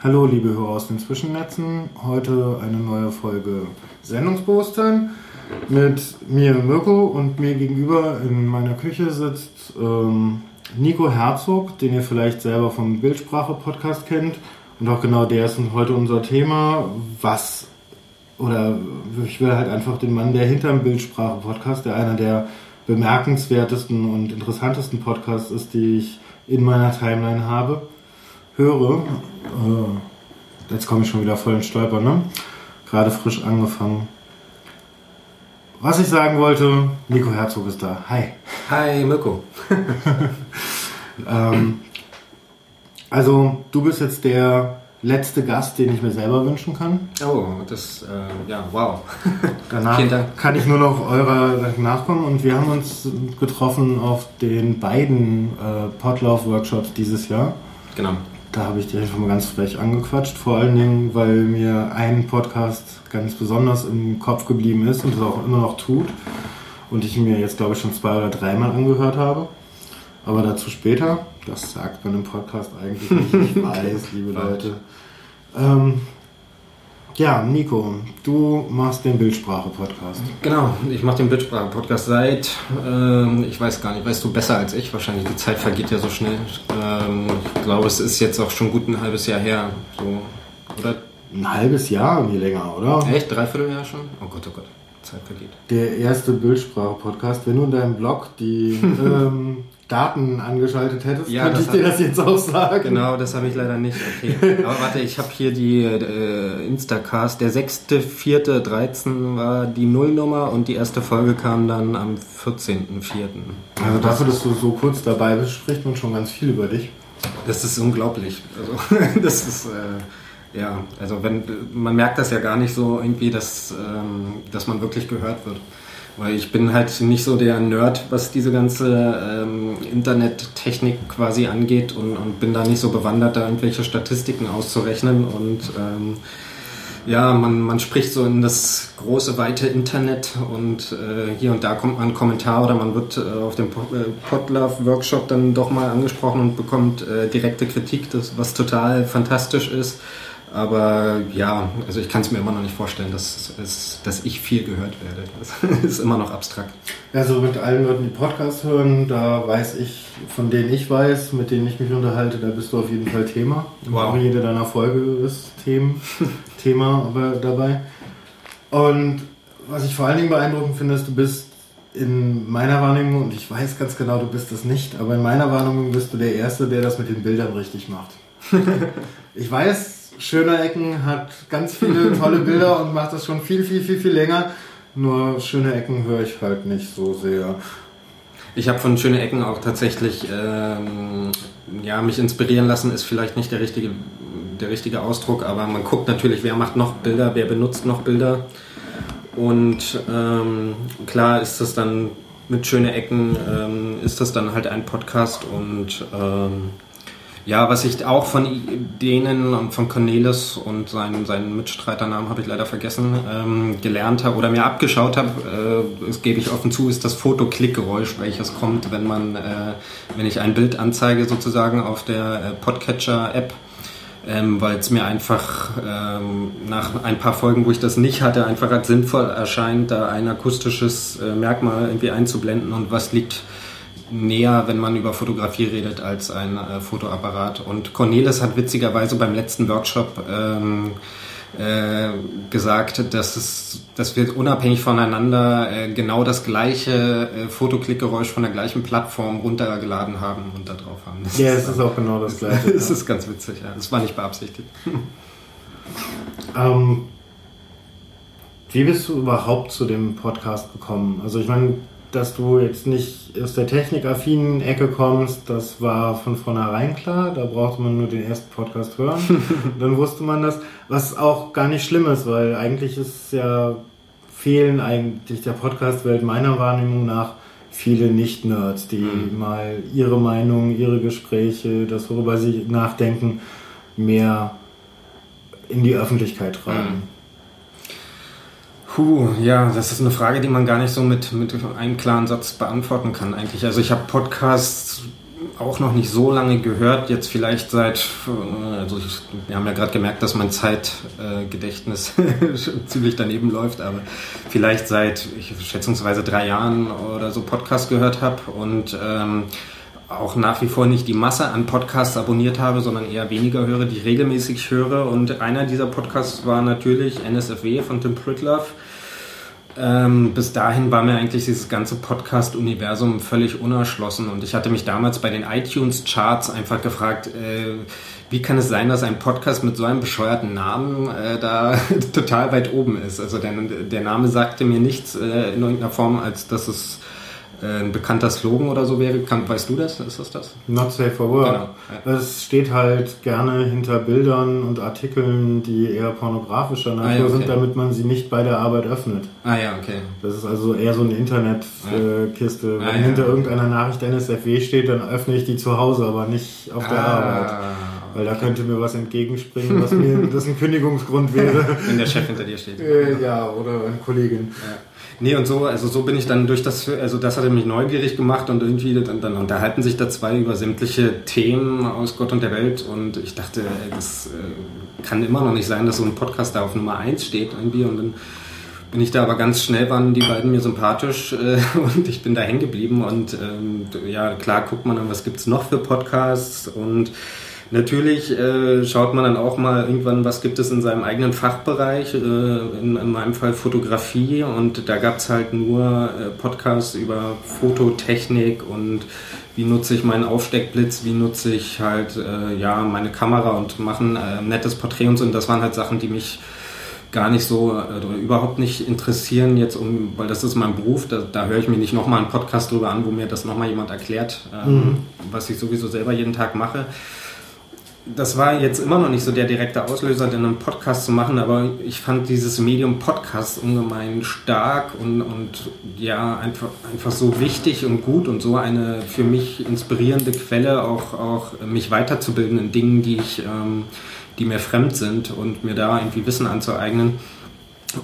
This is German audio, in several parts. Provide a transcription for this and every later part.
Hallo, liebe Hörer aus den Zwischennetzen. Heute eine neue Folge Sendungsbewusstsein mit mir, Mirko, und mir gegenüber in meiner Küche sitzt ähm, Nico Herzog, den ihr vielleicht selber vom Bildsprache-Podcast kennt. Und auch genau der ist heute unser Thema. Was, oder ich will halt einfach den Mann, der hinter dem Bildsprache-Podcast, der einer der bemerkenswertesten und interessantesten Podcasts ist, die ich in meiner Timeline habe, höre. Äh, jetzt komme ich schon wieder voll in Stolper, ne? Gerade frisch angefangen. Was ich sagen wollte, Nico Herzog ist da. Hi. Hi, Mirko. ähm, also, du bist jetzt der letzte Gast, den ich mir selber wünschen kann. Oh, das, äh, ja, wow. Danach kann ich nur noch eurer nachkommen und wir haben uns getroffen auf den beiden äh, Potlauf-Workshops dieses Jahr. Genau. Da habe ich dich einfach mal ganz frech angequatscht, vor allen Dingen, weil mir ein Podcast ganz besonders im Kopf geblieben ist und es auch immer noch tut und ich mir jetzt, glaube ich, schon zwei oder dreimal angehört habe. Aber dazu später, das sagt man im Podcast eigentlich nicht, ich weiß, liebe Leute. Ähm, ja, Nico, du machst den Bildsprache-Podcast. Genau, ich mache den Bildsprache-Podcast seit, ähm, ich weiß gar nicht, weißt du besser als ich, wahrscheinlich die Zeit vergeht ja so schnell. Ähm, ich glaube, es ist jetzt auch schon gut ein halbes Jahr her, so, oder? Ein halbes Jahr, nie länger, oder? Echt? Dreiviertel Jahr schon? Oh Gott, oh Gott, Zeit vergeht. Der erste Bildsprache-Podcast, wenn du in deinem Blog die ähm, Daten angeschaltet hättest, Ja, könnte ich dir das jetzt auch sagen. Genau, das habe ich leider nicht. Okay. Aber warte, ich habe hier die äh, Instacast. Der 6.4.13 war die Nullnummer und die erste Folge kam dann am 14.4. Also dafür, dass du so kurz dabei bist, spricht man schon ganz viel über dich. Das ist unglaublich. Also, das ist, äh, ja, also wenn, man merkt das ja gar nicht so irgendwie, dass, ähm, dass man wirklich gehört wird. Weil ich bin halt nicht so der Nerd, was diese ganze ähm, Internettechnik quasi angeht und, und bin da nicht so bewandert, da irgendwelche Statistiken auszurechnen und ähm, ja, man, man spricht so in das große, weite Internet und äh, hier und da kommt mal ein Kommentar oder man wird äh, auf dem äh, Podlove-Workshop dann doch mal angesprochen und bekommt äh, direkte Kritik, das, was total fantastisch ist. Aber ja, also ich kann es mir immer noch nicht vorstellen, dass, es, dass ich viel gehört werde. Das ist immer noch abstrakt. Also mit allen Leuten, die Podcast hören, da weiß ich, von denen ich weiß, mit denen ich mich unterhalte, da bist du auf jeden Fall Thema. Wow. Auch jede deiner Folge ist Themen, Thema aber dabei. Und was ich vor allen Dingen beeindruckend finde, ist, du bist in meiner Wahrnehmung, und ich weiß ganz genau, du bist es nicht, aber in meiner Wahrnehmung bist du der Erste, der das mit den Bildern richtig macht. ich weiß, Schöner Ecken hat ganz viele tolle Bilder und macht das schon viel, viel, viel, viel länger. Nur schöne Ecken höre ich halt nicht so sehr. Ich habe von Schöne Ecken auch tatsächlich ähm, ja, mich inspirieren lassen, ist vielleicht nicht der richtige, der richtige Ausdruck, aber man guckt natürlich, wer macht noch Bilder, wer benutzt noch Bilder. Und ähm, klar ist das dann mit Schöne Ecken, ähm, ist das dann halt ein Podcast und ähm, ja, was ich auch von denen und von Cornelis und seinen, seinen Mitstreiternamen habe ich leider vergessen, ähm, gelernt habe oder mir abgeschaut habe, äh, das gebe ich offen zu, ist das Fotoklickgeräusch, welches kommt, wenn man, äh, wenn ich ein Bild anzeige sozusagen auf der äh, Podcatcher-App. Ähm, weil es mir einfach ähm, nach ein paar Folgen, wo ich das nicht hatte, einfach als sinnvoll erscheint, da ein akustisches äh, Merkmal irgendwie einzublenden und was liegt näher, wenn man über Fotografie redet, als ein äh, Fotoapparat. Und Cornelis hat witzigerweise beim letzten Workshop ähm, äh, gesagt, dass, es, dass wir unabhängig voneinander äh, genau das gleiche äh, Fotoklickgeräusch von der gleichen Plattform runtergeladen haben und da drauf haben. Das Ja, es ist auch genau das Gleiche. das ist ganz witzig, ja. Das war nicht beabsichtigt. Ähm, wie bist du überhaupt zu dem Podcast gekommen? Also ich meine, dass du jetzt nicht aus der technikaffinen Ecke kommst, das war von vornherein klar. Da brauchte man nur den ersten Podcast hören. Dann wusste man das. Was auch gar nicht schlimm ist, weil eigentlich ist ja fehlen eigentlich der Podcast-Welt meiner Wahrnehmung nach viele Nicht-Nerds, die mal ihre Meinung, ihre Gespräche, das worüber sie nachdenken, mehr in die Öffentlichkeit tragen. Puh, ja, das ist eine Frage, die man gar nicht so mit, mit einem klaren Satz beantworten kann eigentlich. Also ich habe Podcasts auch noch nicht so lange gehört, jetzt vielleicht seit, also ich, wir haben ja gerade gemerkt, dass mein Zeitgedächtnis ziemlich daneben läuft, aber vielleicht seit ich, schätzungsweise drei Jahren oder so Podcast gehört habe und ähm, auch nach wie vor nicht die Masse an Podcasts abonniert habe, sondern eher weniger höre, die ich regelmäßig höre. Und einer dieser Podcasts war natürlich NSFW von Tim Pritloff. Ähm, bis dahin war mir eigentlich dieses ganze Podcast-Universum völlig unerschlossen und ich hatte mich damals bei den iTunes-Charts einfach gefragt, äh, wie kann es sein, dass ein Podcast mit so einem bescheuerten Namen äh, da total weit oben ist? Also der, der Name sagte mir nichts äh, in irgendeiner Form, als dass es ein bekannter Slogan oder so wäre. Kann, weißt du das? Ist das das? Not safe for work. Genau. Ja. Es steht halt gerne hinter Bildern und Artikeln, die eher pornografischer Natur ah, ja, okay. sind, damit man sie nicht bei der Arbeit öffnet. Ah ja, okay. Das ist also eher so eine Internetkiste. Ah, Wenn ah, hinter irgendeiner Nachricht NSFW steht, dann öffne ich die zu Hause, aber nicht auf der ah. Arbeit. Weil da könnte mir was entgegenspringen, was mir das ein Kündigungsgrund wäre. Wenn der Chef hinter dir steht. Äh, ja, oder eine Kollegin. Ja. Nee, und so, also so bin ich dann durch das, also das hatte mich neugierig gemacht und irgendwie, dann, dann unterhalten sich da zwei über sämtliche Themen aus Gott und der Welt und ich dachte, das äh, kann immer noch nicht sein, dass so ein Podcast da auf Nummer eins steht irgendwie und dann bin ich da aber ganz schnell, waren die beiden mir sympathisch äh, und ich bin da hängen geblieben und ähm, ja, klar guckt man dann, was gibt's noch für Podcasts und Natürlich äh, schaut man dann auch mal irgendwann, was gibt es in seinem eigenen Fachbereich, äh, in, in, meinem Fall Fotografie. Und da gab es halt nur äh, Podcasts über Fototechnik und wie nutze ich meinen Aufsteckblitz, wie nutze ich halt äh, ja meine Kamera und machen ein äh, nettes Porträt und so. Und das waren halt Sachen, die mich gar nicht so oder überhaupt nicht interessieren jetzt um, weil das ist mein Beruf, da, da höre ich mir nicht nochmal einen Podcast drüber an, wo mir das nochmal jemand erklärt, ähm, mhm. was ich sowieso selber jeden Tag mache das war jetzt immer noch nicht so der direkte Auslöser, einen Podcast zu machen, aber ich fand dieses Medium Podcast ungemein stark und, und ja, einfach, einfach so wichtig und gut und so eine für mich inspirierende Quelle, auch, auch mich weiterzubilden in Dingen, die ich, ähm, die mir fremd sind und mir da irgendwie Wissen anzueignen.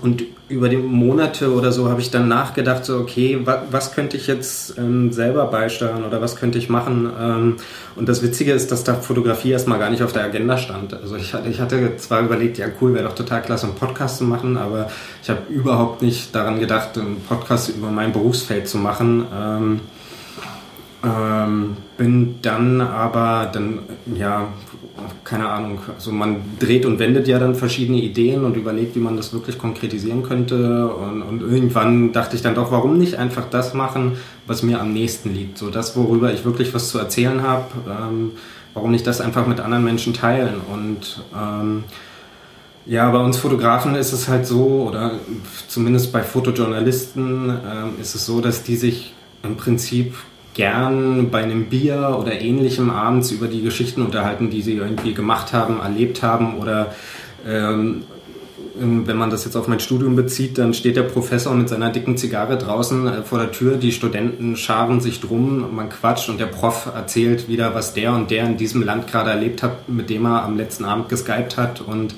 Und über die Monate oder so habe ich dann nachgedacht, so okay, wa, was könnte ich jetzt ähm, selber beisteuern oder was könnte ich machen? Ähm, und das Witzige ist, dass da Fotografie erstmal gar nicht auf der Agenda stand. Also ich hatte, ich hatte zwar überlegt, ja cool, wäre doch total klasse, einen Podcast zu machen, aber ich habe überhaupt nicht daran gedacht, einen Podcast über mein Berufsfeld zu machen. Ähm, ähm bin dann aber dann ja keine Ahnung, also man dreht und wendet ja dann verschiedene Ideen und überlegt, wie man das wirklich konkretisieren könnte. Und, und, irgendwann dachte ich dann doch, warum nicht einfach das machen, was mir am nächsten liegt. So das, worüber ich wirklich was zu erzählen habe, ähm, warum nicht das einfach mit anderen Menschen teilen. Und ähm, ja, bei uns Fotografen ist es halt so, oder zumindest bei Fotojournalisten ähm, ist es so, dass die sich im Prinzip gern bei einem Bier oder ähnlichem abends über die Geschichten unterhalten, die sie irgendwie gemacht haben, erlebt haben oder ähm, wenn man das jetzt auf mein Studium bezieht, dann steht der Professor mit seiner dicken Zigarre draußen äh, vor der Tür, die Studenten scharen sich drum, man quatscht und der Prof erzählt wieder, was der und der in diesem Land gerade erlebt hat, mit dem er am letzten Abend geskypt hat und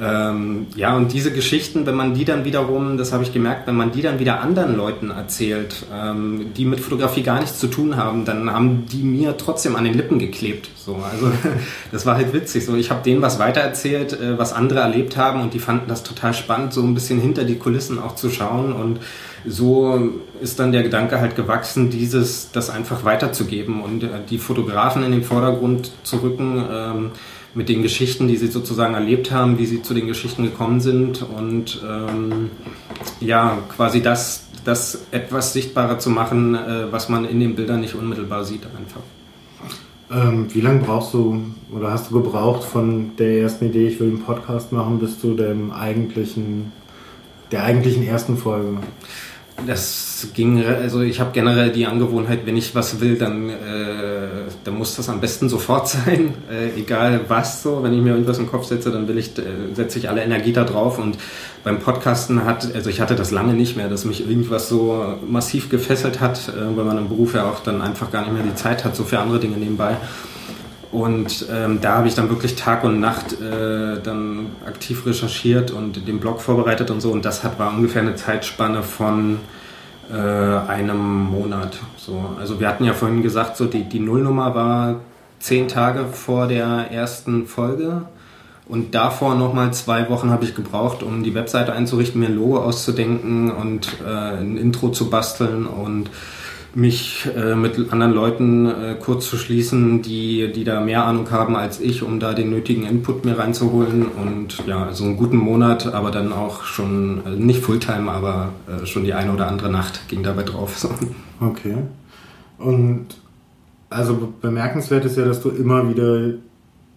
ähm, ja, und diese Geschichten, wenn man die dann wiederum, das habe ich gemerkt, wenn man die dann wieder anderen Leuten erzählt, ähm, die mit Fotografie gar nichts zu tun haben, dann haben die mir trotzdem an den Lippen geklebt. So, also das war halt witzig. So, ich habe denen was weitererzählt, äh, was andere erlebt haben und die fanden das total spannend, so ein bisschen hinter die Kulissen auch zu schauen und so ist dann der Gedanke halt gewachsen, dieses, das einfach weiterzugeben und äh, die Fotografen in den Vordergrund zu rücken. Ähm, mit den Geschichten, die sie sozusagen erlebt haben, wie sie zu den Geschichten gekommen sind und ähm, ja, quasi das, das etwas sichtbarer zu machen, äh, was man in den Bildern nicht unmittelbar sieht einfach. Ähm, wie lange brauchst du oder hast du gebraucht von der ersten Idee, ich will einen Podcast machen, bis zu dem eigentlichen, der eigentlichen ersten Folge? Das ging, also ich habe generell die Angewohnheit, wenn ich was will, dann, äh, dann muss das am besten sofort sein, äh, egal was so. Wenn ich mir irgendwas im Kopf setze, dann will ich, äh, setze ich alle Energie da drauf. Und beim Podcasten hat, also ich hatte das lange nicht mehr, dass mich irgendwas so massiv gefesselt hat, äh, weil man im Beruf ja auch dann einfach gar nicht mehr die Zeit hat, so für andere Dinge nebenbei. Und ähm, da habe ich dann wirklich Tag und Nacht äh, dann aktiv recherchiert und den Blog vorbereitet und so. Und das hat war ungefähr eine Zeitspanne von Äh, einem Monat. So. Also wir hatten ja vorhin gesagt, so die, die Nullnummer war zehn Tage vor der ersten Folge. Und davor nochmal zwei Wochen habe ich gebraucht, um die Webseite einzurichten, mir ein Logo auszudenken und äh, ein Intro zu basteln und mich äh, mit anderen Leuten äh, kurz zu schließen, die, die da mehr Ahnung haben als ich, um da den nötigen Input mir reinzuholen. Und ja, so einen guten Monat, aber dann auch schon, also nicht Fulltime, aber äh, schon die eine oder andere Nacht ging dabei drauf. So. Okay. Und also bemerkenswert ist ja, dass du immer wieder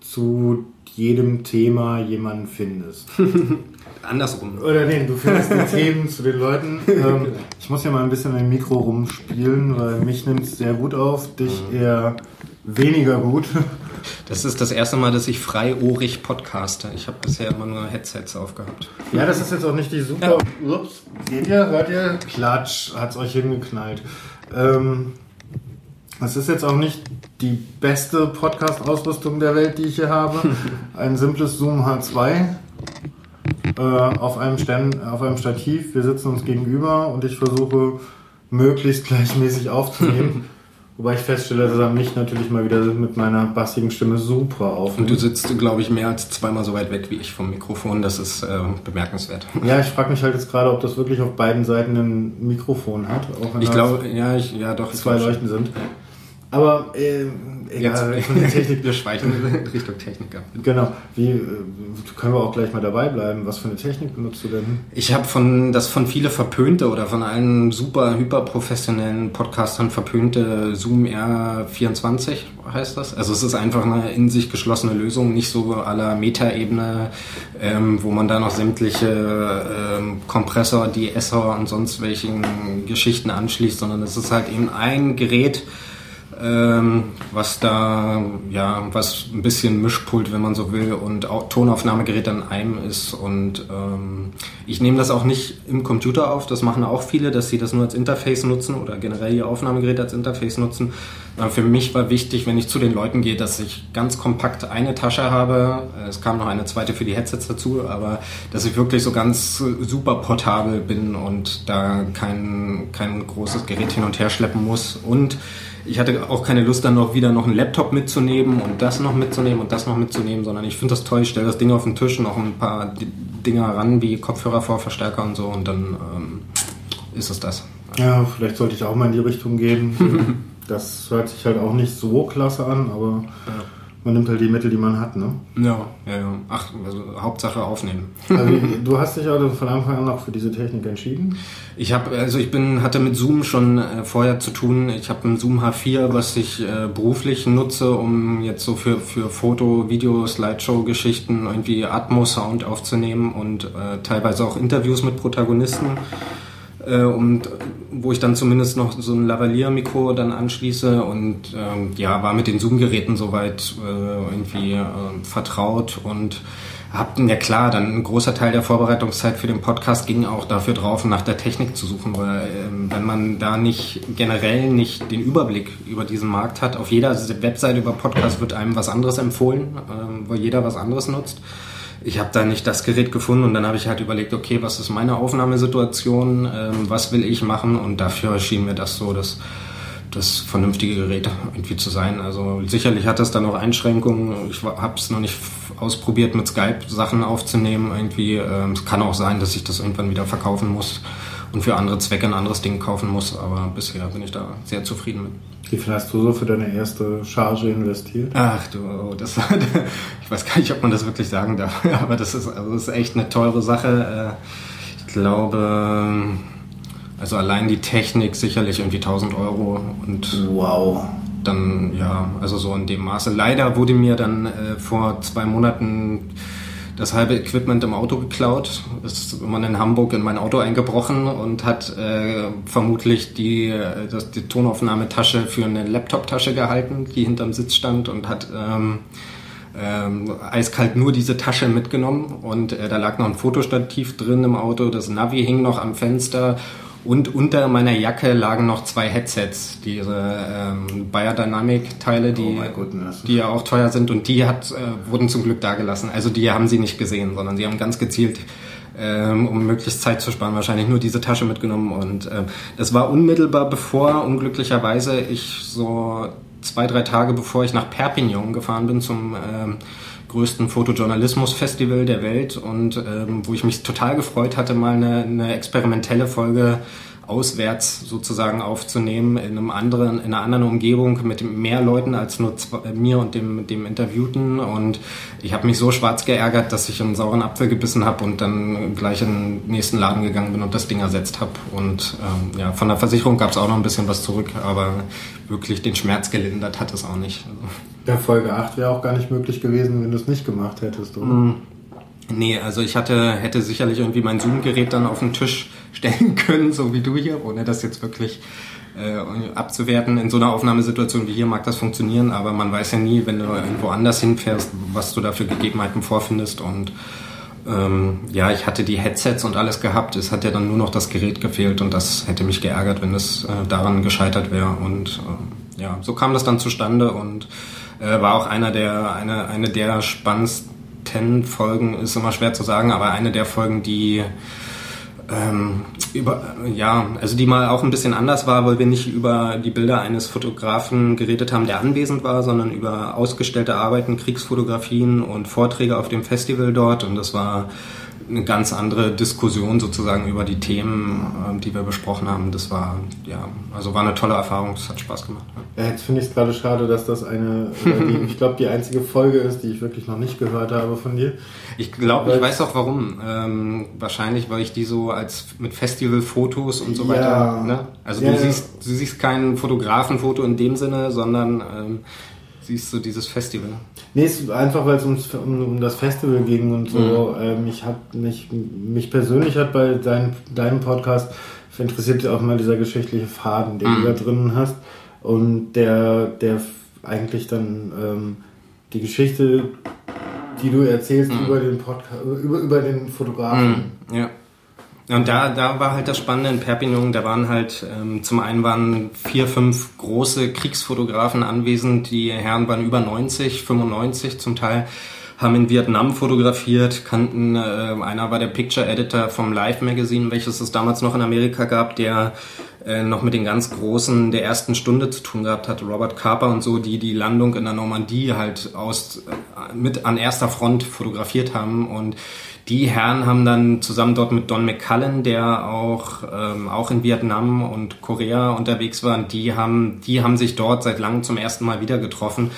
zu jedem Thema jemanden findest. Andersrum. Oder nee, du findest die Themen zu den Leuten. Ähm, ich muss ja mal ein bisschen ein Mikro rumspielen, weil mich nimmt es sehr gut auf, dich mhm. eher weniger gut. Das ist das erste Mal, dass ich freiohrig podcaste. Ich habe bisher immer nur Headsets aufgehabt. Ja, das ist jetzt auch nicht die super. Ja. Ups, seht ihr, hört ihr? Klatsch, hat es euch hingeknallt. Ähm, das ist jetzt auch nicht die beste Podcast-Ausrüstung der Welt, die ich hier habe. Ein simples Zoom H2 äh, auf, einem Stand, auf einem Stativ. Wir sitzen uns gegenüber und ich versuche möglichst gleichmäßig aufzunehmen. Wobei ich feststelle, dass er mich natürlich mal wieder mit meiner bassigen Stimme super auf. Und du sitzt, glaube ich, mehr als zweimal so weit weg wie ich vom Mikrofon. Das ist äh, bemerkenswert. Ja, ich frage mich halt jetzt gerade, ob das wirklich auf beiden Seiten ein Mikrofon hat. ich glaube, ja, ich, ja, doch. Zwei Leuchten sind. Aber äh, egal, Jetzt, von der Technik. Wir schweichen Richtung Techniker. Genau. Wie äh, können wir auch gleich mal dabei bleiben? Was für eine Technik benutzt du denn? Ich habe von das von viele verpönte oder von allen super hyperprofessionellen Podcastern verpönte Zoom R24 heißt das. Also es ist einfach eine in sich geschlossene Lösung, nicht so aller Metaebene, ähm, wo man da noch sämtliche ähm, Kompressor, DSer und sonst welchen Geschichten anschließt, sondern es ist halt eben ein Gerät ähm, was da, ja, was ein bisschen Mischpult, wenn man so will, und auch Tonaufnahmegerät an einem ist. Und ähm, ich nehme das auch nicht im Computer auf, das machen auch viele, dass sie das nur als Interface nutzen oder generell ihr Aufnahmegerät als Interface nutzen. Aber für mich war wichtig, wenn ich zu den Leuten gehe, dass ich ganz kompakt eine Tasche habe. Es kam noch eine zweite für die Headsets dazu, aber dass ich wirklich so ganz super portabel bin und da kein, kein großes Gerät hin und her schleppen muss. Und ich hatte auch keine Lust, dann noch wieder noch einen Laptop mitzunehmen und das noch mitzunehmen und das noch mitzunehmen, sondern ich finde das toll, ich stelle das Ding auf den Tisch, noch ein paar Dinger ran, wie Kopfhörer, Vorverstärker und so und dann ähm, ist es das. Ja, vielleicht sollte ich auch mal in die Richtung gehen. das hört sich halt auch nicht so klasse an, aber ja. Man nimmt halt die Mittel, die man hat, ne? Ja, ja, ja. Ach, also Hauptsache aufnehmen. Also, du hast dich also von Anfang an auch für diese Technik entschieden? Ich habe, also ich bin, hatte mit Zoom schon äh, vorher zu tun. Ich habe ein Zoom H4, was ich äh, beruflich nutze, um jetzt so für, für Foto, Video, Slideshow-Geschichten irgendwie Atmos-Sound aufzunehmen und äh, teilweise auch Interviews mit Protagonisten äh, und wo ich dann zumindest noch so ein Lavalier-Mikro dann anschließe und ähm, ja, war mit den Zoom-Geräten soweit äh, irgendwie äh, vertraut und hab, ja klar, dann ein großer Teil der Vorbereitungszeit für den Podcast ging auch dafür drauf, nach der Technik zu suchen, weil ähm, wenn man da nicht generell nicht den Überblick über diesen Markt hat, auf jeder Webseite über Podcast wird einem was anderes empfohlen, ähm, wo jeder was anderes nutzt ich habe da nicht das Gerät gefunden und dann habe ich halt überlegt, okay, was ist meine Aufnahmesituation, ähm, was will ich machen und dafür schien mir das so das, das vernünftige Gerät irgendwie zu sein. Also sicherlich hat das dann noch Einschränkungen. Ich habe es noch nicht ausprobiert, mit Skype Sachen aufzunehmen. Irgendwie ähm, es kann auch sein, dass ich das irgendwann wieder verkaufen muss und für andere Zwecke ein anderes Ding kaufen muss. Aber bisher bin ich da sehr zufrieden mit. Wie viel hast du so für deine erste Charge investiert? Ach du, oh, das, ich weiß gar nicht, ob man das wirklich sagen darf, aber das ist, also das ist echt eine teure Sache. Äh, ich glaube, also allein die Technik sicherlich irgendwie 1000 Euro und wow. Dann ja, also so in dem Maße. Leider wurde mir dann äh, vor zwei Monaten das halbe Equipment im Auto geklaut. Ist man in Hamburg in mein Auto eingebrochen und hat äh, vermutlich die, äh, das, die Tonaufnahmetasche für eine Laptop-Tasche gehalten, die hinterm Sitz stand und hat ähm, ähm, eiskalt nur diese Tasche mitgenommen. Und äh, da lag noch ein Fotostativ drin im Auto, das Navi hing noch am Fenster und unter meiner Jacke lagen noch zwei Headsets, diese ähm, Biodynamic-Teile, die, oh die ja auch teuer sind und die hat, äh, wurden zum Glück da gelassen. Also die haben sie nicht gesehen, sondern sie haben ganz gezielt ähm, um möglichst Zeit zu sparen, wahrscheinlich nur diese Tasche mitgenommen. Und ähm, das war unmittelbar bevor, unglücklicherweise, ich so zwei, drei Tage bevor ich nach Perpignan gefahren bin zum ähm, größten Fotojournalismus-Festival der Welt und ähm, wo ich mich total gefreut hatte, mal eine, eine experimentelle Folge auswärts sozusagen aufzunehmen in einem anderen, in einer anderen Umgebung mit mehr Leuten als nur zwei, mir und dem, dem Interviewten. Und ich habe mich so schwarz geärgert, dass ich einen sauren Apfel gebissen habe und dann gleich in den nächsten Laden gegangen bin und das Ding ersetzt habe. Und ähm, ja, von der Versicherung gab es auch noch ein bisschen was zurück, aber wirklich den Schmerz gelindert hat es auch nicht. Also. Ja, Folge 8 wäre auch gar nicht möglich gewesen, wenn du es nicht gemacht hättest, oder? Mm. Nee, also ich hatte, hätte sicherlich irgendwie mein Zoom-Gerät dann auf den Tisch stellen können, so wie du hier, ohne das jetzt wirklich äh, abzuwerten. In so einer Aufnahmesituation wie hier mag das funktionieren, aber man weiß ja nie, wenn du irgendwo anders hinfährst, was du da für Gegebenheiten vorfindest. Und ähm, ja, ich hatte die Headsets und alles gehabt. Es hat ja dann nur noch das Gerät gefehlt und das hätte mich geärgert, wenn es äh, daran gescheitert wäre. Und äh, ja, so kam das dann zustande und äh, war auch einer der, eine, eine der spannendsten Folgen, ist immer schwer zu sagen, aber eine der Folgen, die ähm, über, ja, also die mal auch ein bisschen anders war, weil wir nicht über die Bilder eines Fotografen geredet haben, der anwesend war, sondern über ausgestellte Arbeiten, Kriegsfotografien und Vorträge auf dem Festival dort. Und das war eine ganz andere Diskussion sozusagen über die Themen, ähm, die wir besprochen haben. Das war, ja, also war eine tolle Erfahrung, es hat Spaß gemacht. Ja, jetzt finde ich es gerade schade, dass das eine, die, ich glaube, die einzige Folge ist, die ich wirklich noch nicht gehört habe von dir. Ich glaube, ich weiß auch warum. Ähm, wahrscheinlich, weil ich die so als mit Festivalfotos und so weiter, ja. ne? Also ja, du siehst, du siehst kein Fotografenfoto in dem Sinne, sondern ähm, siehst du dieses Festival? Nee, es ist einfach, weil es um, um, das Festival ging und so. Mhm. Ähm, ich hab mich, mich persönlich hat bei dein, deinem Podcast interessiert auch mal dieser geschichtliche Faden, den mhm. du da drinnen hast. Und der, der eigentlich dann ähm, die Geschichte, die du erzählst mhm. über den Podcast, über, über den Fotografen. Mhm. Ja. Und da, da war halt das Spannende in Perpignan, da waren halt, ähm, zum einen waren vier, fünf große Kriegsfotografen anwesend, die Herren waren über 90, 95 zum Teil, haben in Vietnam fotografiert, kannten, äh, einer war der Picture Editor vom Live Magazine, welches es damals noch in Amerika gab, der äh, noch mit den ganz Großen der ersten Stunde zu tun gehabt hat, Robert Carper und so, die die Landung in der Normandie halt aus, äh, mit an erster Front fotografiert haben. Und die Herren haben dann zusammen dort mit Don McCullen, der auch, ähm, auch in Vietnam und Korea unterwegs war, die haben, die haben sich dort seit langem zum ersten Mal wieder getroffen.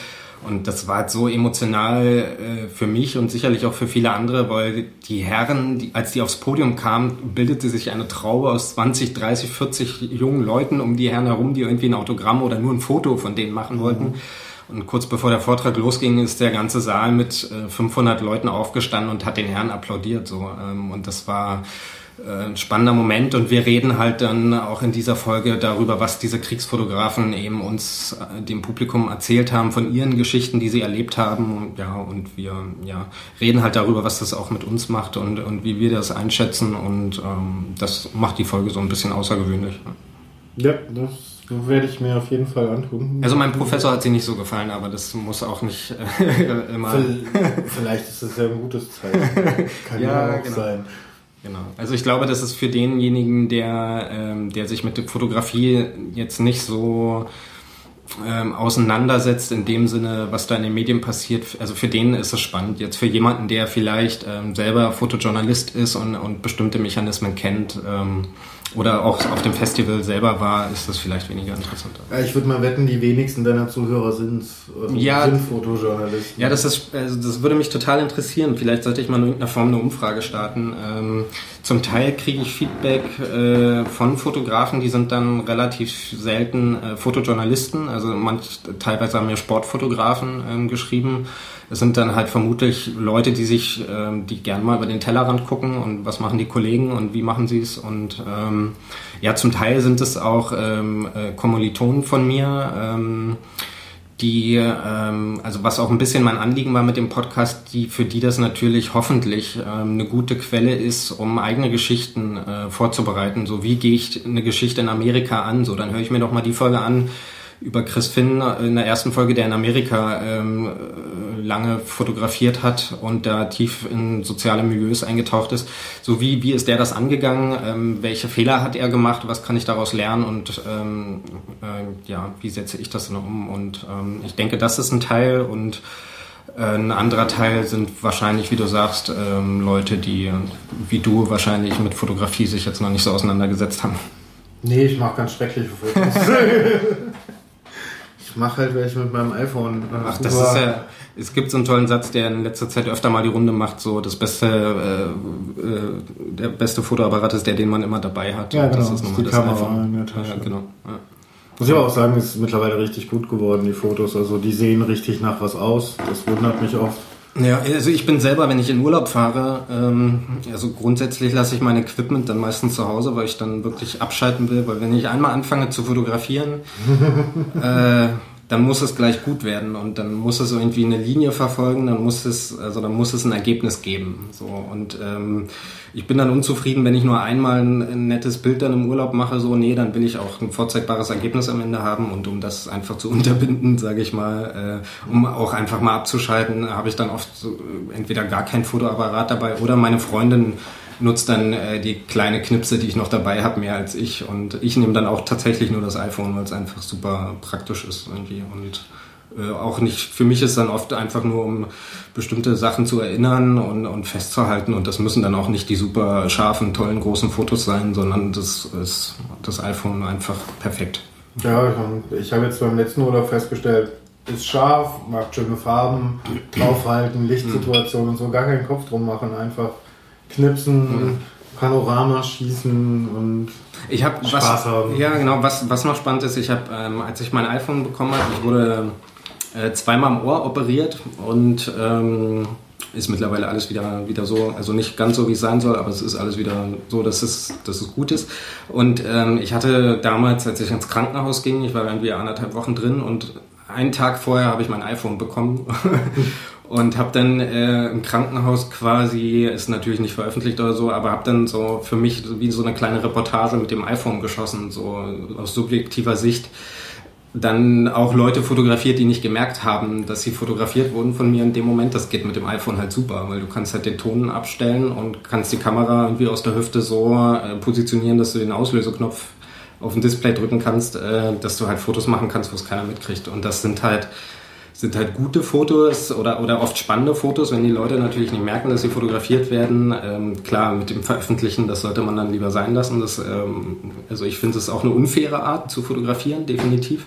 Und das war halt so emotional äh, für mich und sicherlich auch für viele andere, weil die Herren, die, als die aufs Podium kamen, bildete sich eine Traube aus 20, 30, 40 jungen Leuten um die Herren herum, die irgendwie ein Autogramm oder nur ein Foto von denen machen wollten. Mhm. Und kurz bevor der Vortrag losging, ist der ganze Saal mit 500 äh, Leuten aufgestanden und hat den Herrn applaudiert. So. Ähm, und das war äh, ein spannender Moment. Und wir reden halt dann auch in dieser Folge darüber, was diese Kriegsfotografen eben uns, äh, dem Publikum erzählt haben, von ihren Geschichten, die sie erlebt haben. Ja, und wir ja, reden halt darüber, was das auch mit uns macht und, und wie wir das einschätzen. Und ähm, das macht die Folge so ein bisschen außergewöhnlich. Ja, das werde ich mir auf jeden Fall antun. Also meinem Professor hat sie nicht so gefallen, aber das muss auch nicht äh, immer. Vielleicht ist das ja ein gutes Zeichen. Kann ja, ja auch genau. sein. Genau. Also ich glaube, das ist für denjenigen, der, ähm, der sich mit der Fotografie jetzt nicht so ähm, auseinandersetzt in dem Sinne, was da in den Medien passiert. Also für den ist es spannend. Jetzt für jemanden, der vielleicht ähm, selber Fotojournalist ist und, und bestimmte Mechanismen kennt, ähm, oder auch auf dem Festival selber war, ist das vielleicht weniger interessant. Ich würde mal wetten, die wenigsten deiner Zuhörer sind, also ja, sind Fotojournalisten. Ja, das ist, also das würde mich total interessieren. Vielleicht sollte ich mal in irgendeiner Form eine Umfrage starten. Ähm, zum Teil kriege ich Feedback äh, von Fotografen, die sind dann relativ selten äh, Fotojournalisten. Also manch, teilweise haben mir Sportfotografen ähm, geschrieben es sind dann halt vermutlich Leute, die sich, ähm, die gern mal über den Tellerrand gucken und was machen die Kollegen und wie machen sie es. Und ähm, ja, zum Teil sind es auch ähm, äh, Kommilitonen von mir, ähm, die, ähm, also was auch ein bisschen mein Anliegen war mit dem Podcast, die für die das natürlich hoffentlich ähm, eine gute Quelle ist, um eigene Geschichten äh, vorzubereiten. So wie gehe ich eine Geschichte in Amerika an? So, dann höre ich mir doch mal die Folge an über Chris Finn in der ersten Folge, der in Amerika ähm, lange fotografiert hat und da tief in soziale Milieus eingetaucht ist. So wie, wie ist der das angegangen? Ähm, welche Fehler hat er gemacht? Was kann ich daraus lernen? Und ähm, äh, ja, wie setze ich das dann um? Und ähm, ich denke, das ist ein Teil und äh, ein anderer Teil sind wahrscheinlich, wie du sagst, ähm, Leute, die wie du wahrscheinlich mit Fotografie sich jetzt noch nicht so auseinandergesetzt haben. Nee, ich mache ganz schreckliche Fotos. ich mache halt welche mit meinem iPhone. Ach, das ist ja. Es gibt so einen tollen Satz, der in letzter Zeit öfter mal die Runde macht, so das beste, äh, äh, der beste Fotoapparat ist der, den man immer dabei hat. Ja, genau. Das ist nochmal das Kamera iPhone. In der Tasche. Ja, genau. Ja. Muss ich aber auch sagen, ist mittlerweile richtig gut geworden, die Fotos. Also die sehen richtig nach was aus. Das wundert mich oft. Ja, also ich bin selber, wenn ich in Urlaub fahre, ähm, also grundsätzlich lasse ich mein Equipment dann meistens zu Hause, weil ich dann wirklich abschalten will, weil wenn ich einmal anfange zu fotografieren, äh, dann muss es gleich gut werden und dann muss es irgendwie eine Linie verfolgen, dann muss es, also dann muss es ein Ergebnis geben. So und ähm, ich bin dann unzufrieden, wenn ich nur einmal ein, ein, nettes Bild dann im Urlaub mache. So, nee, dann will ich auch ein vorzeigbares Ergebnis am Ende haben und um das einfach zu unterbinden, sage ich mal, äh, um auch einfach mal abzuschalten, habe ich dann oft so, entweder gar kein Fotoapparat dabei oder meine Freundin nutzt dann äh, die kleine Knipse, die ich noch dabei habe, mehr als ich. Und ich nehme dann auch tatsächlich nur das iPhone, weil es einfach super praktisch ist irgendwie. Und äh, auch nicht, für mich ist dann oft einfach nur, um bestimmte Sachen zu erinnern und, und festzuhalten. Und das müssen dann auch nicht die super scharfen, tollen, großen Fotos sein, sondern das ist das iPhone einfach perfekt. Ja, ich habe jetzt beim letzten Urlaub festgestellt, ist scharf, mag schöne Farben, draufhalten, Lichtsituationen und so, gar keinen Kopf drum machen, einfach knipsen, mhm. Panorama schießen und ich hab, Spaß was, haben. Ja, genau. Was, was noch spannend ist, ich habe, ähm, als ich mein iPhone bekommen habe, ich wurde äh, zweimal am Ohr operiert und ähm, ist mittlerweile alles wieder, wieder so, also nicht ganz so, wie es sein soll, aber es ist alles wieder so, dass es, dass es gut ist. Und ähm, ich hatte damals, als ich ins Krankenhaus ging, ich war irgendwie anderthalb Wochen drin und einen Tag vorher habe ich mein iPhone bekommen und habe dann äh, im Krankenhaus quasi, ist natürlich nicht veröffentlicht oder so, aber habe dann so für mich wie so eine kleine Reportage mit dem iPhone geschossen, so aus subjektiver Sicht. Dann auch Leute fotografiert, die nicht gemerkt haben, dass sie fotografiert wurden von mir in dem Moment. Das geht mit dem iPhone halt super, weil du kannst halt den Ton abstellen und kannst die Kamera irgendwie aus der Hüfte so äh, positionieren, dass du den Auslöseknopf auf dem Display drücken kannst, äh, dass du halt Fotos machen kannst, wo es keiner mitkriegt. Und das sind halt sind halt gute Fotos oder, oder oft spannende Fotos, wenn die Leute natürlich nicht merken, dass sie fotografiert werden. Ähm, klar, mit dem Veröffentlichen, das sollte man dann lieber sein lassen. Das, ähm, also ich finde es auch eine unfaire Art zu fotografieren, definitiv.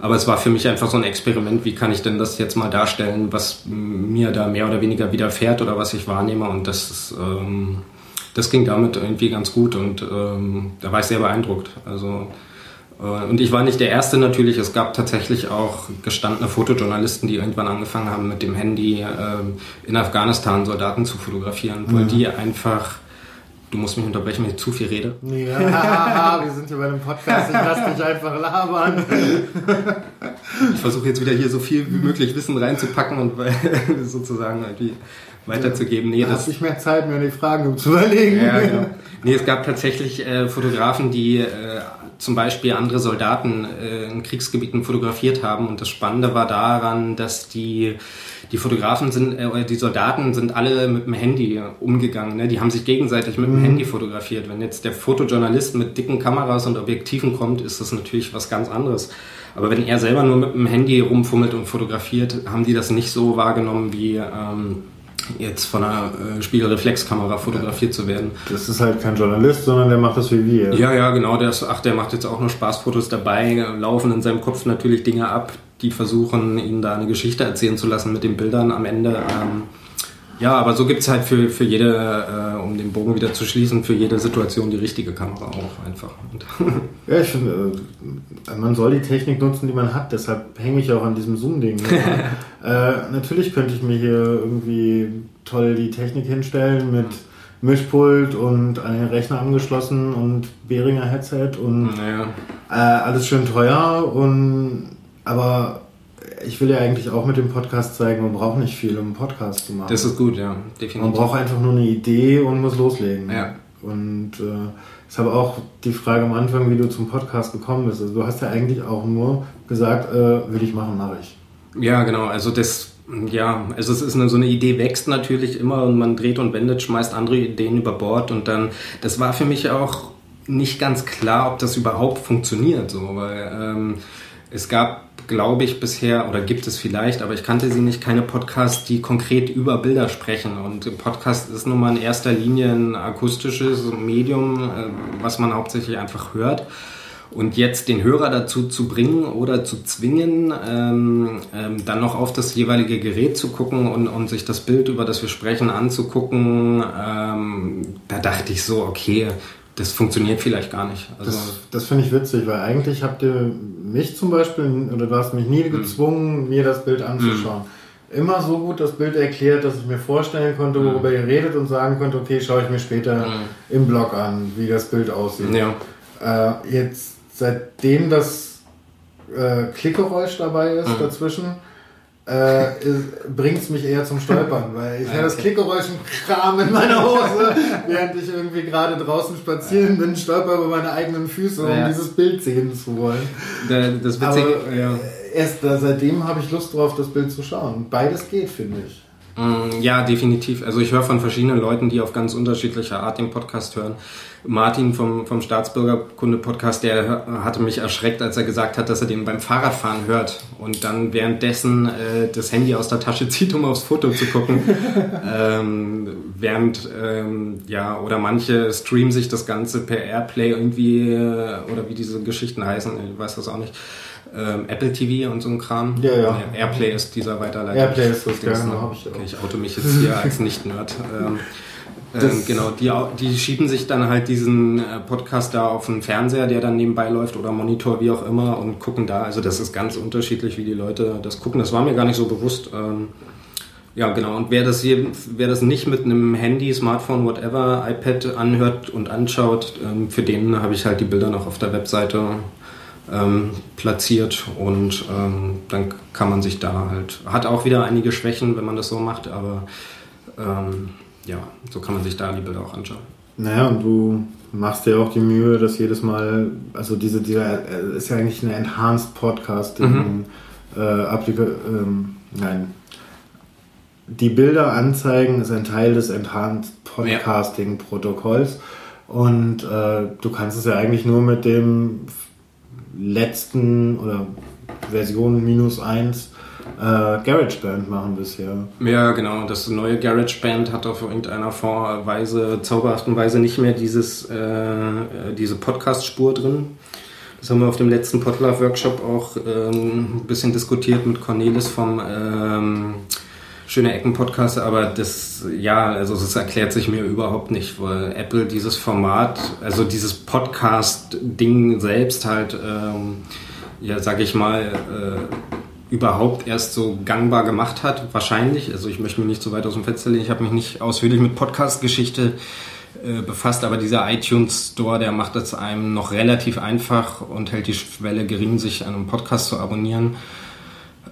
Aber es war für mich einfach so ein Experiment, wie kann ich denn das jetzt mal darstellen, was mir da mehr oder weniger widerfährt oder was ich wahrnehme. Und das, ist, ähm, das ging damit irgendwie ganz gut und ähm, da war ich sehr beeindruckt. Also und ich war nicht der Erste natürlich. Es gab tatsächlich auch gestandene Fotojournalisten, die irgendwann angefangen haben, mit dem Handy ähm, in Afghanistan Soldaten zu fotografieren, weil mhm. die einfach. Du musst mich unterbrechen, wenn ich zu viel rede. Ja, wir sind hier bei einem Podcast. Ich lass dich einfach labern. Ich versuche jetzt wieder hier so viel wie möglich Wissen reinzupacken und sozusagen irgendwie weiterzugeben. Nee, da das ich mehr Zeit, mir die Fragen zu überlegen. Ja, genau. Nee, es gab tatsächlich äh, Fotografen, die äh, zum Beispiel andere Soldaten äh, in Kriegsgebieten fotografiert haben. Und das Spannende war daran, dass die, die Fotografen sind, äh, die Soldaten sind alle mit dem Handy umgegangen. Ne? Die haben sich gegenseitig mit dem mhm. Handy fotografiert. Wenn jetzt der Fotojournalist mit dicken Kameras und Objektiven kommt, ist das natürlich was ganz anderes. Aber wenn er selber nur mit dem Handy rumfummelt und fotografiert, haben die das nicht so wahrgenommen wie ähm, jetzt von einer äh, Spiegelreflexkamera fotografiert zu werden. Das ist halt kein Journalist, sondern der macht das wie wir. Ja, ja, genau. Der ist, ach, der macht jetzt auch nur Spaßfotos dabei, laufen in seinem Kopf natürlich Dinge ab, die versuchen, ihn da eine Geschichte erzählen zu lassen mit den Bildern am Ende. Ähm, ja, aber so gibt es halt für, für jede, äh, um den Bogen wieder zu schließen, für jede Situation die richtige Kamera auch einfach. ja, ich finde, äh, man soll die Technik nutzen, die man hat, deshalb hänge ich auch an diesem Zoom-Ding. äh, natürlich könnte ich mir hier irgendwie toll die Technik hinstellen mit Mischpult und an den Rechner angeschlossen und Behringer Headset und naja. äh, alles schön teuer und aber ich will ja eigentlich auch mit dem Podcast zeigen, man braucht nicht viel, um einen Podcast zu machen. Das ist gut, ja, definitiv. Man braucht einfach nur eine Idee und muss loslegen. Ja. Und äh, ich habe auch die Frage am Anfang, wie du zum Podcast gekommen bist. Also du hast ja eigentlich auch nur gesagt, äh, will ich machen, mache ich. Ja, genau. Also das Ja, also es ist eine, so eine Idee wächst natürlich immer und man dreht und wendet, schmeißt andere Ideen über Bord und dann, das war für mich auch nicht ganz klar, ob das überhaupt funktioniert, so, weil ähm, es gab, glaube ich, bisher oder gibt es vielleicht, aber ich kannte sie nicht, keine Podcasts, die konkret über Bilder sprechen. Und Podcast ist nun mal in erster Linie ein akustisches Medium, äh, was man hauptsächlich einfach hört. Und jetzt den Hörer dazu zu bringen oder zu zwingen, ähm, ähm, dann noch auf das jeweilige Gerät zu gucken und, und sich das Bild, über das wir sprechen, anzugucken, ähm, da dachte ich so, okay, das funktioniert vielleicht gar nicht. Also das, das finde ich witzig, weil eigentlich habt ihr mich zum Beispiel, oder du hast mich nie hm. gezwungen, mir das Bild anzuschauen. Mhm. Immer so gut das Bild erklärt, dass ich mir vorstellen konnte, hm. worüber ihr redet und sagen konnte, okay, schaue ich mir später im Blog an, wie das Bild aussieht. Ja. Äh, jetzt, seitdem das äh, Klickgeräusch dabei ist dazwischen, äh, bringt es mich eher zum Stolpern, weil ich ja, höre das Klickgeräusch und Kram in meiner Hose, während ich irgendwie gerade draußen spazieren bin, stolper über meine eigenen Füße, um ja. dieses Bild sehen zu wollen. Das Witzige, Aber, ja. Erst da, seitdem habe ich Lust drauf, das Bild zu schauen. Beides geht, finde ich. Mm, ja, definitiv. Also ich höre von verschiedenen Leuten, die auf ganz unterschiedliche Art den Podcast hören. Martin vom, vom Staatsbürgerkunde-Podcast, der hatte mich erschreckt, als er gesagt hat, dass er den beim Fahrradfahren hört und dann währenddessen äh, das Handy aus der Tasche zieht, um aufs Foto zu gucken. ähm, während, ähm, ja, oder manche streamen sich das Ganze per Airplay irgendwie, äh, oder wie diese Geschichten heißen, ich weiß das auch nicht ähm, Apple TV und so ein Kram. Ja, ja. Airplay ist dieser Weiterleiter. Airplay ist das, ja, genau, habe ich auch. Okay, ich auto mich jetzt hier als Nicht-Nerd. Ähm, genau, die, die schieben sich dann halt diesen äh, Podcast da auf den Fernseher, der dann nebenbei läuft oder Monitor, wie auch immer, und gucken da. Also das ist ganz unterschiedlich, wie die Leute das gucken. Das war mir gar nicht so bewusst. Ähm, ja, genau. Und wer das, hier, wer das nicht mit einem Handy, Smartphone, whatever, iPad anhört und anschaut, ähm, für den habe ich halt die Bilder noch auf der Webseite ähm, platziert und ähm, dann kann man sich da halt, hat auch wieder einige Schwächen, wenn man das so macht, aber ähm, ja, so kann man sich da die Bilder auch anschauen. Naja, und du machst dir auch die Mühe, dass jedes Mal, also diese, dieser äh, ist ja eigentlich eine Enhanced Podcasting mhm. äh, Applika ähm, nein. Die Bilder anzeigen ist ein Teil des Enhanced Podcasting Protokolls. Und äh, du kannst es ja eigentlich nur mit dem letzten oder Version minus 1 äh, GarageBand machen bisher. Ja, genau. Das neue GarageBand hat auf irgendeiner Weise, zauberhaften Weise nicht mehr dieses, äh, diese Podcast-Spur drin. Das haben wir auf dem letzten Podlove-Workshop auch ähm, ein bisschen diskutiert mit Cornelis vom ähm, Schöne Ecken Podcast, aber das, ja, also das erklärt sich mir überhaupt nicht, weil Apple dieses Format, also dieses Podcast-Ding selbst halt, ähm, ja, sag ich mal, äh, überhaupt erst so gangbar gemacht hat, wahrscheinlich. Also ich möchte mich nicht so weit aus dem Fenster legen, ich habe mich nicht ausführlich mit Podcast-Geschichte äh, befasst, aber dieser iTunes Store, der macht es einem noch relativ einfach und hält die Schwelle gering, sich einen Podcast zu abonnieren.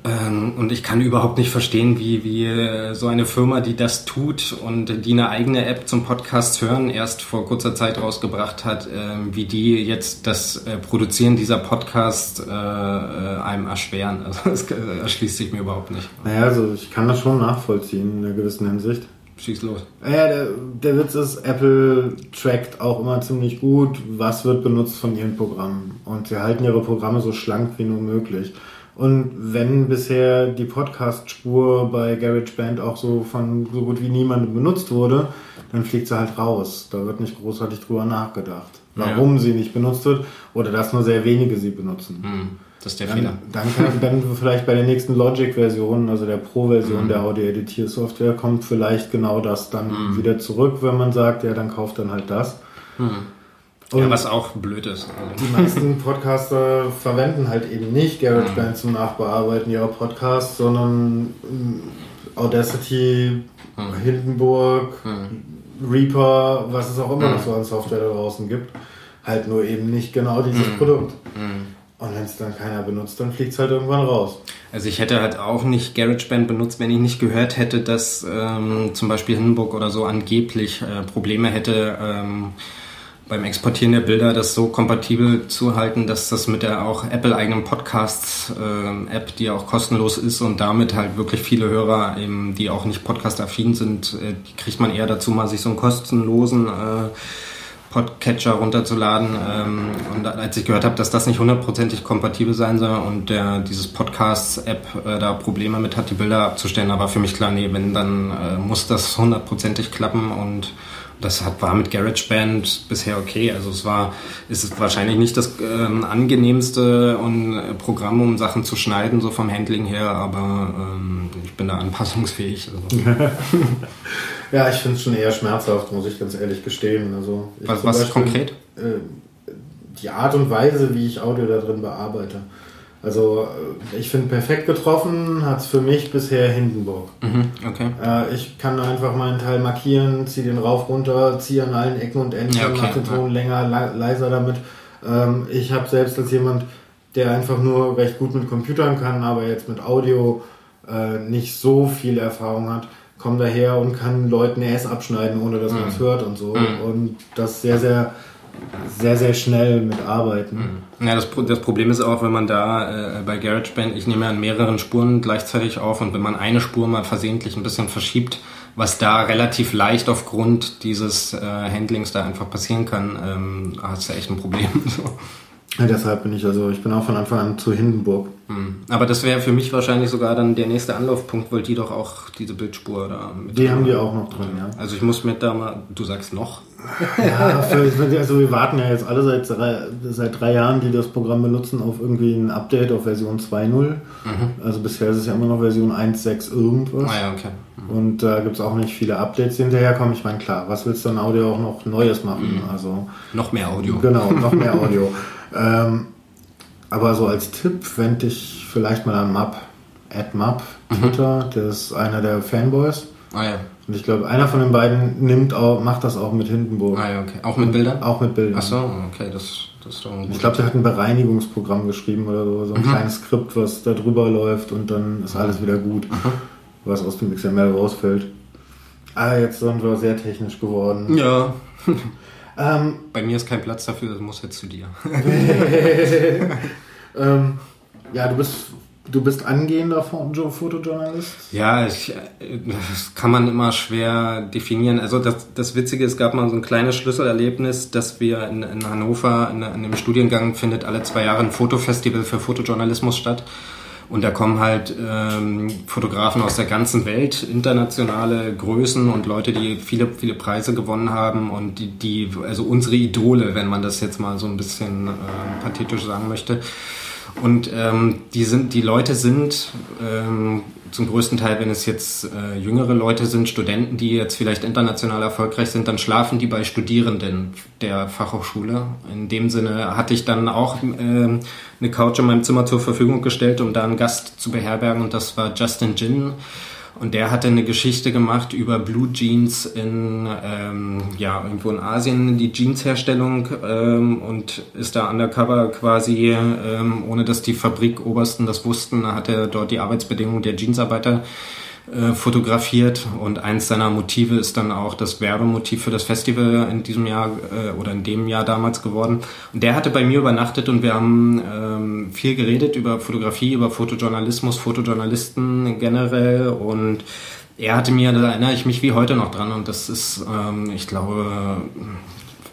Ähm, und ich kann überhaupt nicht verstehen, wie, wie äh, so eine Firma, die das tut und die eine eigene App zum Podcast hören erst vor kurzer Zeit rausgebracht hat, ähm, wie die jetzt das äh, Produzieren dieser Podcast äh, einem erschweren. Also das erschließt sich mir überhaupt nicht. Naja, also ich kann das schon nachvollziehen in einer gewissen Hinsicht. Schieß los. Ja, der, der Witz ist, Apple trackt auch immer ziemlich gut, was wird benutzt von ihren Programmen. Und sie halten ihre Programme so schlank wie nur möglich. Und wenn bisher die Podcast-Spur bei GarageBand auch so von so gut wie niemandem benutzt wurde, dann fliegt sie halt raus. Da wird nicht großartig drüber nachgedacht, warum ja. sie nicht benutzt wird oder dass nur sehr wenige sie benutzen. Hm. Das ist der dann, Fehler. Dann, kann, dann vielleicht bei der nächsten Logic-Version, also der Pro-Version mhm. der Audio-Editiersoftware, kommt vielleicht genau das dann mhm. wieder zurück, wenn man sagt, ja, dann kauft dann halt das. Mhm. Und ja, was auch blöd ist. Die meisten Podcaster verwenden halt eben nicht GarageBand mhm. zum Nachbearbeiten ihrer Podcasts, sondern äh, Audacity, mhm. Hindenburg, mhm. Reaper, was es auch immer noch so an Software da draußen gibt. Halt nur eben nicht genau dieses Produkt. Und wenn es dann keiner benutzt, dann fliegt es halt irgendwann raus. Also ich hätte halt auch nicht GarageBand benutzt, wenn ich nicht gehört hätte, dass ähm, zum Beispiel Hindenburg oder so angeblich äh, Probleme hätte, ähm, beim Exportieren der Bilder das so kompatibel zu halten, dass das mit der auch Apple-eigenen Podcasts-App, äh, die auch kostenlos ist und damit halt wirklich viele Hörer, eben, die auch nicht podcast-affin sind, äh, die kriegt man eher dazu, mal sich so einen kostenlosen äh, Podcatcher runterzuladen. Ähm, und als ich gehört habe, dass das nicht hundertprozentig kompatibel sein soll und der dieses Podcasts-App da Probleme mit hat, die Bilder abzustellen, da war für mich klar, nee, wenn, dann muss das hundertprozentig klappen und das hat, war mit GarageBand bisher okay. Also es war, ist es wahrscheinlich nicht das ähm, angenehmste und, äh, Programm, um Sachen zu schneiden, so vom Handling her, aber ähm, ich bin da anpassungsfähig. Also. ja, ich finde es schon eher schmerzhaft, muss ich ganz ehrlich gestehen. Also was was Beispiel, konkret? Äh, die Art und Weise, wie ich Audio da drin bearbeite. Also äh, ich finde perfekt getroffen hat es für mich bisher Hindenburg. Mhm, okay. Äh, ich kann einfach meinen Teil markieren, ziehe den rauf runter, ziehe an allen Ecken und Enden, ja, okay, mache den Ton ja. länger, le leiser damit. Ähm, ich habe selbst als jemand, der einfach nur recht gut mit Computern kann, aber jetzt mit Audio äh, nicht so viel Erfahrung hat, komme daher und kann Leuten erst abschneiden, ohne dass mhm. man es hört und so. Mhm. Und das sehr, sehr sehr, sehr schnell mit arbeiten. Mhm. Ja, das, das Problem ist auch, wenn man da äh, bei GarageBand, ich nehme an mehreren Spuren gleichzeitig auf und wenn man eine Spur mal versehentlich ein bisschen verschiebt, was da relativ leicht aufgrund dieses äh, Handlings da einfach passieren kann, ähm, hast du echt ein Problem. Ja, deshalb bin ich also, ich bin auch von Anfang an zu Hindenburg. Hm. Aber das wäre für mich wahrscheinlich sogar dann der nächste Anlaufpunkt, weil die doch auch diese Bildspur da mit Die haben die auch noch drin, ja. Also ich muss mit da mal, du sagst noch. Ja, also wir warten ja jetzt alle seit drei, seit drei Jahren, die das Programm benutzen, auf irgendwie ein Update auf Version 2.0. Mhm. Also bisher ist es ja immer noch Version 1.6 irgendwas. Ah ja, okay. Mhm. Und da äh, gibt es auch nicht viele Updates, die hinterherkommen. Ich meine, klar, was willst du an Audio auch noch Neues machen? Mhm. Also Noch mehr Audio. Genau, noch mehr Audio. ähm, aber so als Tipp wende ich vielleicht mal an Map, AdMap, mhm. Twitter, mhm. der ist einer der Fanboys. Ah ja. Und ich glaube, einer von den beiden nimmt auch, macht das auch mit Hindenburg. Ah ja, okay. Auch mit Bildern? Auch mit Bildern. Ach so, okay, das, das ist doch ein Ich glaube, der hat ein Bereinigungsprogramm geschrieben oder so, so ein mhm. kleines Skript, was da drüber läuft und dann ist alles wieder gut, mhm. was aus dem XML rausfällt. Ah, jetzt sind wir sehr technisch geworden. Ja. ähm, Bei mir ist kein Platz dafür, das muss jetzt zu dir. ähm, ja, du bist Du bist angehender Fotojournalist? Ja, ich, das kann man immer schwer definieren. Also das, das Witzige, es gab mal so ein kleines Schlüsselerlebnis, dass wir in, in Hannover in, in einem Studiengang findet alle zwei Jahre ein Fotofestival für Fotojournalismus statt. Und da kommen halt ähm, Fotografen aus der ganzen Welt, internationale Größen und Leute, die viele, viele Preise gewonnen haben und die, die also unsere Idole, wenn man das jetzt mal so ein bisschen äh, pathetisch sagen möchte. Und ähm, die, sind, die Leute sind ähm, zum größten Teil, wenn es jetzt äh, jüngere Leute sind, Studenten, die jetzt vielleicht international erfolgreich sind, dann schlafen die bei Studierenden der Fachhochschule. In dem Sinne hatte ich dann auch äh, eine Couch in meinem Zimmer zur Verfügung gestellt, um da einen Gast zu beherbergen und das war Justin Jin und der hatte eine Geschichte gemacht über Blue Jeans in, ähm, ja, irgendwo in Asien, die Jeansherstellung ähm, und ist da undercover quasi, ähm, ohne dass die Fabrikobersten das wussten, hat er dort die Arbeitsbedingungen der Jeansarbeiter äh, fotografiert. Und eins seiner Motive ist dann auch das Werbemotiv für das Festival in diesem Jahr äh, oder in dem Jahr damals geworden. Und der hatte bei mir übernachtet und wir haben ähm, viel geredet über Fotografie, über Fotojournalismus, Fotojournalisten generell. Und er hatte mir, da erinnere ich mich wie heute noch dran. Und das ist, ähm, ich glaube,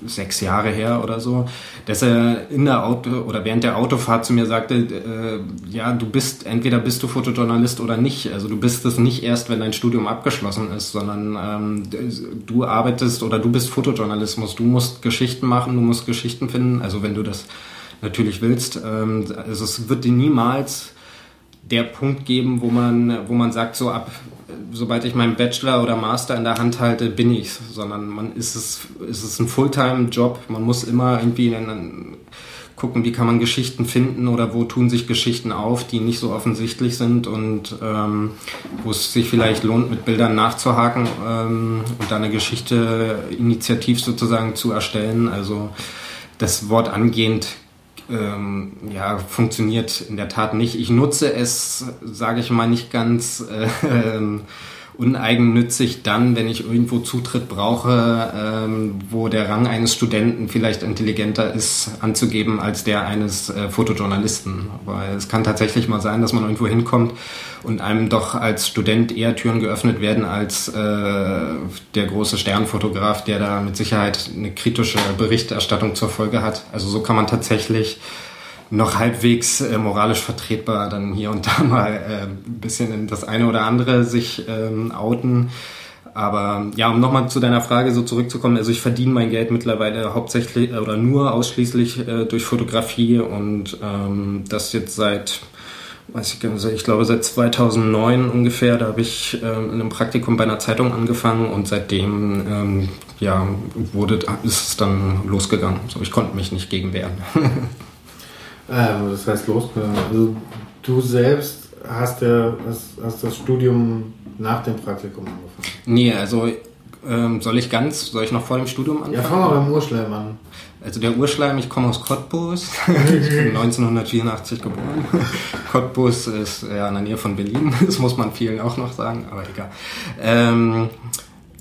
sechs Jahre her oder so, dass er in der Auto oder während der Autofahrt zu mir sagte, äh, ja, du bist, entweder bist du Fotojournalist oder nicht. Also du bist es nicht erst, wenn dein Studium abgeschlossen ist, sondern ähm, du arbeitest oder du bist Fotojournalismus. Du musst Geschichten machen, du musst Geschichten finden, also wenn du das natürlich willst. Ähm, also es wird dir niemals der Punkt geben, wo man, wo man sagt, so ab, sobald ich meinen Bachelor oder Master in der Hand halte, bin ich's, sondern man ist es, ist es ein Fulltime-Job. Man muss immer irgendwie in, gucken, wie kann man Geschichten finden oder wo tun sich Geschichten auf, die nicht so offensichtlich sind und ähm, wo es sich vielleicht lohnt, mit Bildern nachzuhaken ähm, und da eine Geschichte initiativ sozusagen zu erstellen. Also das Wort angehend ähm, ja, funktioniert in der Tat nicht. Ich nutze es, sage ich mal, nicht ganz äh, uneigennützig dann, wenn ich irgendwo Zutritt brauche, ähm, wo der Rang eines Studenten vielleicht intelligenter ist, anzugeben als der eines äh, Fotojournalisten. Weil es kann tatsächlich mal sein, dass man irgendwo hinkommt und einem doch als Student eher Türen geöffnet werden als äh, der große Sternfotograf, der da mit Sicherheit eine kritische Berichterstattung zur Folge hat. Also so kann man tatsächlich noch halbwegs äh, moralisch vertretbar dann hier und da mal äh, ein bisschen in das eine oder andere sich ähm, outen. Aber ja, um nochmal zu deiner Frage so zurückzukommen, also ich verdiene mein Geld mittlerweile hauptsächlich äh, oder nur ausschließlich äh, durch Fotografie und ähm, das jetzt seit, weiß ich, also ich glaube seit 2009 ungefähr, da habe ich äh, in einem Praktikum bei einer Zeitung angefangen und seitdem ähm, ja, wurde, ist es dann losgegangen. So, ich konnte mich nicht gegen wehren. Ähm, das heißt losgegangen. Also du selbst hast ja hast, hast das Studium nach dem Praktikum angefangen. Nee, also ähm, soll ich ganz, soll ich noch vor dem Studium anfangen? Ja, fang mal beim Urschleim an. Also der Urschleim, ich komme aus Cottbus. ich bin 1984 geboren. Cottbus ist ja in der Nähe von Berlin. Das muss man vielen auch noch sagen, aber egal. Ähm,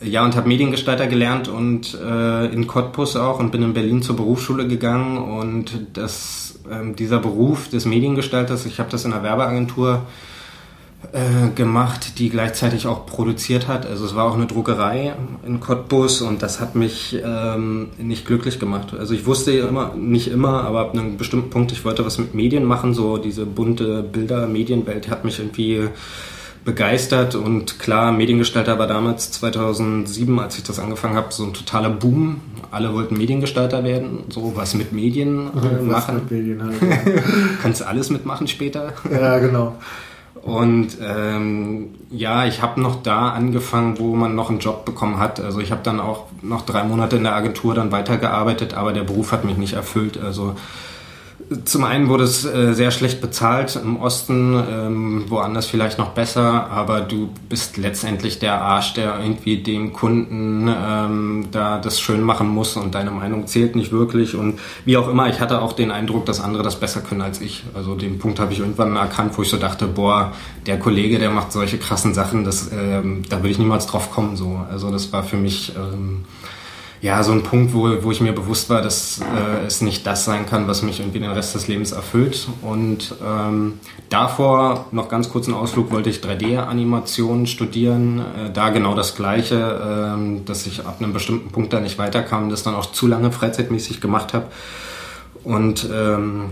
ja, und habe Mediengestalter gelernt und äh, in Cottbus auch und bin in Berlin zur Berufsschule gegangen und das ähm, dieser Beruf des Mediengestalters, ich habe das in einer Werbeagentur äh, gemacht, die gleichzeitig auch produziert hat. Also es war auch eine Druckerei in Cottbus und das hat mich ähm, nicht glücklich gemacht. Also ich wusste immer, nicht immer, aber ab einem bestimmten Punkt, ich wollte was mit Medien machen, so diese bunte Bilder, Medienwelt hat mich irgendwie begeistert und klar, Mediengestalter war damals 2007, als ich das angefangen habe, so ein totaler Boom. Alle wollten Mediengestalter werden, so was mit Medien äh, machen. Mit Medien halt, ja. Kannst alles mitmachen später. Ja, genau. Und ähm, ja, ich habe noch da angefangen, wo man noch einen Job bekommen hat. Also ich habe dann auch noch drei Monate in der Agentur dann weitergearbeitet, aber der Beruf hat mich nicht erfüllt. Also zum einen wurde es äh, sehr schlecht bezahlt im Osten, ähm, woanders vielleicht noch besser, aber du bist letztendlich der Arsch, der irgendwie dem Kunden ähm, da das schön machen muss und deine Meinung zählt nicht wirklich und wie auch immer, ich hatte auch den Eindruck, dass andere das besser können als ich. Also den Punkt habe ich irgendwann erkannt, wo ich so dachte, boah, der Kollege, der macht solche krassen Sachen, das, ähm, da will ich niemals drauf kommen. So. Also das war für mich ähm, ja, so ein Punkt, wo, wo ich mir bewusst war, dass äh, es nicht das sein kann, was mich irgendwie den Rest des Lebens erfüllt. Und ähm, davor, noch ganz kurzen Ausflug, wollte ich 3D-Animation studieren. Äh, da genau das Gleiche, äh, dass ich ab einem bestimmten Punkt da nicht weiterkam, das dann auch zu lange freizeitmäßig gemacht habe. Und ähm,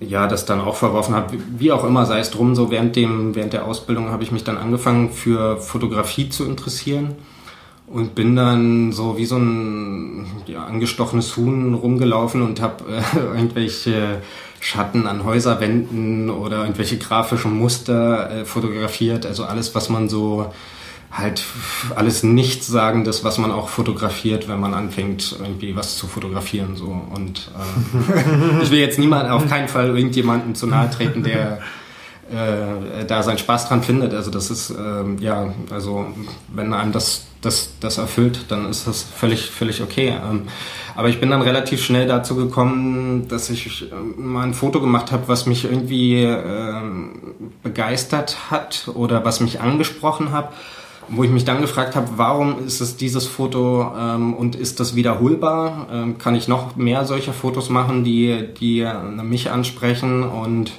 ja, das dann auch verworfen habe. Wie auch immer, sei es drum, so während, dem, während der Ausbildung habe ich mich dann angefangen für Fotografie zu interessieren und bin dann so wie so ein ja, angestochenes Huhn rumgelaufen und habe äh, irgendwelche Schatten an Häuserwänden oder irgendwelche grafischen Muster äh, fotografiert. Also alles, was man so halt alles Nichtssagendes, was man auch fotografiert, wenn man anfängt, irgendwie was zu fotografieren. So. Und äh, ich will jetzt niemand, auf keinen Fall irgendjemanden zu nahe treten, der äh, da seinen Spaß dran findet. Also das ist, ähm, ja, also wenn einem das, das, das erfüllt, dann ist das völlig, völlig okay. Ähm, aber ich bin dann relativ schnell dazu gekommen, dass ich äh, mal ein Foto gemacht habe, was mich irgendwie äh, begeistert hat oder was mich angesprochen hat wo ich mich dann gefragt habe, warum ist es dieses Foto ähm, und ist das wiederholbar? Ähm, kann ich noch mehr solcher Fotos machen, die, die mich ansprechen und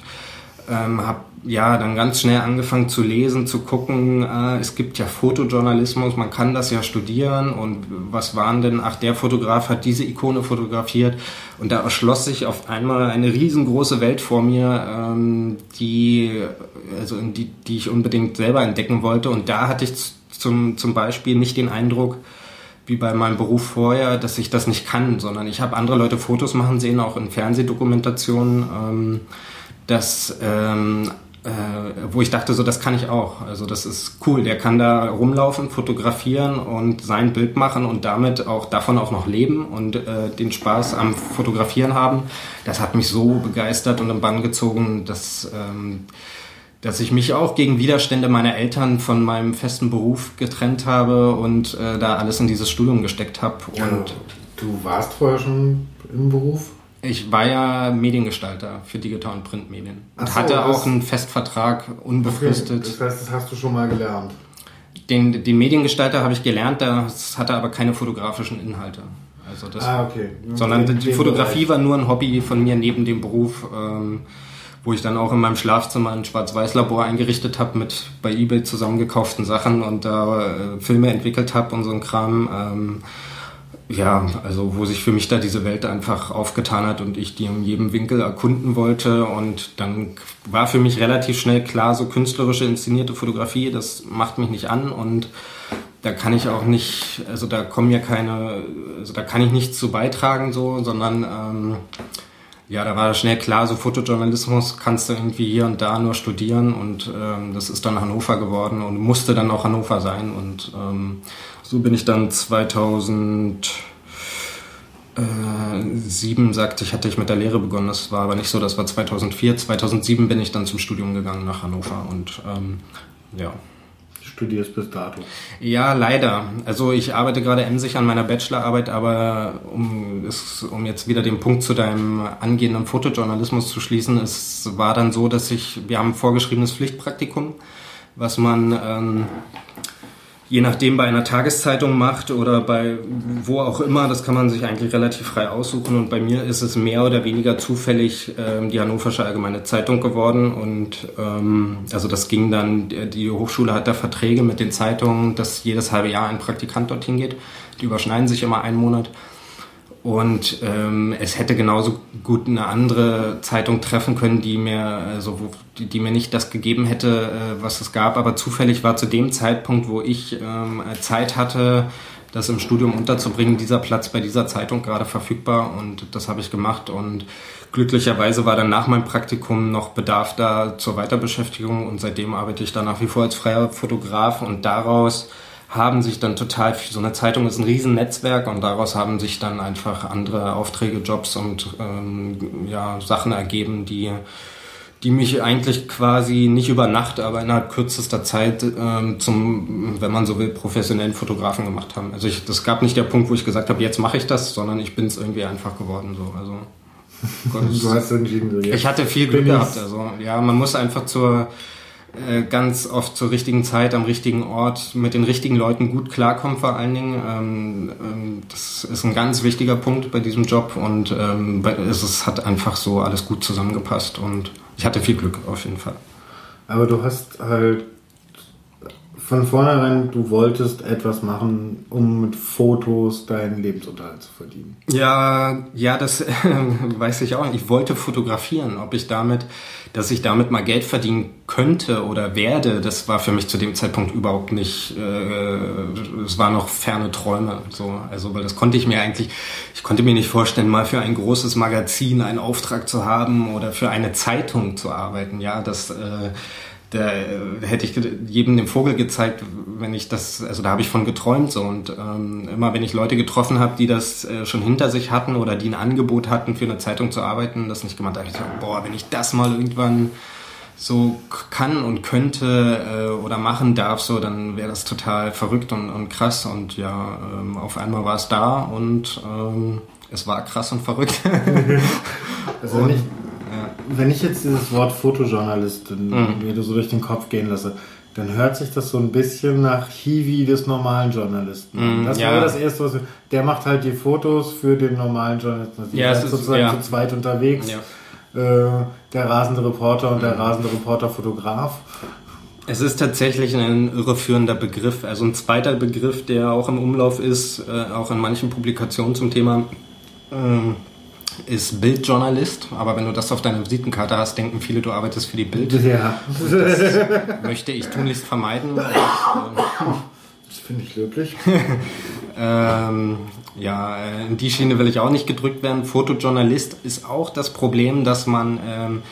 ähm, habe ja dann ganz schnell angefangen zu lesen, zu gucken, äh, es gibt ja Fotojournalismus, man kann das ja studieren und was waren denn, ach der Fotograf hat diese Ikone fotografiert und da erschloss sich auf einmal eine riesengroße Welt vor mir, ähm, die, also die, die ich unbedingt selber entdecken wollte und da hatte ich zum, zum Beispiel nicht den Eindruck, wie bei meinem Beruf vorher, dass ich das nicht kann, sondern ich habe andere Leute Fotos machen sehen, auch in Fernsehdokumentationen, ähm, dass ähm, äh, wo ich dachte, so das kann ich auch. Also das ist cool. Der kann da rumlaufen, fotografieren und sein Bild machen und damit auch davon auch noch leben und äh, den Spaß am Fotografieren haben. Das hat mich so begeistert und im Bann gezogen, dass ähm, dass ich mich auch gegen Widerstände meiner Eltern von meinem festen Beruf getrennt habe und äh, da alles in dieses Studium gesteckt habe. Ja, du warst vorher schon im Beruf? Ich war ja Mediengestalter für Digital- und Printmedien und so, hatte auch einen Festvertrag unbefristet. Okay, das heißt, das hast du schon mal gelernt. den, den Mediengestalter habe ich gelernt, das hatte aber keine fotografischen Inhalte. Also das, ah, okay. Sondern die Fotografie war nur ein Hobby von mir neben dem Beruf, ähm, wo ich dann auch in meinem Schlafzimmer ein Schwarz-Weiß-Labor eingerichtet habe mit bei eBay zusammengekauften Sachen und da äh, Filme entwickelt habe und so ein Kram. Ähm, ja, also wo sich für mich da diese Welt einfach aufgetan hat und ich die in jedem Winkel erkunden wollte. Und dann war für mich relativ schnell klar, so künstlerische inszenierte Fotografie, das macht mich nicht an. Und da kann ich auch nicht, also da kommen ja keine, also da kann ich nichts zu beitragen so, sondern ähm, ja, da war schnell klar, so Fotojournalismus kannst du irgendwie hier und da nur studieren. Und ähm, das ist dann Hannover geworden und musste dann auch Hannover sein. Und ähm, so bin ich dann 2007, sagte ich, hatte ich mit der Lehre begonnen. Das war aber nicht so, das war 2004. 2007 bin ich dann zum Studium gegangen nach Hannover und ähm, ja. Studierst bis dato? Ja, leider. Also ich arbeite gerade emsig an meiner Bachelorarbeit, aber um, ist, um jetzt wieder den Punkt zu deinem angehenden Fotojournalismus zu schließen, es war dann so, dass ich, wir haben ein vorgeschriebenes Pflichtpraktikum, was man ähm, je nachdem bei einer Tageszeitung macht oder bei wo auch immer, das kann man sich eigentlich relativ frei aussuchen. Und bei mir ist es mehr oder weniger zufällig ähm, die Hannoversche Allgemeine Zeitung geworden. Und ähm, also das ging dann, die Hochschule hat da Verträge mit den Zeitungen, dass jedes halbe Jahr ein Praktikant dorthin geht. Die überschneiden sich immer einen Monat. Und ähm, es hätte genauso gut eine andere Zeitung treffen können, die mir, also wo, die, die mir nicht das gegeben hätte, äh, was es gab. Aber zufällig war zu dem Zeitpunkt, wo ich ähm, Zeit hatte, das im Studium unterzubringen, dieser Platz bei dieser Zeitung gerade verfügbar. Und das habe ich gemacht. Und glücklicherweise war dann nach meinem Praktikum noch Bedarf da zur Weiterbeschäftigung. Und seitdem arbeite ich da nach wie vor als freier Fotograf. Und daraus haben sich dann total, so eine Zeitung ist ein Riesennetzwerk und daraus haben sich dann einfach andere Aufträge, Jobs und ähm, ja, Sachen ergeben, die, die mich eigentlich quasi nicht über Nacht, aber innerhalb kürzester Zeit ähm, zum, wenn man so will, professionellen Fotografen gemacht haben. Also ich, das gab nicht der Punkt, wo ich gesagt habe, jetzt mache ich das, sondern ich bin es irgendwie einfach geworden. So. Also, du hast entschieden, ich hatte viel Glück gehabt. Also ja, man muss einfach zur äh, ganz oft zur richtigen Zeit am richtigen Ort mit den richtigen Leuten gut klarkommen vor allen Dingen. Ähm, ähm, das ist ein ganz wichtiger Punkt bei diesem Job und ähm, es, es hat einfach so alles gut zusammengepasst und ich hatte viel Glück auf jeden Fall. Aber du hast halt von vornherein, du wolltest etwas machen, um mit Fotos deinen Lebensunterhalt zu verdienen. Ja, ja, das äh, weiß ich auch. Ich wollte fotografieren. Ob ich damit, dass ich damit mal Geld verdienen könnte oder werde, das war für mich zu dem Zeitpunkt überhaupt nicht. Äh, es war noch ferne Träume. So, also weil das konnte ich mir eigentlich. Ich konnte mir nicht vorstellen, mal für ein großes Magazin einen Auftrag zu haben oder für eine Zeitung zu arbeiten. Ja, das. Äh, da äh, hätte ich jedem den Vogel gezeigt, wenn ich das, also da habe ich von geträumt so und ähm, immer wenn ich Leute getroffen habe, die das äh, schon hinter sich hatten oder die ein Angebot hatten für eine Zeitung zu arbeiten, das nicht gemacht habe, ich so, boah, wenn ich das mal irgendwann so kann und könnte äh, oder machen darf, so dann wäre das total verrückt und, und krass und ja, ähm, auf einmal war es da und ähm, es war krass und verrückt. also und, nicht wenn ich jetzt dieses Wort Fotojournalistin mhm. mir so durch den Kopf gehen lasse, dann hört sich das so ein bisschen nach Hiwi des normalen Journalisten. Mm, das ja. wäre das erste, was der macht halt die Fotos für den normalen Journalisten. Die ja, sind sozusagen ja. zu zweit unterwegs. Ja. Äh, der rasende Reporter und der mhm. rasende Reporter Fotograf. Es ist tatsächlich ein irreführender Begriff. Also ein zweiter Begriff, der auch im Umlauf ist, äh, auch in manchen Publikationen zum Thema äh, ist Bildjournalist, aber wenn du das auf deiner Visitenkarte hast, denken viele, du arbeitest für die Bild. Ja. das möchte ich tunlichst vermeiden. Das, das finde ich löblich. ähm, ja, in die Schiene will ich auch nicht gedrückt werden. Fotojournalist ist auch das Problem, dass man, ähm,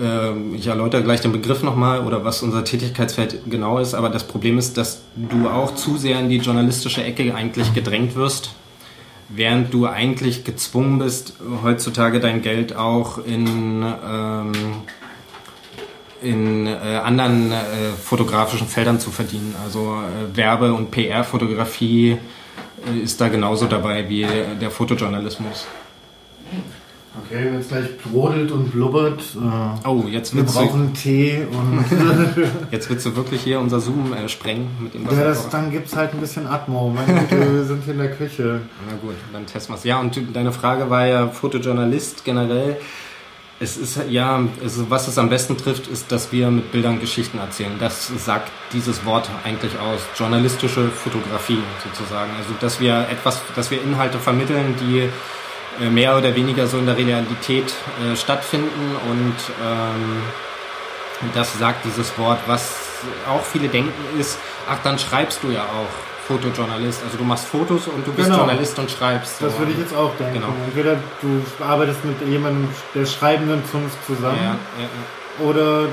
äh, ich erläutere gleich den Begriff nochmal oder was unser Tätigkeitsfeld genau ist, aber das Problem ist, dass du auch zu sehr in die journalistische Ecke eigentlich gedrängt wirst während du eigentlich gezwungen bist, heutzutage dein Geld auch in, ähm, in äh, anderen äh, fotografischen Feldern zu verdienen. Also äh, Werbe- und PR-Fotografie äh, ist da genauso dabei wie der Fotojournalismus. Okay, wenn es gleich brodelt und blubbert. Äh, oh, jetzt wir brauchen du, Tee und. jetzt willst du wirklich hier unser Zoom äh, sprengen mit dem Wasser. Ja, das, dann gibt es halt ein bisschen Atmo. Meine Güte, wir sind hier in der Küche. Na gut, dann testen wir es. Ja, und deine Frage war ja Fotojournalist generell. Es ist ja, es, was es am besten trifft, ist, dass wir mit Bildern Geschichten erzählen. Das sagt dieses Wort eigentlich aus. Journalistische Fotografie sozusagen. Also, dass wir etwas, dass wir Inhalte vermitteln, die mehr oder weniger so in der Realität äh, stattfinden und ähm, das sagt dieses Wort. Was auch viele denken ist, ach, dann schreibst du ja auch. Fotojournalist. Also du machst Fotos und du bist genau. Journalist und schreibst. Das würde ich jetzt auch denken. Genau. Entweder du arbeitest mit jemandem der schreibenden Zunft zusammen ja, ja, oder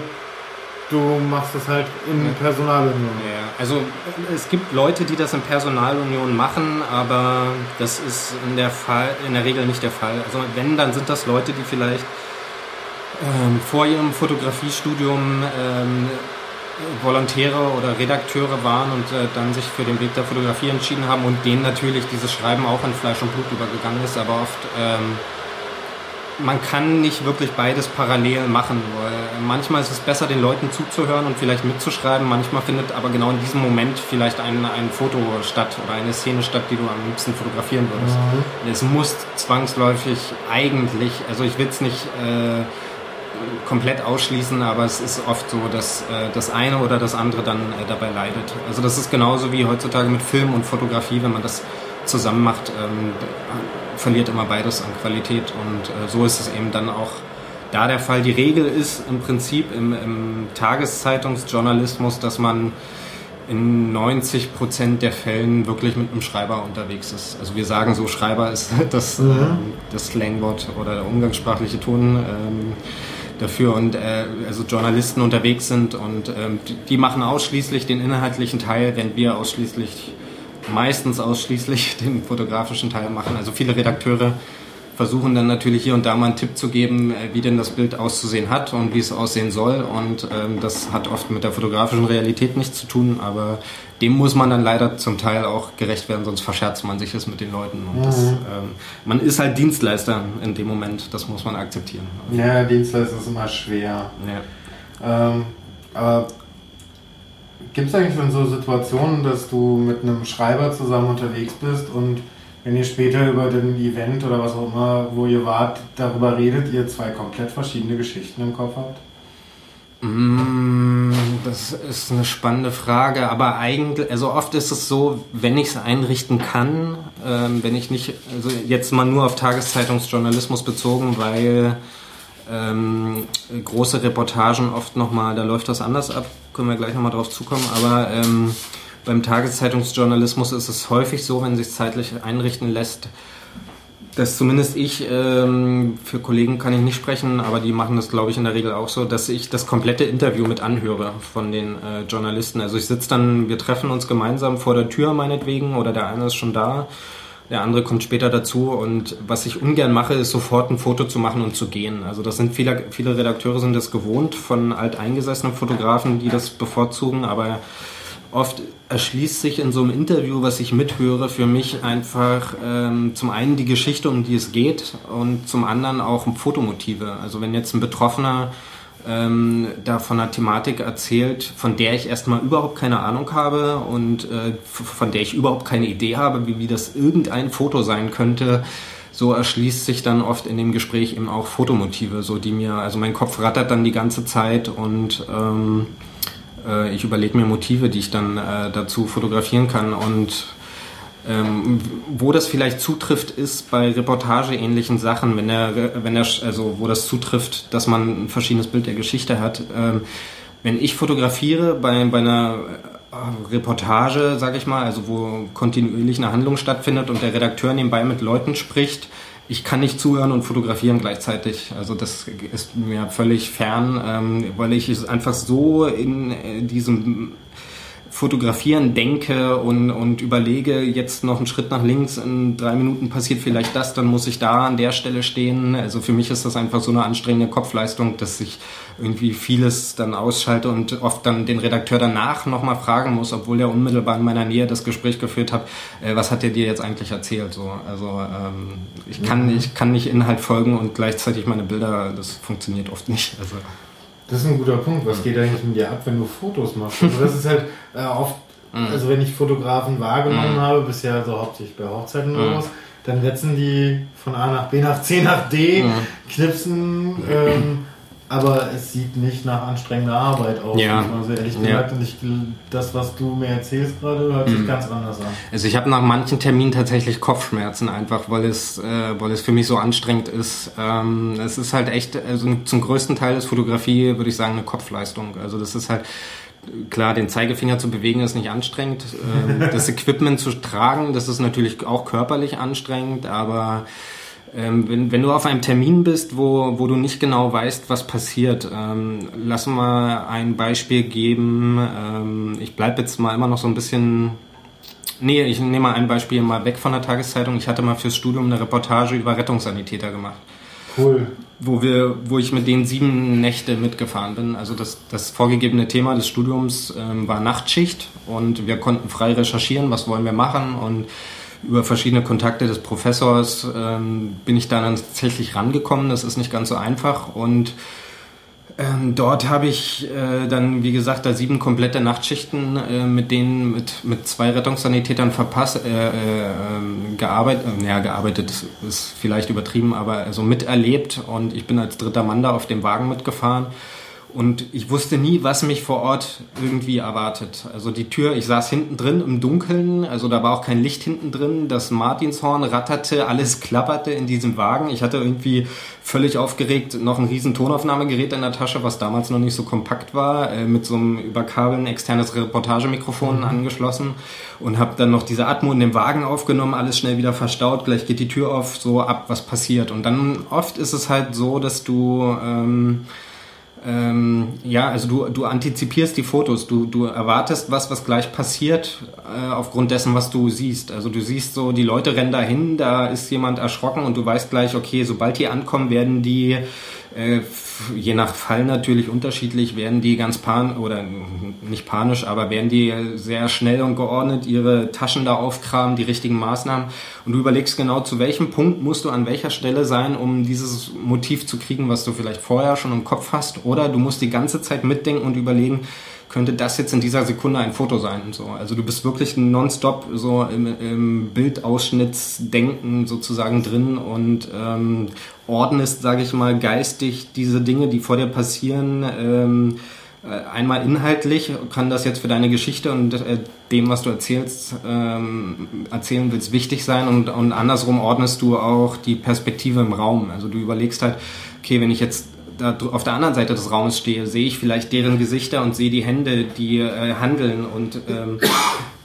du machst das halt in Personalunion. Ja, also es gibt Leute, die das in Personalunion machen, aber das ist in der, Fall, in der Regel nicht der Fall. Also wenn, dann sind das Leute, die vielleicht ähm, vor ihrem Fotografiestudium ähm, Volontäre oder Redakteure waren und äh, dann sich für den Weg der Fotografie entschieden haben und denen natürlich dieses Schreiben auch in Fleisch und Blut übergegangen ist, aber oft ähm, man kann nicht wirklich beides parallel machen, weil manchmal ist es besser, den Leuten zuzuhören und vielleicht mitzuschreiben, manchmal findet aber genau in diesem Moment vielleicht ein, ein Foto statt oder eine Szene statt, die du am liebsten fotografieren würdest. Mhm. Es muss zwangsläufig eigentlich, also ich will es nicht äh, komplett ausschließen, aber es ist oft so, dass äh, das eine oder das andere dann äh, dabei leidet. Also das ist genauso wie heutzutage mit Film und Fotografie, wenn man das zusammen macht, ähm, verliert immer beides an Qualität und äh, so ist es eben dann auch da der Fall. Die Regel ist im Prinzip im, im Tageszeitungsjournalismus, dass man in 90 Prozent der Fällen wirklich mit einem Schreiber unterwegs ist. Also wir sagen so, Schreiber ist das, mhm. ähm, das Slangwort oder der umgangssprachliche Ton ähm, dafür und äh, also Journalisten unterwegs sind und ähm, die, die, machen ausschließlich den inhaltlichen Teil, während wir ausschließlich meistens ausschließlich den fotografischen Teil machen. Also viele Redakteure versuchen dann natürlich hier und da mal einen Tipp zu geben, äh, wie denn das Bild auszusehen hat und wie es aussehen soll. Und ähm, das hat oft mit der fotografischen Realität nichts zu tun, aber dem muss man dann leider zum Teil auch gerecht werden, sonst verscherzt man sich es mit den Leuten. Und mhm. das, ähm, man ist halt Dienstleister in dem Moment, das muss man akzeptieren. Ja, Dienstleister ist immer schwer. Ja. Ähm, aber gibt es eigentlich schon so Situationen, dass du mit einem Schreiber zusammen unterwegs bist und wenn ihr später über den Event oder was auch immer, wo ihr wart, darüber redet, ihr zwei komplett verschiedene Geschichten im Kopf habt? Mm, das ist eine spannende Frage, aber eigentlich, also oft ist es so, wenn ich es einrichten kann, ähm, wenn ich nicht, also jetzt mal nur auf Tageszeitungsjournalismus bezogen, weil ähm, große Reportagen oft nochmal, da läuft das anders ab, können wir gleich nochmal drauf zukommen, aber ähm, beim Tageszeitungsjournalismus ist es häufig so, wenn sich zeitlich einrichten lässt, dass zumindest ich, ähm, für Kollegen kann ich nicht sprechen, aber die machen das, glaube ich, in der Regel auch so, dass ich das komplette Interview mit anhöre von den äh, Journalisten. Also ich sitze dann, wir treffen uns gemeinsam vor der Tür meinetwegen oder der eine ist schon da, der andere kommt später dazu und was ich ungern mache, ist sofort ein Foto zu machen und zu gehen. Also das sind viele, viele Redakteure sind das gewohnt von alteingesessenen Fotografen, die das bevorzugen, aber oft erschließt sich in so einem Interview, was ich mithöre, für mich einfach ähm, zum einen die Geschichte, um die es geht und zum anderen auch Fotomotive. Also wenn jetzt ein Betroffener ähm, da von einer Thematik erzählt, von der ich erstmal überhaupt keine Ahnung habe und äh, von der ich überhaupt keine Idee habe, wie, wie das irgendein Foto sein könnte, so erschließt sich dann oft in dem Gespräch eben auch Fotomotive, so die mir, also mein Kopf rattert dann die ganze Zeit und ähm, äh, ich überlege mir Motive, die ich dann äh, dazu fotografieren kann und ähm, wo das vielleicht zutrifft, ist bei Reportageähnlichen Sachen, wenn er, wenn er, also wo das zutrifft, dass man ein verschiedenes Bild der Geschichte hat. Ähm, wenn ich fotografiere bei, bei einer äh, Reportage, sage ich mal, also wo kontinuierlich eine Handlung stattfindet und der Redakteur nebenbei mit Leuten spricht, ich kann nicht zuhören und fotografieren gleichzeitig. Also das ist mir völlig fern, ähm, weil ich es einfach so in äh, diesem fotografieren denke und, und überlege, jetzt noch einen Schritt nach links, in drei Minuten passiert vielleicht das, dann muss ich da an der Stelle stehen. Also für mich ist das einfach so eine anstrengende Kopfleistung, dass ich irgendwie vieles dann ausschalte und oft dann den Redakteur danach nochmal fragen muss, obwohl er unmittelbar in meiner Nähe das Gespräch geführt hat, äh, was hat er dir jetzt eigentlich erzählt? So, also ähm, ich, kann, mhm. ich kann nicht Inhalt folgen und gleichzeitig meine Bilder, das funktioniert oft nicht. Also. Das ist ein guter Punkt. Was geht eigentlich mit dir ab, wenn du Fotos machst? Also das ist halt äh, oft, mhm. also wenn ich Fotografen wahrgenommen mhm. habe, bisher so hauptsächlich bei Hochzeiten oder mhm. was, dann setzen die von A nach B nach C nach D, knipsen ähm, aber es sieht nicht nach anstrengender Arbeit aus. Ja. Also ehrlich gesagt, ja. und ich, das, was du mir erzählst gerade, hört sich mhm. ganz anders an. Also ich habe nach manchen Terminen tatsächlich Kopfschmerzen einfach, weil es, äh, weil es für mich so anstrengend ist. Ähm, es ist halt echt, also zum größten Teil ist Fotografie, würde ich sagen, eine Kopfleistung. Also das ist halt klar, den Zeigefinger zu bewegen ist nicht anstrengend. Ähm, das Equipment zu tragen, das ist natürlich auch körperlich anstrengend, aber ähm, wenn, wenn, du auf einem Termin bist, wo, wo du nicht genau weißt, was passiert, ähm, lass mal ein Beispiel geben. Ähm, ich bleibe jetzt mal immer noch so ein bisschen. Nee, ich nehme mal ein Beispiel mal weg von der Tageszeitung. Ich hatte mal fürs Studium eine Reportage über Rettungssanitäter gemacht. Cool. Wo, wir, wo ich mit denen sieben Nächte mitgefahren bin. Also das, das vorgegebene Thema des Studiums ähm, war Nachtschicht und wir konnten frei recherchieren, was wollen wir machen und über verschiedene Kontakte des Professors ähm, bin ich dann tatsächlich rangekommen. Das ist nicht ganz so einfach. Und ähm, dort habe ich äh, dann, wie gesagt, da sieben komplette Nachtschichten äh, mit denen, mit, mit zwei Rettungssanitätern verpasst, äh, äh, gearbeitet, äh, ja, gearbeitet ist vielleicht übertrieben, aber also miterlebt. Und ich bin als dritter Mann da auf dem Wagen mitgefahren und ich wusste nie, was mich vor Ort irgendwie erwartet. Also die Tür, ich saß hinten drin im Dunkeln, also da war auch kein Licht hinten drin. Das Martinshorn ratterte, alles klapperte in diesem Wagen. Ich hatte irgendwie völlig aufgeregt noch ein riesen Tonaufnahmegerät in der Tasche, was damals noch nicht so kompakt war, äh, mit so einem über Kabel ein externes Reportagemikrofon mhm. angeschlossen und habe dann noch diese Atmo in dem Wagen aufgenommen, alles schnell wieder verstaut, gleich geht die Tür auf, so ab, was passiert. Und dann oft ist es halt so, dass du... Ähm, ähm, ja, also du, du antizipierst die Fotos, du, du erwartest was, was gleich passiert, äh, aufgrund dessen, was du siehst. Also du siehst so, die Leute rennen dahin, da ist jemand erschrocken und du weißt gleich, okay, sobald die ankommen, werden die äh, je nach Fall natürlich unterschiedlich, werden die ganz pan oder nicht panisch, aber werden die sehr schnell und geordnet ihre Taschen da aufkramen, die richtigen Maßnahmen? Und du überlegst genau, zu welchem Punkt musst du an welcher Stelle sein, um dieses Motiv zu kriegen, was du vielleicht vorher schon im Kopf hast? Oder du musst die ganze Zeit mitdenken und überlegen, könnte das jetzt in dieser Sekunde ein Foto sein. So. Also du bist wirklich nonstop so im, im Bildausschnittsdenken sozusagen drin und ähm, ordnest, sage ich mal, geistig diese Dinge, die vor dir passieren. Ähm, äh, einmal inhaltlich kann das jetzt für deine Geschichte und äh, dem, was du erzählst, ähm, erzählen willst, wichtig sein und, und andersrum ordnest du auch die Perspektive im Raum. Also du überlegst halt, okay, wenn ich jetzt da auf der anderen Seite des Raumes stehe, sehe ich vielleicht deren Gesichter und sehe die Hände, die äh, handeln und ähm,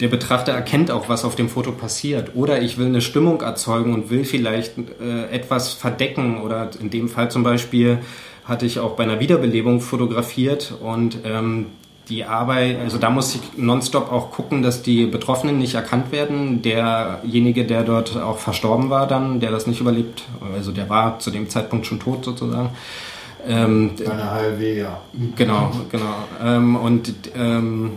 der Betrachter erkennt auch, was auf dem Foto passiert. Oder ich will eine Stimmung erzeugen und will vielleicht äh, etwas verdecken oder in dem Fall zum Beispiel hatte ich auch bei einer Wiederbelebung fotografiert und ähm, die Arbeit, also da muss ich nonstop auch gucken, dass die Betroffenen nicht erkannt werden. Derjenige, der dort auch verstorben war dann, der das nicht überlebt, also der war zu dem Zeitpunkt schon tot sozusagen, ähm, Eine halbe, ja. Genau, genau. Ähm, und ähm,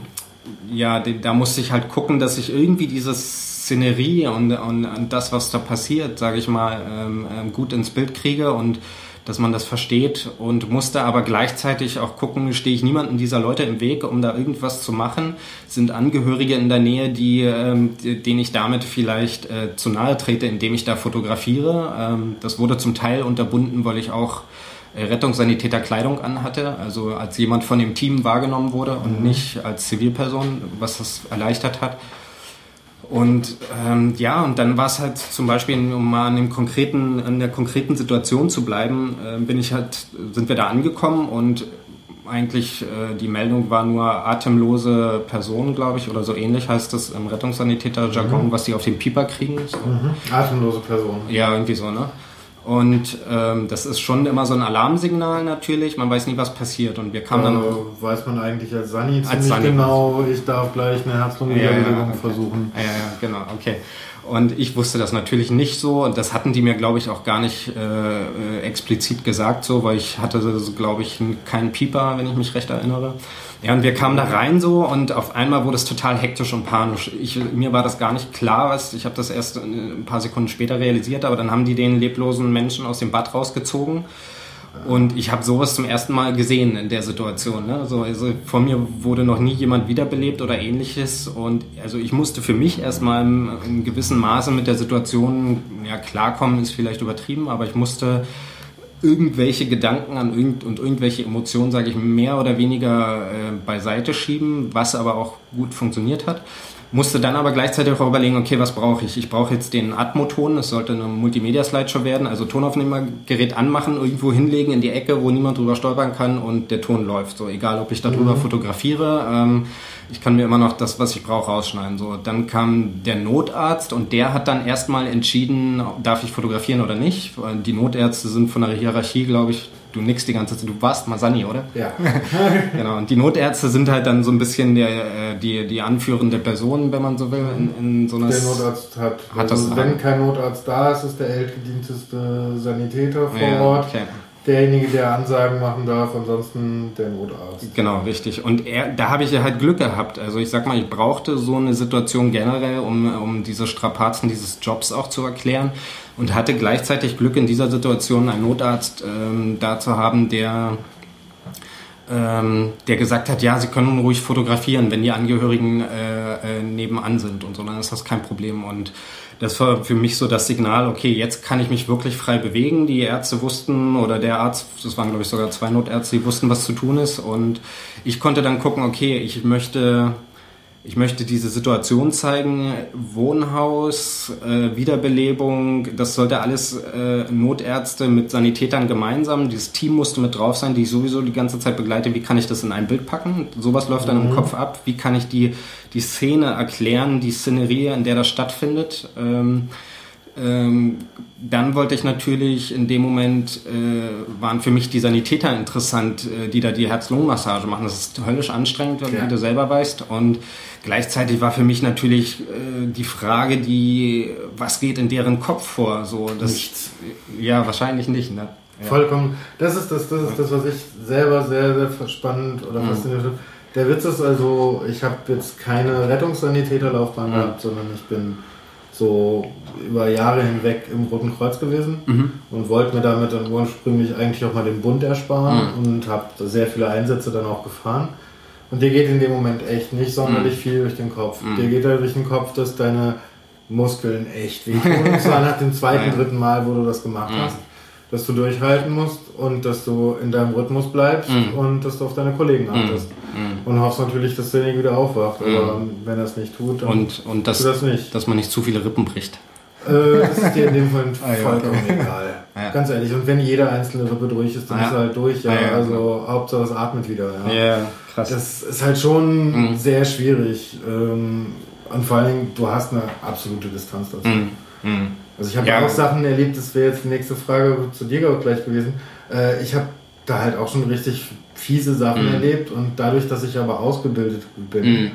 ja, da musste ich halt gucken, dass ich irgendwie diese Szenerie und, und, und das, was da passiert, sage ich mal, ähm, ähm, gut ins Bild kriege und dass man das versteht und musste aber gleichzeitig auch gucken, stehe ich niemanden dieser Leute im Weg, um da irgendwas zu machen? Sind Angehörige in der Nähe, die, ähm, denen ich damit vielleicht äh, zu nahe trete, indem ich da fotografiere? Ähm, das wurde zum Teil unterbunden, weil ich auch Rettungssanitäter Kleidung anhatte, also als jemand von dem Team wahrgenommen wurde und mhm. nicht als Zivilperson, was das erleichtert hat. Und ähm, ja, und dann war es halt zum Beispiel, um mal an dem konkreten, an der konkreten Situation zu bleiben, äh, bin ich halt, sind wir da angekommen und eigentlich äh, die Meldung war nur atemlose Personen, glaube ich, oder so ähnlich heißt das im Rettungssanitäter-Jargon, mhm. was die auf den Pieper kriegen. So. Mhm. Atemlose Personen. Ja, irgendwie so, ne? Und ähm, das ist schon immer so ein Alarmsignal natürlich. Man weiß nie, was passiert. Und wir kamen dann. Äh, weiß man eigentlich als Sani ziemlich Sani genau, ich darf gleich eine Herz-Lungen-Wiederbelebung ja, ja, okay. versuchen. Ja, ja, genau, okay. Und ich wusste das natürlich nicht so und das hatten die mir, glaube ich, auch gar nicht äh, explizit gesagt so, weil ich hatte, glaube ich, keinen Pieper, wenn ich mich recht erinnere. Ja, und wir kamen da rein so und auf einmal wurde es total hektisch und panisch. Ich, mir war das gar nicht klar, was, ich habe das erst ein paar Sekunden später realisiert, aber dann haben die den leblosen Menschen aus dem Bad rausgezogen und ich habe sowas zum ersten Mal gesehen in der Situation. Ne? Also, also vor mir wurde noch nie jemand wiederbelebt oder ähnliches. Und also ich musste für mich erstmal in, in gewissem Maße mit der Situation ja, klarkommen, ist vielleicht übertrieben, aber ich musste irgendwelche Gedanken an irgend und irgendwelche Emotionen, sage ich, mehr oder weniger äh, beiseite schieben, was aber auch gut funktioniert hat musste dann aber gleichzeitig auch überlegen, okay, was brauche ich? Ich brauche jetzt den Atmo-Ton, es sollte eine Multimedia-Slideshow werden, also Tonaufnehmergerät anmachen, irgendwo hinlegen in die Ecke, wo niemand drüber stolpern kann und der Ton läuft. So, egal ob ich darüber mhm. fotografiere, ähm, ich kann mir immer noch das, was ich brauche, rausschneiden. So, dann kam der Notarzt und der hat dann erstmal entschieden, darf ich fotografieren oder nicht. Die Notärzte sind von der Hierarchie, glaube ich, du nix die ganze Zeit, du warst Masani, oder? Ja. genau. Und die Notärzte sind halt dann so ein bisschen der, äh, die, die anführende Person, wenn man so will, in, in so einer. Der Notarzt hat, hat also das wenn kein Notarzt da ist, ist der ältgedienteste Sanitäter vor ja, Ort. Okay derjenige, der Ansagen machen darf, ansonsten der Notarzt. Genau, richtig. Und er, da habe ich ja halt Glück gehabt. Also ich sag mal, ich brauchte so eine Situation generell, um, um diese Strapazen dieses Jobs auch zu erklären und hatte gleichzeitig Glück in dieser Situation einen Notarzt ähm, da zu haben, der ähm, der gesagt hat, ja, Sie können ruhig fotografieren, wenn die Angehörigen äh, äh, nebenan sind und so, dann ist das kein Problem. Und das war für mich so das Signal, okay, jetzt kann ich mich wirklich frei bewegen. Die Ärzte wussten oder der Arzt, das waren glaube ich sogar zwei Notärzte, die wussten, was zu tun ist. Und ich konnte dann gucken, okay, ich möchte ich möchte diese Situation zeigen, Wohnhaus, äh, Wiederbelebung, das sollte alles äh, Notärzte mit Sanitätern gemeinsam. Dieses Team musste mit drauf sein, die ich sowieso die ganze Zeit begleite. Wie kann ich das in ein Bild packen? Sowas läuft dann mhm. im Kopf ab. Wie kann ich die, die Szene erklären, die Szenerie, in der das stattfindet? Ähm, ähm, dann wollte ich natürlich in dem Moment, äh, waren für mich die Sanitäter interessant, äh, die da die Herz-Lungen-Massage machen. Das ist höllisch anstrengend, ja. wie du selber weißt. Und gleichzeitig war für mich natürlich äh, die Frage, die, was geht in deren Kopf vor? So, das, Nichts. Ja, wahrscheinlich nicht. Ne? Ja. Vollkommen. Das ist das, das ist das, was ich selber sehr, sehr spannend oder mhm. faszinierend finde. Der Witz ist also, ich habe jetzt keine Rettungssanitäterlaufbahn mhm. gehabt, sondern ich bin so über Jahre hinweg im Roten Kreuz gewesen mhm. und wollte mir damit dann ursprünglich eigentlich auch mal den Bund ersparen mhm. und habe sehr viele Einsätze dann auch gefahren. Und dir geht in dem Moment echt nicht sonderlich mhm. viel durch den Kopf. Mhm. Dir geht halt durch den Kopf, dass deine Muskeln echt wehtun. Und zwar nach dem zweiten, dritten Mal, wo du das gemacht mhm. hast dass du durchhalten musst und dass du in deinem Rhythmus bleibst mm. und dass du auf deine Kollegen mhm. achtest. Mm. Und hoffst natürlich, dass derjenige wieder aufwacht. Mm. Aber wenn er es nicht tut, dann und, und das, das nicht. dass man nicht zu viele Rippen bricht. Äh, das ist dir in dem Fall ah, vollkommen okay. egal. Ja. Ganz ehrlich. Und wenn jede einzelne Rippe durch ist, dann ja. ist er halt durch. Ja. ja also genau. Hauptsache es atmet wieder. Ja, krass. Das ist halt schon mhm. sehr schwierig. Ähm, und vor allen Dingen, du hast eine absolute Distanz dazu. Also ich habe ja. auch Sachen erlebt, das wäre jetzt die nächste Frage zu dir auch gleich gewesen. Äh, ich habe da halt auch schon richtig fiese Sachen mhm. erlebt und dadurch, dass ich aber ausgebildet bin, mhm.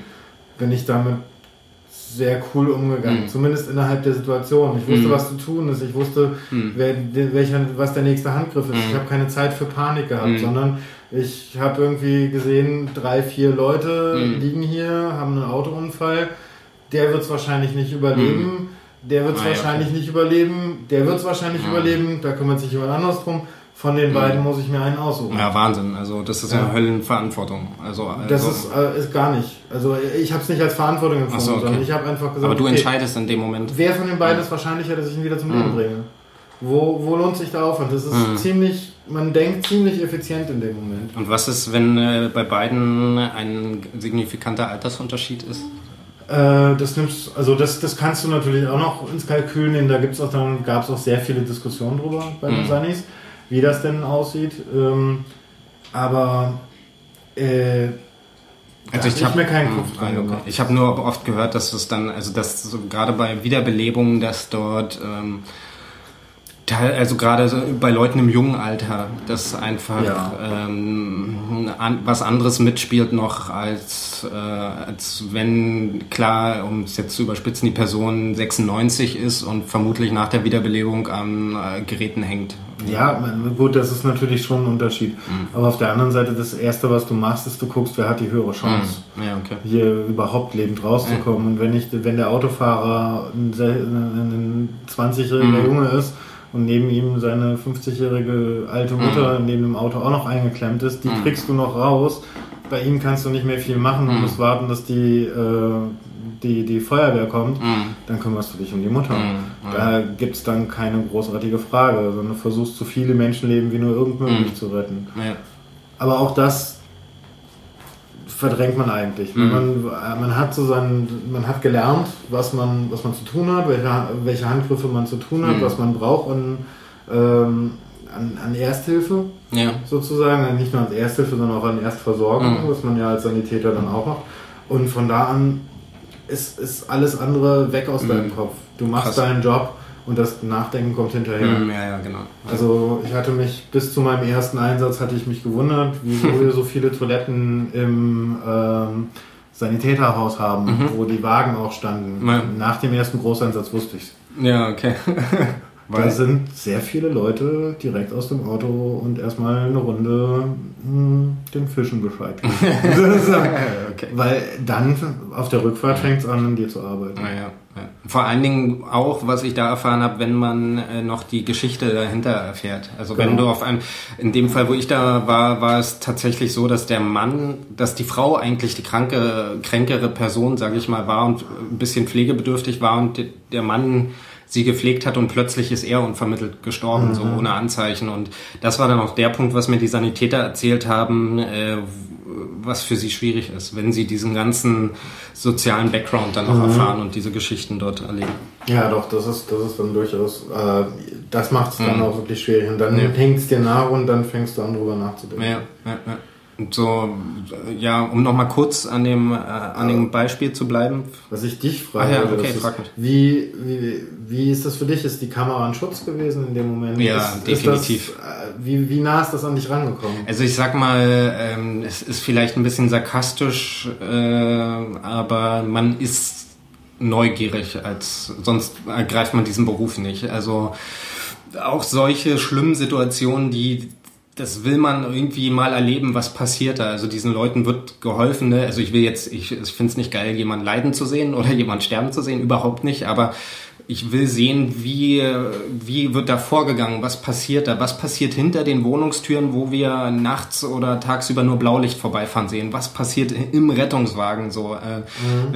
bin ich damit sehr cool umgegangen, mhm. zumindest innerhalb der Situation. Ich wusste, mhm. was zu tun ist, ich wusste, mhm. wer, welcher, was der nächste Handgriff ist. Ich mhm. habe keine Zeit für Panik gehabt, sondern ich habe irgendwie gesehen, drei, vier Leute liegen hier, haben einen Autounfall, der wird es wahrscheinlich nicht überleben der wird es ah, wahrscheinlich okay. nicht überleben, der wird es wahrscheinlich mhm. überleben, da kümmert sich jemand anderes drum. Von den beiden mhm. muss ich mir einen aussuchen. Ja, Wahnsinn. Also das ist ja, eine Höllenverantwortung. Also, also das ist, äh, ist gar nicht. Also ich habe es nicht als Verantwortung empfunden, so, okay. sondern ich habe einfach gesagt. Aber du okay, entscheidest in dem Moment. Wer von den beiden ja. ist wahrscheinlicher, dass ich ihn wieder zum Leben mhm. bringe? Wo, wo lohnt sich der Aufwand? Das ist mhm. ziemlich, man denkt ziemlich effizient in dem Moment. Und was ist, wenn äh, bei beiden ein signifikanter Altersunterschied ist? Äh, das nimmst, also das, das kannst du natürlich auch noch ins Kalkül nehmen. Da gibt's auch dann gab es auch sehr viele Diskussionen drüber bei den mhm. Sunnies, wie das denn aussieht. Ähm, aber äh, also ich habe mir keinen Kopf dran okay. Ich habe nur oft gehört, dass es dann, also dass so gerade bei Wiederbelebungen, dass dort ähm, Also gerade bei Leuten im jungen Alter, dass einfach ja. ähm, an, was anderes mitspielt noch, als, äh, als wenn, klar, um es jetzt zu überspitzen, die Person 96 ist und vermutlich nach der Wiederbelebung an äh, Geräten hängt. Ja, gut, das ist natürlich schon ein Unterschied. Mhm. Aber auf der anderen Seite, das Erste, was du machst, ist, du guckst, wer hat die höhere Chance, mhm. ja, okay. hier überhaupt lebend rauszukommen. Ja. Und wenn, ich, wenn der Autofahrer ein, ein 20-jähriger mhm. Junge ist, und neben ihm seine 50-jährige alte Mutter mhm. neben dem Auto auch noch eingeklemmt ist, die mhm. kriegst du noch raus. Bei ihm kannst du nicht mehr viel machen, du mhm. musst warten, dass die, äh, die, die Feuerwehr kommt, mhm. dann kümmerst du dich um die Mutter. Mhm. Da gibt es dann keine großartige Frage, sondern du versuchst so viele Menschenleben wie nur irgend möglich zu retten. Ja. Aber auch das verdrängt man eigentlich. Mhm. Man, man, hat so sein, man hat gelernt, was man, was man zu tun hat, welche, welche Handgriffe man zu tun hat, mhm. was man braucht an, ähm, an, an Ersthilfe ja. sozusagen. Nicht nur als Ersthilfe, sondern auch an Erstversorgung, mhm. was man ja als Sanitäter dann auch macht. Und von da an ist, ist alles andere weg aus deinem mhm. Kopf. Du machst Krass. deinen Job und das Nachdenken kommt hinterher. Mm, ja, ja, genau. Also ich hatte mich, bis zu meinem ersten Einsatz hatte ich mich gewundert, wieso wir so viele Toiletten im ähm, Sanitäterhaus haben, mhm. wo die Wagen auch standen. Ja. Nach dem ersten Großeinsatz wusste ich es. Ja, okay. da sind sehr viele Leute direkt aus dem Auto und erstmal eine Runde mh, hm, den Fischen Bescheid okay. Weil dann auf der Rückfahrt fängt es an, an dir zu arbeiten. Ja, ja. Vor allen Dingen auch, was ich da erfahren habe, wenn man äh, noch die Geschichte dahinter erfährt. Also genau. wenn du auf einem, in dem Fall, wo ich da war, war es tatsächlich so, dass der Mann, dass die Frau eigentlich die kranke, kränkere Person, sage ich mal, war und ein bisschen pflegebedürftig war und der Mann sie gepflegt hat und plötzlich ist er unvermittelt gestorben, mhm. so ohne Anzeichen. Und das war dann auch der Punkt, was mir die Sanitäter erzählt haben, äh, was für sie schwierig ist, wenn sie diesen ganzen sozialen Background dann auch mhm. erfahren und diese Geschichten dort erleben. Ja, doch, das ist, das ist dann durchaus, äh, das macht es dann mhm. auch wirklich schwierig. Und dann ja. hängt es dir nach und dann fängst du an, drüber nachzudenken. Ja, ja, ja. Und so, ja, um nochmal kurz an dem, äh, an dem Beispiel zu bleiben. Was ich dich frage, ah, ja, okay, ist, wie, wie, wie ist das für dich? Ist die Kamera ein Schutz gewesen in dem Moment? Ja, ist, definitiv. Ist das, äh, wie, wie nah ist das an dich rangekommen? Also ich sag mal, ähm, es ist vielleicht ein bisschen sarkastisch, äh, aber man ist neugierig, als sonst ergreift man diesen Beruf nicht. Also auch solche schlimmen Situationen, die das will man irgendwie mal erleben, was passiert da. Also diesen Leuten wird geholfen. Ne? Also ich will jetzt, ich, ich finde es nicht geil, jemanden leiden zu sehen oder jemanden sterben zu sehen, überhaupt nicht. Aber ich will sehen, wie, wie wird da vorgegangen, was passiert da, was passiert hinter den Wohnungstüren, wo wir nachts oder tagsüber nur Blaulicht vorbeifahren sehen, was passiert im Rettungswagen so. Äh,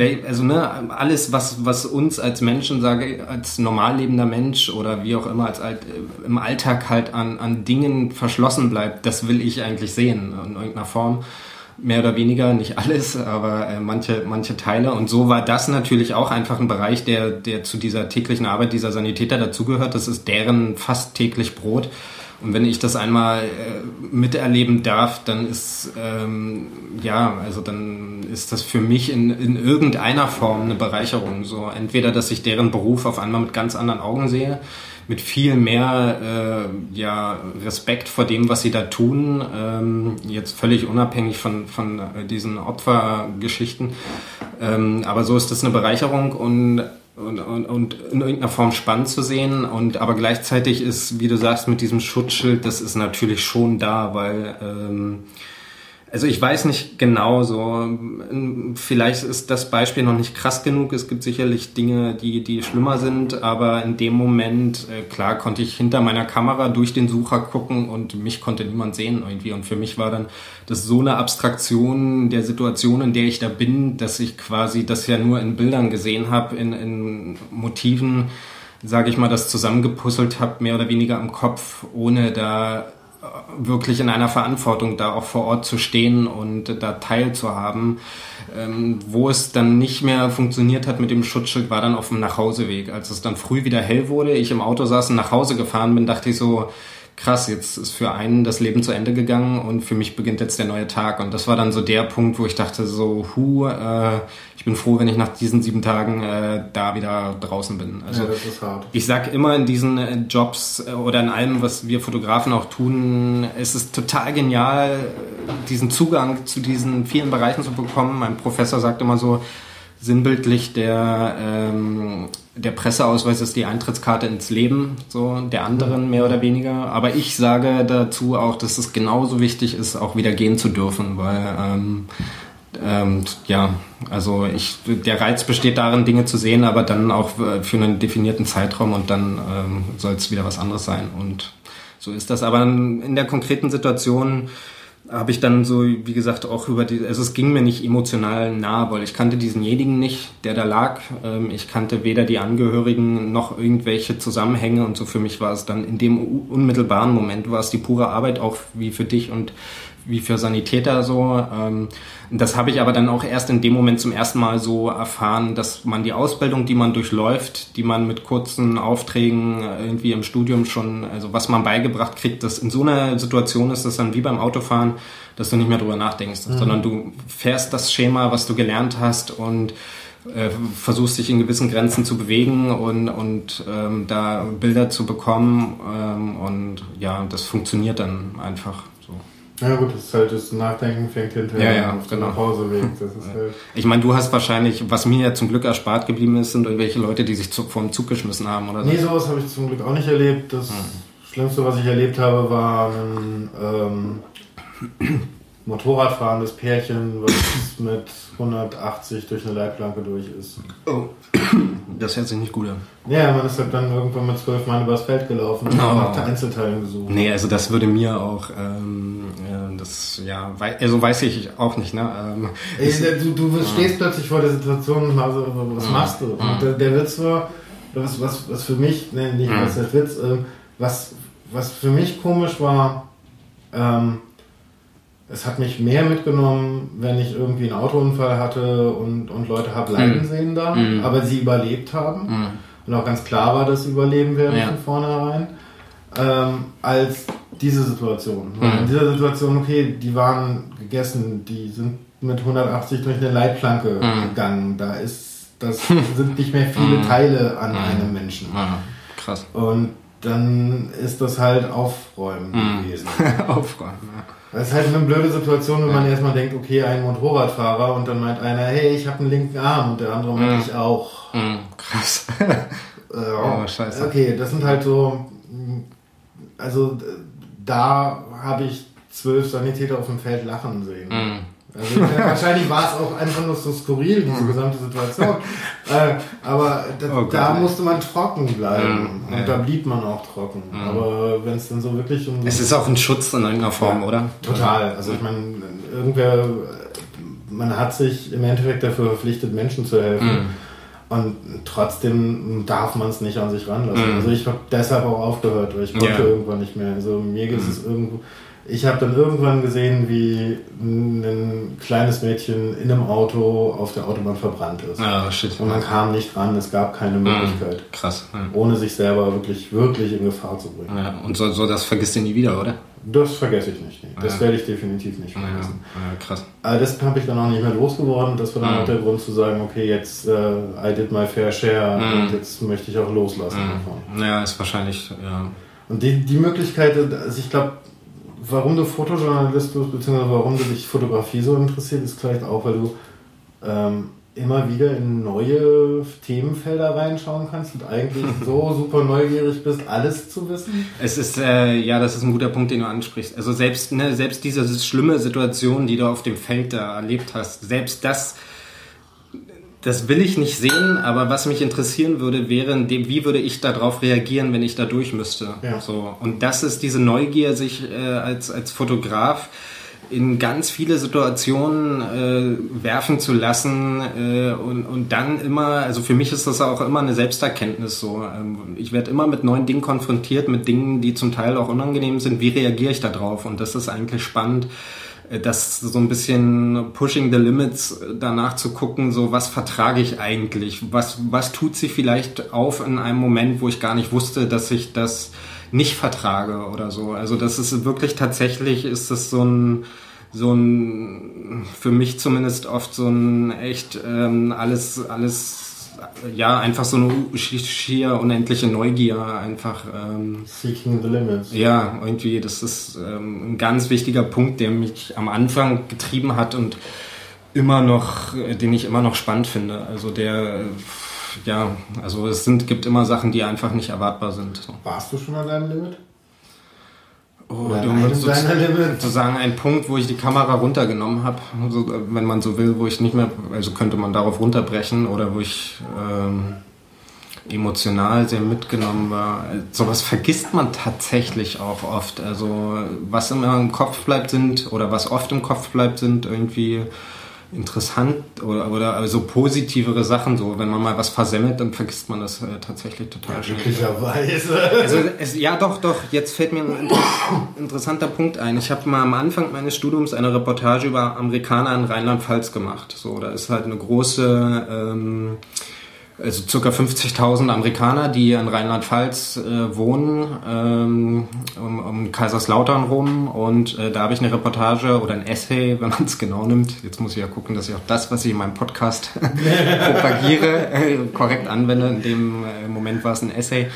mhm. Also ne, alles, was, was uns als Menschen, sage als normal lebender Mensch oder wie auch immer, als alt, im Alltag halt an, an Dingen verschlossen bleibt, das will ich eigentlich sehen in irgendeiner Form mehr oder weniger, nicht alles, aber äh, manche, manche Teile. Und so war das natürlich auch einfach ein Bereich, der, der zu dieser täglichen Arbeit dieser Sanitäter dazugehört. Das ist deren fast täglich Brot. Und wenn ich das einmal äh, miterleben darf, dann ist ähm, ja, also dann ist das für mich in, in irgendeiner Form eine Bereicherung. So entweder, dass ich deren Beruf auf einmal mit ganz anderen Augen sehe, mit viel mehr äh, ja, Respekt vor dem, was sie da tun, ähm, jetzt völlig unabhängig von, von äh, diesen Opfergeschichten. Ähm, aber so ist das eine Bereicherung und und, und, und in irgendeiner Form spannend zu sehen. Und aber gleichzeitig ist, wie du sagst, mit diesem Schutzschild, das ist natürlich schon da, weil ähm, also ich weiß nicht genau so. Vielleicht ist das Beispiel noch nicht krass genug. Es gibt sicherlich Dinge, die, die schlimmer sind, aber in dem Moment, äh, klar, konnte ich hinter meiner Kamera durch den Sucher gucken und mich konnte niemand sehen irgendwie. Und für mich war dann das so eine Abstraktion der Situation, in der ich da bin, dass ich quasi das ja nur in Bildern gesehen habe, in, in Motiven, sage ich mal, das zusammengepuzzelt habe, mehr oder weniger am Kopf, ohne da wirklich in einer Verantwortung, da auch vor Ort zu stehen und da teilzuhaben. Ähm, wo es dann nicht mehr funktioniert hat mit dem Schutzschild, war dann auf dem Nachhauseweg. Als es dann früh wieder hell wurde, ich im Auto saß und nach Hause gefahren bin, dachte ich so, krass, jetzt ist für einen das Leben zu Ende gegangen und für mich beginnt jetzt der neue Tag. Und das war dann so der Punkt, wo ich dachte, so, hu, äh, ich bin froh, wenn ich nach diesen sieben Tagen äh, da wieder draußen bin. Also ja, das ist hart. Ich sag immer in diesen äh, Jobs äh, oder in allem, was wir Fotografen auch tun, es ist total genial, diesen Zugang zu diesen vielen Bereichen zu bekommen. Mein Professor sagt immer so, sinnbildlich der, ähm, der Presseausweis ist die Eintrittskarte ins Leben, so der anderen mehr oder weniger. Aber ich sage dazu auch, dass es genauso wichtig ist, auch wieder gehen zu dürfen, weil ähm, ähm, ja, also ich, der Reiz besteht darin, Dinge zu sehen, aber dann auch für einen definierten Zeitraum und dann ähm, soll es wieder was anderes sein. Und so ist das. Aber in der konkreten Situation habe ich dann so, wie gesagt, auch über die, also es ging mir nicht emotional nah, weil ich kannte diesenjenigen nicht, der da lag. Ähm, ich kannte weder die Angehörigen noch irgendwelche Zusammenhänge und so für mich war es dann in dem unmittelbaren Moment war es die pure Arbeit auch wie für dich und wie für Sanitäter so. Ähm, das habe ich aber dann auch erst in dem Moment zum ersten Mal so erfahren, dass man die Ausbildung, die man durchläuft, die man mit kurzen Aufträgen irgendwie im Studium schon, also was man beigebracht kriegt, dass in so einer Situation ist das dann wie beim Autofahren, dass du nicht mehr drüber nachdenkst, mhm. sondern du fährst das Schema, was du gelernt hast und äh, versuchst dich in gewissen Grenzen zu bewegen und, und ähm, da Bilder zu bekommen ähm, und ja, das funktioniert dann einfach. Ja gut, das ist halt das Nachdenken fängt hinterher ja, ja, auf genau. Pauseweg. Das ist halt ich meine, du hast wahrscheinlich, was mir ja zum Glück erspart geblieben ist, sind irgendwelche Leute, die sich zu, vom Zug geschmissen haben oder so. Nee, sowas habe ich zum Glück auch nicht erlebt. Das hm. Schlimmste, was ich erlebt habe, war ein ähm, Motorradfahrendes Pärchen, was mit 180 durch eine Leitplanke durch ist. Oh. Das hört sich nicht gut an. Ja, man ist halt dann irgendwann mit zwölf Mann übers Feld gelaufen und oh. nach Einzelteilen gesucht. Nee, also das würde mir auch, ähm, das, ja, also weiß ich auch nicht, ne? Ähm, Ey, du, du stehst plötzlich vor der Situation, also, was machst du? Und der, der Witz war, was, was, was für mich, ne, nicht was der Witz, äh, was, was für mich komisch war, ähm, es hat mich mehr mitgenommen, wenn ich irgendwie einen Autounfall hatte und, und Leute habe leiden mhm. sehen da, mhm. aber sie überlebt haben mhm. und auch ganz klar war, dass sie überleben werden ja. von vornherein, ähm, als diese Situation. Mhm. In dieser Situation, okay, die waren gegessen, die sind mit 180 durch eine Leitplanke mhm. gegangen, da ist, das sind nicht mehr viele mhm. Teile an einem Menschen. Krass. Und dann ist das halt Aufräumen gewesen. Aufräumen, ja. Das ist halt eine blöde Situation, wenn man erstmal denkt, okay, ein Motorradfahrer und dann meint einer, hey, ich habe einen linken Arm und der andere meint, mm. ich auch. Mm, krass. äh, oh, scheiße. Okay, das sind halt so, also da habe ich zwölf Sanitäter auf dem Feld lachen sehen. Mm. Also, wahrscheinlich war es auch einfach nur so skurril, diese gesamte Situation. äh, aber da, oh da musste man trocken bleiben. Ja, und ja. da blieb man auch trocken. Mhm. Aber wenn es dann so wirklich um. Es ist auch ein Schutz in irgendeiner Form, ja, oder? Total. Also ich meine, irgendwer, man hat sich im Endeffekt dafür verpflichtet, Menschen zu helfen. Mhm. Und trotzdem darf man es nicht an sich ranlassen. Mhm. Also ich habe deshalb auch aufgehört, weil ich konnte irgendwann nicht mehr. Also mir geht es mhm. irgendwo ich habe dann irgendwann gesehen, wie ein kleines Mädchen in einem Auto auf der Autobahn verbrannt ist. Ah, shit. Und man kam nicht ran, es gab keine mhm. Möglichkeit. Mhm, krass. Ja. Ohne sich selber wirklich, wirklich in Gefahr zu bringen. Ja, und so, so das vergisst du nie wieder, oder? Das vergesse ich nicht. Nee. Das ja. werde ich definitiv nicht vergessen. Ja, krass. Aber das habe ich dann auch nicht mehr losgeworden. Das war dann auch der Grund zu sagen, okay, jetzt uh, I did my fair share mhm. und jetzt möchte ich auch loslassen davon. Ja, ist wahrscheinlich, ja. Und die, die Möglichkeit, also ich glaube, warum du Fotojournalist bist, beziehungsweise warum du dich Fotografie so interessiert, ist vielleicht auch, weil du ähm, immer wieder in neue Themenfelder reinschauen kannst und eigentlich so super neugierig bist, alles zu wissen? Es ist, äh, ja, das ist ein guter Punkt, den du ansprichst. Also selbst, ne, selbst diese schlimme Situation, die du auf dem Feld da erlebt hast, selbst das das will ich nicht sehen, aber was mich interessieren würde, wäre, wie würde ich darauf reagieren, wenn ich da durch müsste. Ja. So. Und das ist diese Neugier, sich äh, als, als Fotograf in ganz viele Situationen äh, werfen zu lassen äh, und, und dann immer, also für mich ist das auch immer eine Selbsterkenntnis so. Ähm, ich werde immer mit neuen Dingen konfrontiert, mit Dingen, die zum Teil auch unangenehm sind. Wie reagiere ich da drauf? Und das ist eigentlich spannend das so ein bisschen pushing the limits äh, danach zu gucken, so was vertrage ich eigentlich? Was, was tut sich vielleicht auf in einem Moment, wo ich gar nicht wusste, dass ich das nicht vertrage oder so. Also das ist wirklich tatsächlich, ist das so ein, so ein, für mich zumindest oft so ein echt ähm, alles, alles ja, einfach so eine schier unendliche Neugier, einfach. Ähm, Seeking the limits. Ja, irgendwie, das ist ähm, ein ganz wichtiger Punkt, der mich am Anfang getrieben hat und immer noch, den ich immer noch spannend finde. Also der, ja, also es sind, gibt immer Sachen, die einfach nicht erwartbar sind. Warst du schon an deinem Limit? Oh, du musst sozusagen ein Punkt, wo ich die Kamera runtergenommen habe, also, wenn man so will, wo ich nicht mehr, also könnte man darauf runterbrechen oder wo ich ähm, emotional sehr mitgenommen war. Sowas vergisst man tatsächlich auch oft. Also was immer im Kopf bleibt sind oder was oft im Kopf bleibt sind irgendwie interessant oder, oder also positivere Sachen. So, wenn man mal was versemmelt, dann vergisst man das äh, tatsächlich total schnell. Glücklicherweise. Also es, ja, doch, doch. Jetzt fällt mir ein interessanter Punkt ein. Ich habe mal am Anfang meines Studiums eine Reportage über Amerikaner in Rheinland-Pfalz gemacht. So, da ist halt eine große ähm, also circa 50.000 Amerikaner, die in Rheinland-Pfalz äh, wohnen, ähm, um, um Kaiserslautern rum. Und äh, da habe ich eine Reportage oder ein Essay, wenn man es genau nimmt. Jetzt muss ich ja gucken, dass ich auch das, was ich in meinem Podcast propagiere, äh, korrekt anwende. In dem äh, Moment war es ein Essay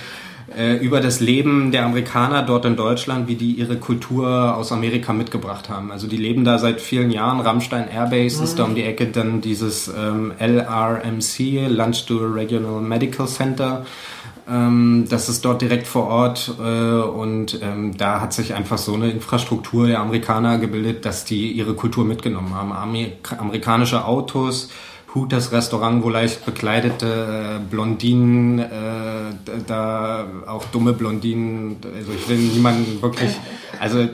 äh, über das Leben der Amerikaner dort in Deutschland, wie die ihre Kultur aus Amerika mitgebracht haben. Also die leben da seit vielen Jahren. Rammstein Airbase mhm. ist da um die Ecke dann dieses ähm, LRMC, to Regional Medical Center. Ähm, das ist dort direkt vor Ort äh, und ähm, da hat sich einfach so eine Infrastruktur der Amerikaner gebildet, dass die ihre Kultur mitgenommen haben. Amerik amerikanische Autos, Hooters Restaurant, wo leicht bekleidete äh, Blondinen, äh, da auch dumme Blondinen, also ich will niemanden wirklich, also äh,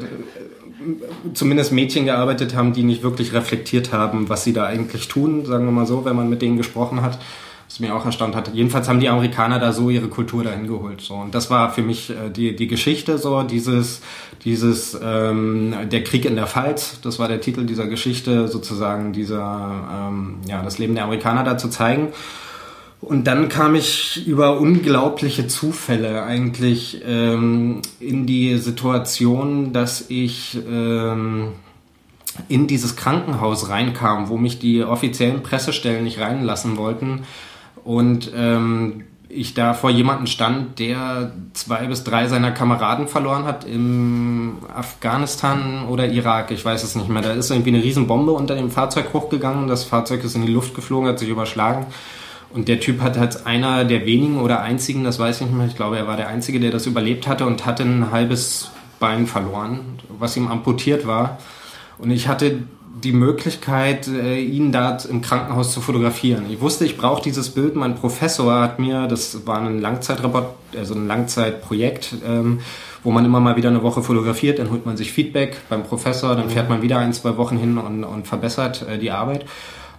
zumindest Mädchen gearbeitet haben, die nicht wirklich reflektiert haben, was sie da eigentlich tun, sagen wir mal so, wenn man mit denen gesprochen hat was mir auch erstaunt hat. Jedenfalls haben die Amerikaner da so ihre Kultur dahin geholt. So. Und das war für mich äh, die, die Geschichte, so dieses, dieses ähm, Der Krieg in der Pfalz, das war der Titel dieser Geschichte, sozusagen dieser, ähm, ja, das Leben der Amerikaner da zu zeigen. Und dann kam ich über unglaubliche Zufälle eigentlich ähm, in die Situation, dass ich ähm, in dieses Krankenhaus reinkam, wo mich die offiziellen Pressestellen nicht reinlassen wollten und ähm, ich da vor jemanden stand, der zwei bis drei seiner Kameraden verloren hat im Afghanistan oder Irak, ich weiß es nicht mehr. Da ist irgendwie eine Riesenbombe unter dem Fahrzeug hochgegangen, das Fahrzeug ist in die Luft geflogen, hat sich überschlagen. Und der Typ hat als einer der wenigen oder einzigen, das weiß ich nicht mehr, ich glaube, er war der Einzige, der das überlebt hatte und hatte ein halbes Bein verloren, was ihm amputiert war. Und ich hatte die Möglichkeit, äh, ihn da im Krankenhaus zu fotografieren. Ich wusste, ich brauche dieses Bild. Mein Professor hat mir, das war ein Langzeitreport, also ein Langzeitprojekt, ähm, wo man immer mal wieder eine Woche fotografiert, dann holt man sich Feedback beim Professor, dann fährt man wieder ein, zwei Wochen hin und, und verbessert äh, die Arbeit.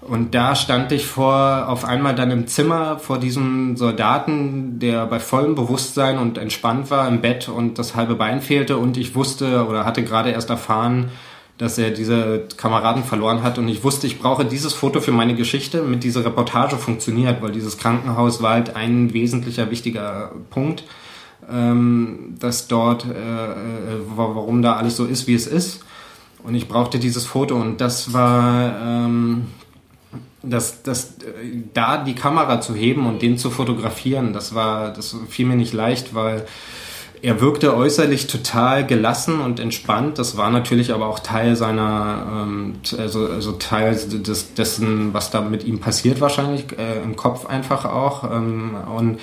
Und da stand ich vor, auf einmal dann im Zimmer vor diesem Soldaten, der bei vollem Bewusstsein und entspannt war im Bett und das halbe Bein fehlte und ich wusste oder hatte gerade erst erfahren, dass er diese Kameraden verloren hat. Und ich wusste, ich brauche dieses Foto für meine Geschichte, mit dieser Reportage funktioniert, weil dieses Krankenhaus war halt ein wesentlicher, wichtiger Punkt, ähm, dass dort, äh, äh, warum da alles so ist, wie es ist. Und ich brauchte dieses Foto. Und das war, ähm, das, das, da die Kamera zu heben und den zu fotografieren, das war, das fiel mir nicht leicht, weil er wirkte äußerlich total gelassen und entspannt. Das war natürlich aber auch Teil seiner, ähm, also, also Teil des, dessen, was da mit ihm passiert wahrscheinlich, äh, im Kopf einfach auch. Ähm, und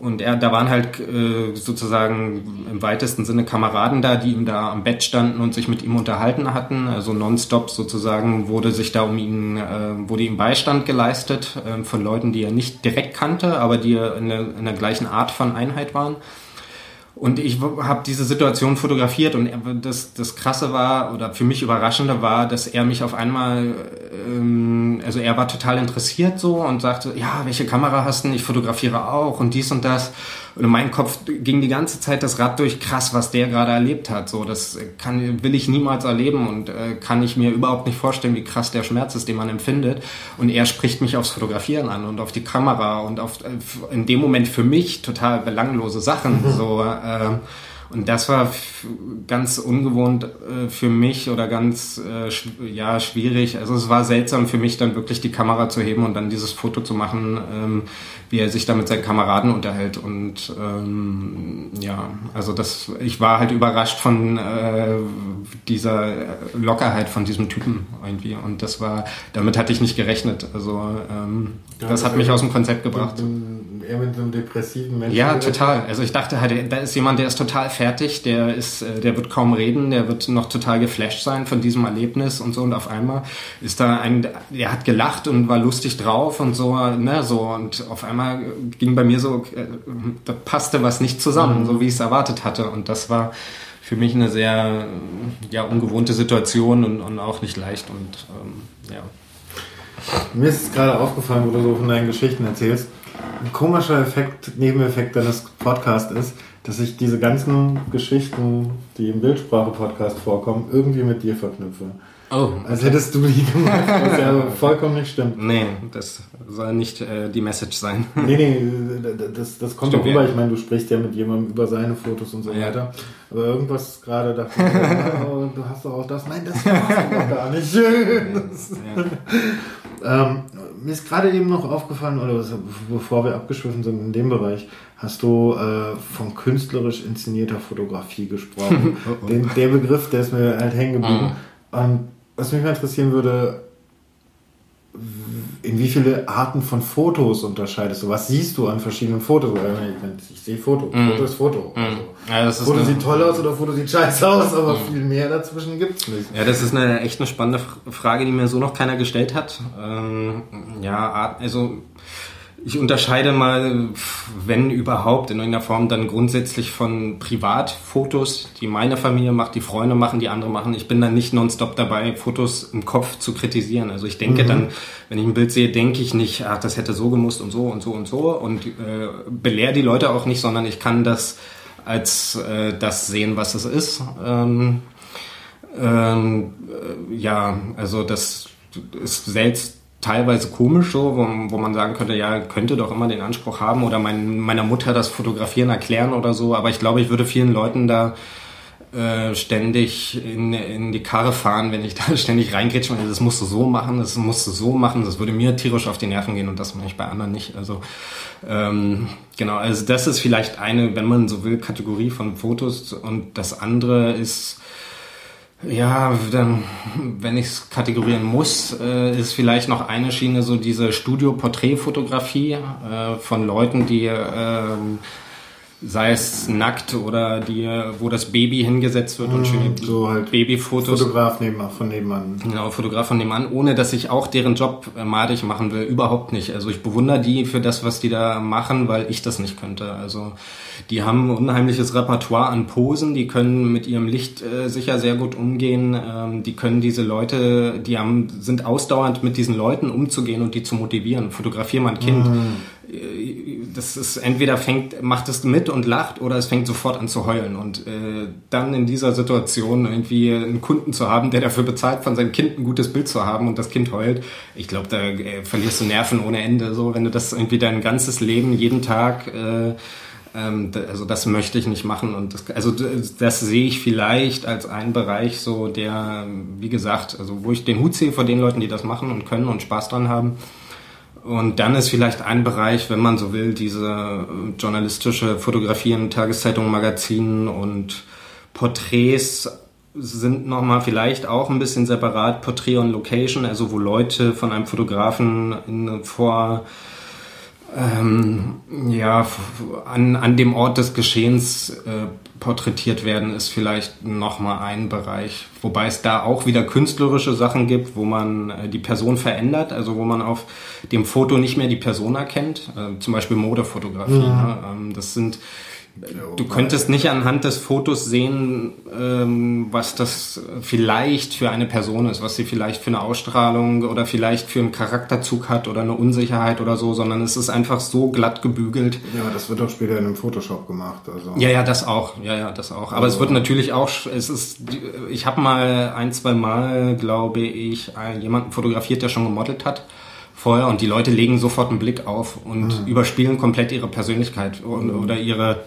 und er, da waren halt äh, sozusagen im weitesten Sinne Kameraden da, die ihm da am Bett standen und sich mit ihm unterhalten hatten. Also nonstop sozusagen wurde sich da um ihn, äh, wurde ihm Beistand geleistet äh, von Leuten, die er nicht direkt kannte, aber die in der, in der gleichen Art von Einheit waren. Und ich habe diese Situation fotografiert und das, das Krasse war oder für mich Überraschende war, dass er mich auf einmal, ähm, also er war total interessiert so und sagte, ja, welche Kamera hast du? Ich fotografiere auch und dies und das. Und in meinem Kopf ging die ganze Zeit das Rad durch, krass, was der gerade erlebt hat. So, das kann, will ich niemals erleben und äh, kann ich mir überhaupt nicht vorstellen, wie krass der Schmerz ist, den man empfindet. Und er spricht mich aufs Fotografieren an und auf die Kamera und auf äh, in dem Moment für mich total belanglose Sachen. Mhm. So, äh, Und das war ganz ungewohnt äh, für mich oder ganz äh, sch ja schwierig. Also es war seltsam für mich dann wirklich die Kamera zu heben und dann dieses Foto zu machen, ähm, wie er sich da mit seinen Kameraden unterhält. Und ähm, ja, also das, ich war halt überrascht von äh, dieser Lockerheit von diesem Typen irgendwie. Und das war, damit hatte ich nicht gerechnet. Also ähm, ja, das, das hat mich aus dem Konzept gebracht. Eher mit so einem depressiven Menschen. Ja, total. Also ich dachte halt, da ist jemand, der ist total fertig, der ist, äh, der wird kaum reden, der wird noch total geflasht sein von diesem Erlebnis und so. Und auf einmal ist da ein, er hat gelacht und war lustig drauf und so, ne, so. Und auf einmal ging bei mir so, äh, da passte was nicht zusammen, mhm. so wie ich es erwartet hatte. Und das war für mich eine sehr, ja, ungewohnte Situation und, und auch nicht leicht und, ähm, ja. Mir ist gerade aufgefallen, wo du so von deinen Geschichten erzählst. Ein komischer Effekt, Nebeneffekt deines Podcasts ist, dass ich diese ganzen Geschichten, die im Bildsprache-Podcast vorkommen, irgendwie mit dir verknüpfe. Oh. Als hättest du die gemacht, was ja vollkommen nicht stimmt. Nee, das soll nicht äh, die Message sein. Nee, nee, das, das kommt auch rüber. Ich meine, du sprichst ja mit jemandem über seine Fotos und so ja. weiter. Aber irgendwas gerade ich, oh, du hast doch auch das. Nein, das machst du doch gar nicht. ja. ähm, mir ist gerade eben noch aufgefallen, oder bevor wir abgeschwiffen sind in dem Bereich, hast du äh, von künstlerisch inszenierter Fotografie gesprochen. oh, oh. Den, der Begriff, der ist mir halt hängen geblieben. Mhm. Und was mich mal interessieren würde, in wie viele Arten von Fotos unterscheidest du? Was siehst du an verschiedenen Fotos? Ich, sehe Foto. Mm. Foto ist Foto. Mm. Ja, Foto sieht toll aus oder Foto sieht scheiße aus, aber mm. viel mehr dazwischen gibt es nicht. Ja, das ist eine echt eine spannende Frage, die mir so noch keiner gestellt hat. Ähm, ja, also ich unterscheide mal, wenn überhaupt, in irgendeiner Form dann grundsätzlich von Privatfotos, die meine Familie macht, die Freunde machen, die andere machen. Ich bin dann nicht nonstop dabei, Fotos im Kopf zu kritisieren. Also ich denke mhm. dann, wenn ich ein Bild sehe, denke ich nicht, ach, das hätte so gemusst und so und so und so und äh, belehre die Leute auch nicht, sondern ich kann das als äh, das sehen, was es ist. Ähm, ähm, äh, ja, also das ist selbst teilweise komisch, so, wo, wo man sagen könnte, ja, könnte doch immer den Anspruch haben oder mein, meiner Mutter das Fotografieren erklären oder so. Aber ich glaube, ich würde vielen Leuten da äh, ständig in, in die Karre fahren, wenn ich da ständig reingrätsche und das musst du so machen, das musst du so machen, das würde mir tierisch auf die Nerven gehen und das mache ich bei anderen nicht. Also ähm, genau, also das ist vielleicht eine, wenn man so will, Kategorie von Fotos und das andere ist ja, dann, wenn ich es kategorieren muss, äh, ist vielleicht noch eine Schiene so diese Studio-Porträtfotografie äh, von Leuten, die äh, sei es nackt oder die, wo das Baby hingesetzt wird und schöne so halt Babyfotos. Fotograf nebenan, von nebenan. Genau, Fotograf von nebenan, ohne dass ich auch deren Job äh, madig machen will, überhaupt nicht. Also ich bewundere die für das, was die da machen, weil ich das nicht könnte. Also die haben ein unheimliches Repertoire an Posen, die können mit ihrem Licht äh, sicher sehr gut umgehen, ähm, die können diese Leute, die haben, sind ausdauernd mit diesen Leuten umzugehen und die zu motivieren. Fotografier mal ein Kind. Mhm das ist entweder fängt, macht es mit und lacht oder es fängt sofort an zu heulen. Und äh, dann in dieser Situation irgendwie einen Kunden zu haben, der dafür bezahlt, von seinem Kind ein gutes Bild zu haben und das Kind heult, ich glaube, da äh, verlierst du Nerven ohne Ende. So, wenn du das irgendwie dein ganzes Leben jeden Tag äh, ähm, also das möchte ich nicht machen und das, also das sehe ich vielleicht als einen Bereich so der wie gesagt also wo ich den Hut sehe vor den Leuten die das machen und können und Spaß dran haben und dann ist vielleicht ein Bereich, wenn man so will, diese äh, journalistische Fotografie in Tageszeitungen, Magazinen und Porträts sind nochmal vielleicht auch ein bisschen separat, Porträt und Location, also wo Leute von einem Fotografen in, vor ähm, ja, an, an dem Ort des Geschehens äh, porträtiert werden, ist vielleicht nochmal ein Bereich. Wobei es da auch wieder künstlerische Sachen gibt, wo man äh, die Person verändert, also wo man auf dem Foto nicht mehr die Person erkennt. Äh, zum Beispiel Modefotografie. Ja. Ne? Ähm, das sind Du könntest nicht anhand des Fotos sehen, ähm, was das vielleicht für eine Person ist, was sie vielleicht für eine Ausstrahlung oder vielleicht für einen Charakterzug hat oder eine Unsicherheit oder so, sondern es ist einfach so glatt gebügelt. Ja, das wird auch später in einem Photoshop gemacht. Also. Ja, ja, das auch. Ja, ja, das auch. Aber also. es wird natürlich auch, es ist, ich habe mal ein, zwei Mal, glaube ich, jemanden fotografiert, der schon gemodelt hat vorher und die Leute legen sofort einen Blick auf und mhm. überspielen komplett ihre Persönlichkeit oder ihre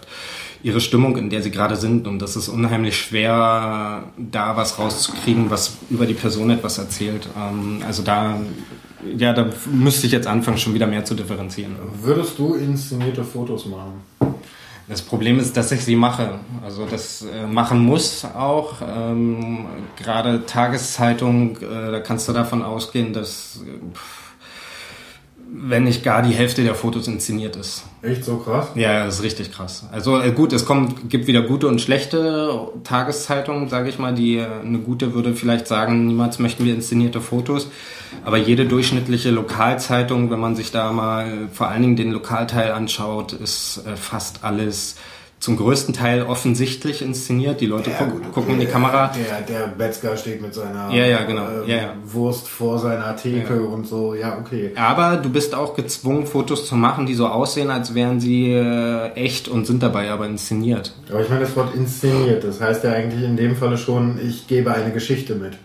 ihre Stimmung, in der sie gerade sind. Und das ist unheimlich schwer, da was rauszukriegen, was über die Person etwas erzählt. Ähm, also da, ja, da müsste ich jetzt anfangen, schon wieder mehr zu differenzieren. Würdest du inszenierte Fotos machen? Das Problem ist, dass ich sie mache. Also das äh, machen muss auch. Ähm, Gerade Tageszeitung, äh, da kannst du davon ausgehen, dass äh, wenn nicht gar die Hälfte der Fotos inszeniert ist. Echt so krass? Ja, das ist richtig krass. Also äh, gut, es kommt, gibt wieder gute und schlechte Tageszeitungen, sage ich mal. Die äh, eine gute würde vielleicht sagen, niemals möchten wir inszenierte Fotos. Aber jede durchschnittliche Lokalzeitung, wenn man sich da mal vor allen Dingen den Lokalteil anschaut, ist äh, fast alles zum größten Teil offensichtlich inszeniert. Die Leute ja, gu gut, gucken in die Kamera. Der, der Metzger steht mit seiner ja, ja, genau. äh, ja. Wurst vor seiner Theke und so. Ja, okay. Aber du bist auch gezwungen, Fotos zu machen, die so aussehen, als wären sie äh, echt und sind dabei aber inszeniert. Aber ich meine das Wort inszeniert. Das heißt ja eigentlich in dem Falle schon, ich gebe eine Geschichte mit.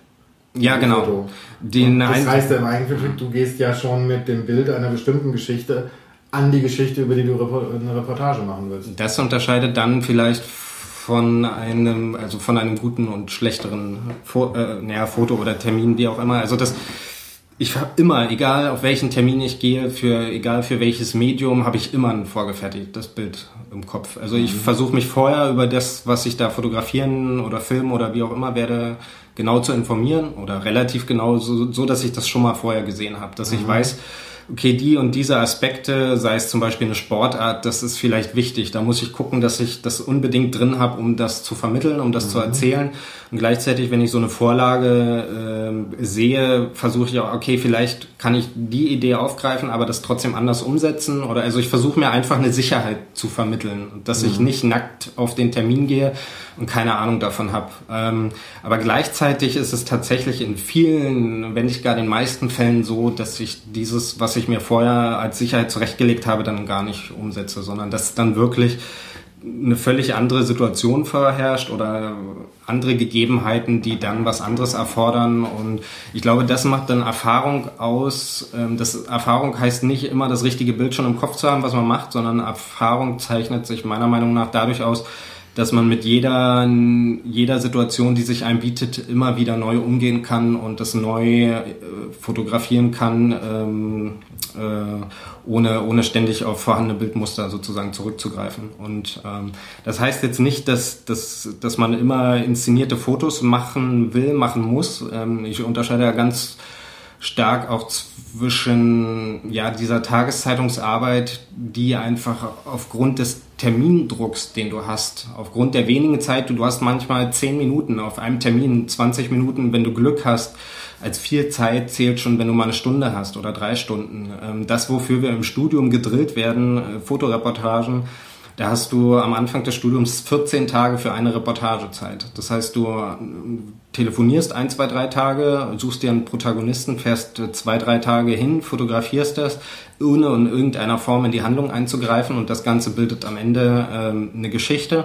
Ja, genau. Das heißt ja im Eigentlichen, du gehst ja schon mit dem Bild einer bestimmten Geschichte an die Geschichte, über die du eine Reportage machen willst. Das unterscheidet dann vielleicht von einem, also von einem guten und schlechteren Fo äh, naja, Foto oder Termin, wie auch immer. Also das, ich habe immer, egal auf welchen Termin ich gehe, für egal für welches Medium, habe ich immer ein vorgefertigtes Bild im Kopf. Also ich mhm. versuche mich vorher über das, was ich da fotografieren oder filmen oder wie auch immer werde, genau zu informieren oder relativ genau, so, so dass ich das schon mal vorher gesehen habe, dass mhm. ich weiß, okay, die und diese Aspekte, sei es zum Beispiel eine Sportart, das ist vielleicht wichtig. Da muss ich gucken, dass ich das unbedingt drin habe, um das zu vermitteln, um das mhm. zu erzählen. Und gleichzeitig, wenn ich so eine Vorlage äh, sehe, versuche ich auch, okay, vielleicht kann ich die Idee aufgreifen, aber das trotzdem anders umsetzen. Oder also ich versuche mir einfach eine Sicherheit zu vermitteln, dass mhm. ich nicht nackt auf den Termin gehe und keine Ahnung davon habe. Ähm, aber gleichzeitig ist es tatsächlich in vielen, wenn nicht gar den meisten Fällen so, dass ich dieses, was ich mir vorher als Sicherheit zurechtgelegt habe, dann gar nicht umsetze, sondern dass dann wirklich eine völlig andere Situation vorherrscht oder andere Gegebenheiten, die dann was anderes erfordern. Und ich glaube, das macht dann Erfahrung aus. Ähm, das Erfahrung heißt nicht immer das richtige Bild schon im Kopf zu haben, was man macht, sondern Erfahrung zeichnet sich meiner Meinung nach dadurch aus, dass man mit jeder, jeder Situation, die sich einem bietet, immer wieder neu umgehen kann und das neu äh, fotografieren kann, ähm, äh, ohne, ohne ständig auf vorhandene Bildmuster sozusagen zurückzugreifen. Und ähm, das heißt jetzt nicht, dass, dass, dass man immer inszenierte Fotos machen will, machen muss. Ähm, ich unterscheide ja ganz stark auch zwischen ja, dieser Tageszeitungsarbeit, die einfach aufgrund des Termindrucks, den du hast, aufgrund der wenigen Zeit, du, hast manchmal zehn Minuten auf einem Termin, 20 Minuten, wenn du Glück hast, als viel Zeit zählt schon, wenn du mal eine Stunde hast oder drei Stunden. Ähm, das, wofür wir im Studium gedrillt werden, äh, Fotoreportagen, da hast du am Anfang des Studiums 14 Tage für eine Reportagezeit. Das heißt, du äh, telefonierst ein, zwei, drei Tage, suchst dir einen Protagonisten, fährst äh, zwei, drei Tage hin, fotografierst das, ohne in irgendeiner Form in die Handlung einzugreifen und das Ganze bildet am Ende ähm, eine Geschichte.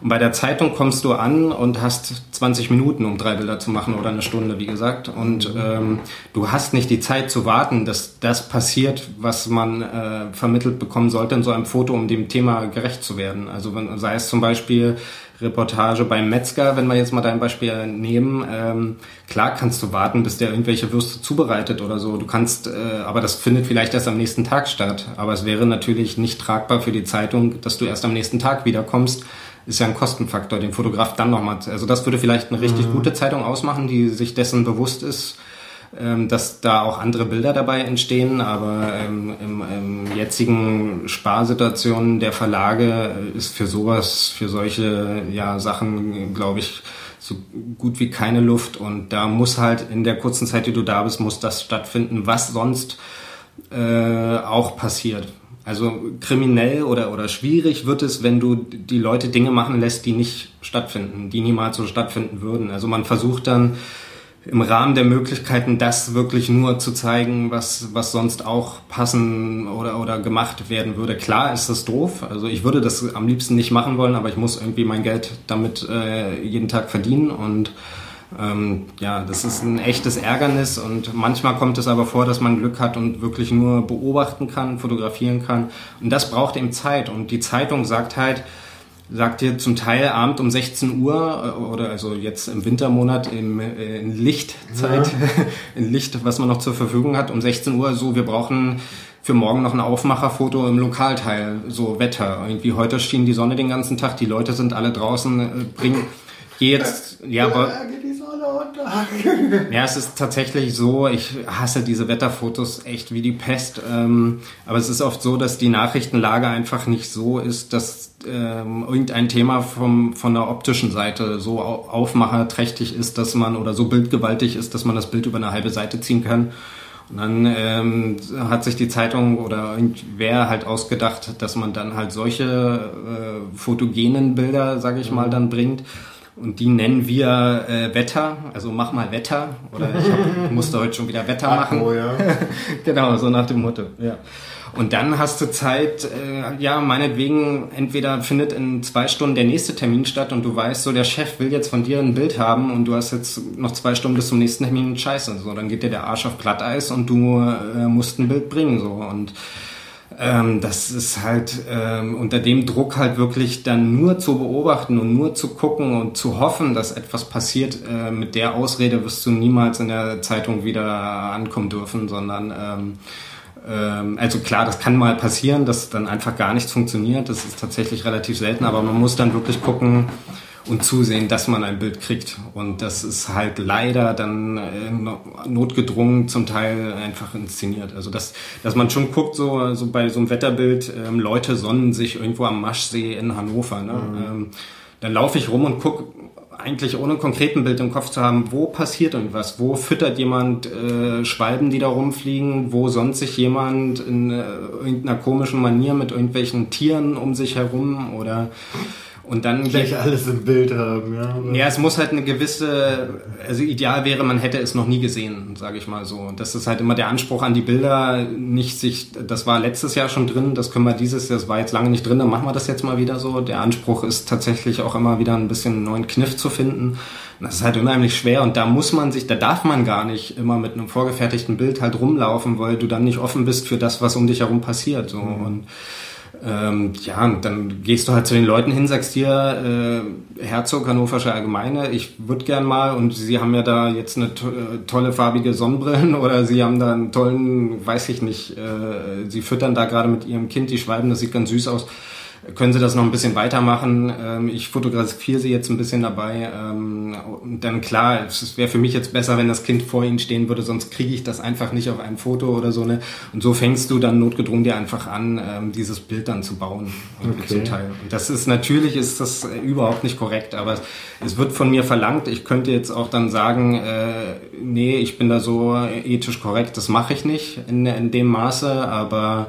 Und bei der Zeitung kommst du an und hast 20 Minuten, um drei Bilder zu machen oder eine Stunde, wie gesagt. Und ähm, du hast nicht die Zeit zu warten, dass das passiert, was man äh, vermittelt bekommen sollte in so einem Foto, um dem Thema gerecht zu werden. Also wenn, sei es zum Beispiel Reportage beim Metzger, wenn wir jetzt mal dein Beispiel nehmen, ähm, klar kannst du warten, bis der irgendwelche Würste zubereitet oder so. Du kannst, äh, aber das findet vielleicht erst am nächsten Tag statt. Aber es wäre natürlich nicht tragbar für die Zeitung, dass du erst am nächsten Tag wiederkommst ist ja ein Kostenfaktor, den Fotograf dann nochmal, also das würde vielleicht eine richtig mhm. gute Zeitung ausmachen, die sich dessen bewusst ist, ähm, dass da auch andere Bilder dabei entstehen, aber ähm, im, im jetzigen Sparsituationen der Verlage ist für sowas, für solche ja, Sachen, glaube ich, so gut wie keine Luft und da muss halt in der kurzen Zeit, die du da bist, muss das stattfinden, was sonst äh, auch passiert. Also kriminell oder, oder schwierig wird es, wenn du die Leute Dinge machen lässt, die nicht stattfinden, die niemals so stattfinden würden. Also man versucht dann im Rahmen der Möglichkeiten, das wirklich nur zu zeigen, was, was sonst auch passen oder, oder gemacht werden würde. Klar ist das doof. Also ich würde das am liebsten nicht machen wollen, aber ich muss irgendwie mein Geld damit äh, jeden Tag verdienen und ähm, ja, das ist ein echtes Ärgernis und manchmal kommt es aber vor, dass man Glück hat und wirklich nur beobachten kann, fotografieren kann. Und das braucht eben Zeit. Und die Zeitung sagt halt, sagt dir zum Teil Abend um 16 Uhr äh, oder also jetzt im Wintermonat im, äh, in Lichtzeit, ja. in Licht, was man noch zur Verfügung hat, um 16 Uhr so, wir brauchen für morgen noch ein Aufmacherfoto im Lokalteil, so Wetter. Irgendwie heute schien die Sonne den ganzen Tag, die Leute sind alle draußen, äh, bringen jetzt, ja, aber, ja, es ist tatsächlich so, ich hasse diese Wetterfotos echt wie die Pest, ähm, aber es ist oft so, dass die Nachrichtenlage einfach nicht so ist, dass ähm, irgendein Thema vom, von der optischen Seite so aufmacherträchtig ist, dass man, oder so bildgewaltig ist, dass man das Bild über eine halbe Seite ziehen kann. Und dann ähm, hat sich die Zeitung oder irgendwer halt ausgedacht, dass man dann halt solche äh, fotogenen Bilder, sage ich mal, dann bringt. Und die nennen wir äh, Wetter, also mach mal Wetter. Oder ich hab, musste heute schon wieder Wetter machen. Oh, ja. genau, so nach dem Motto. Ja. Und dann hast du Zeit, äh, ja, meinetwegen, entweder findet in zwei Stunden der nächste Termin statt und du weißt, so der Chef will jetzt von dir ein Bild haben und du hast jetzt noch zwei Stunden bis zum nächsten Termin scheiße. So, dann geht dir der Arsch auf Glatteis und du äh, musst ein Bild bringen. So. Und ähm, das ist halt ähm, unter dem Druck halt wirklich dann nur zu beobachten und nur zu gucken und zu hoffen, dass etwas passiert. Äh, mit der Ausrede wirst du niemals in der Zeitung wieder ankommen dürfen, sondern ähm, ähm, also klar, das kann mal passieren, dass dann einfach gar nichts funktioniert. Das ist tatsächlich relativ selten, aber man muss dann wirklich gucken und zusehen, dass man ein Bild kriegt. Und das ist halt leider dann äh, notgedrungen zum Teil einfach inszeniert. Also dass, dass man schon guckt, so, so bei so einem Wetterbild, ähm, Leute sonnen sich irgendwo am Maschsee in Hannover. Ne? Mhm. Ähm, dann laufe ich rum und gucke eigentlich ohne konkreten Bild im Kopf zu haben, wo passiert irgendwas, wo füttert jemand äh, Schwalben, die da rumfliegen, wo sonst sich jemand in äh, irgendeiner komischen Manier mit irgendwelchen Tieren um sich herum oder und dann gleich alles im Bild haben, ja. Ja, es muss halt eine gewisse, also ideal wäre, man hätte es noch nie gesehen, sage ich mal so. Das ist halt immer der Anspruch an die Bilder, nicht sich, das war letztes Jahr schon drin, das können wir dieses, das war jetzt lange nicht drin, dann machen wir das jetzt mal wieder so. Der Anspruch ist tatsächlich auch immer wieder ein bisschen einen neuen Kniff zu finden. Und das ist halt unheimlich schwer und da muss man sich, da darf man gar nicht immer mit einem vorgefertigten Bild halt rumlaufen, weil du dann nicht offen bist für das, was um dich herum passiert. So. Mhm. Und ähm, ja, dann gehst du halt zu den Leuten hin, sagst hier, äh, Herzog Hannoversche Allgemeine, ich würde gern mal und sie haben ja da jetzt eine to äh, tolle farbige Sonnenbrillen oder sie haben da einen tollen, weiß ich nicht, äh, sie füttern da gerade mit ihrem Kind die Schwalben, das sieht ganz süß aus können Sie das noch ein bisschen weitermachen? Ähm, ich fotografiere Sie jetzt ein bisschen dabei. Ähm, und dann klar, es wäre für mich jetzt besser, wenn das Kind vor Ihnen stehen würde, sonst kriege ich das einfach nicht auf ein Foto oder so. Ne? Und so fängst du dann notgedrungen dir einfach an, ähm, dieses Bild dann zu bauen. Okay. Zum Teil. Und das ist natürlich ist das überhaupt nicht korrekt, aber es wird von mir verlangt. Ich könnte jetzt auch dann sagen, äh, nee, ich bin da so ethisch korrekt, das mache ich nicht in, in dem Maße, aber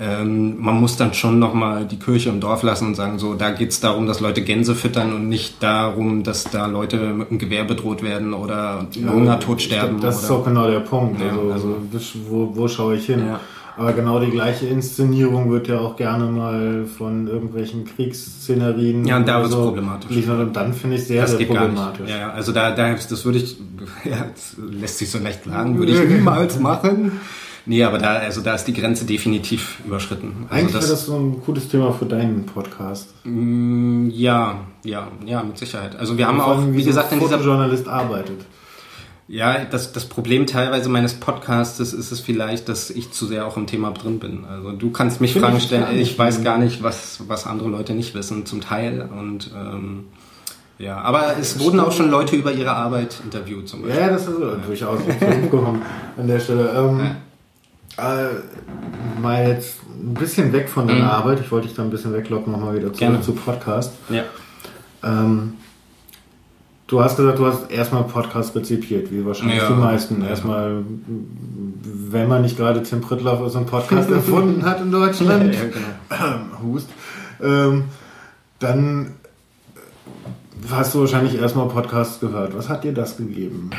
ähm, man muss dann schon nochmal die Kirche im Dorf lassen und sagen, so, da geht es darum, dass Leute Gänse füttern und nicht darum, dass da Leute mit einem Gewehr bedroht werden oder ja, Hungertod sterben. Das ist auch genau der Punkt. Ja, also, also wo, wo schaue ich hin? Ja. Aber genau die gleiche Inszenierung wird ja auch gerne mal von irgendwelchen Kriegsszenerien. Ja, und da wird es so problematisch. Und dann finde ich sehr, das sehr problematisch. Ja, also da, da, das würde ich, ja, das lässt sich so leicht sagen, würde ich niemals machen. Nee, aber da, also da ist die Grenze definitiv überschritten. Also Eigentlich wäre das so ein gutes Thema für deinen Podcast. Mm, ja, ja, ja, mit Sicherheit. Also wir haben auch, wie, wie gesagt, so in dieser Journalist arbeitet. Ja, das, das Problem teilweise meines Podcasts ist es vielleicht, dass ich zu sehr auch im Thema drin bin. Also du kannst mich Fragen stellen, ich, ich weiß gar nicht, was, was andere Leute nicht wissen, zum Teil. Und ähm, ja, aber es das wurden stimmt. auch schon Leute über ihre Arbeit interviewt zum Beispiel. Ja, das ist ja. durchaus gekommen an der Stelle. Ähm, ja. Äh, mal jetzt ein bisschen weg von deiner mhm. Arbeit. Ich wollte dich da ein bisschen weglocken, nochmal wieder zurück Gerne. zu Podcast. Ja. Ähm, du hast gesagt, du hast erstmal Podcast rezipiert, wie wahrscheinlich ja. die meisten. Ja. Erstmal, wenn man nicht gerade Tim Prittlaff aus einem Podcast erfunden hat in Deutschland, ja, genau. ähm, Hust, ähm, dann hast du wahrscheinlich erstmal Podcasts gehört. Was hat dir das gegeben?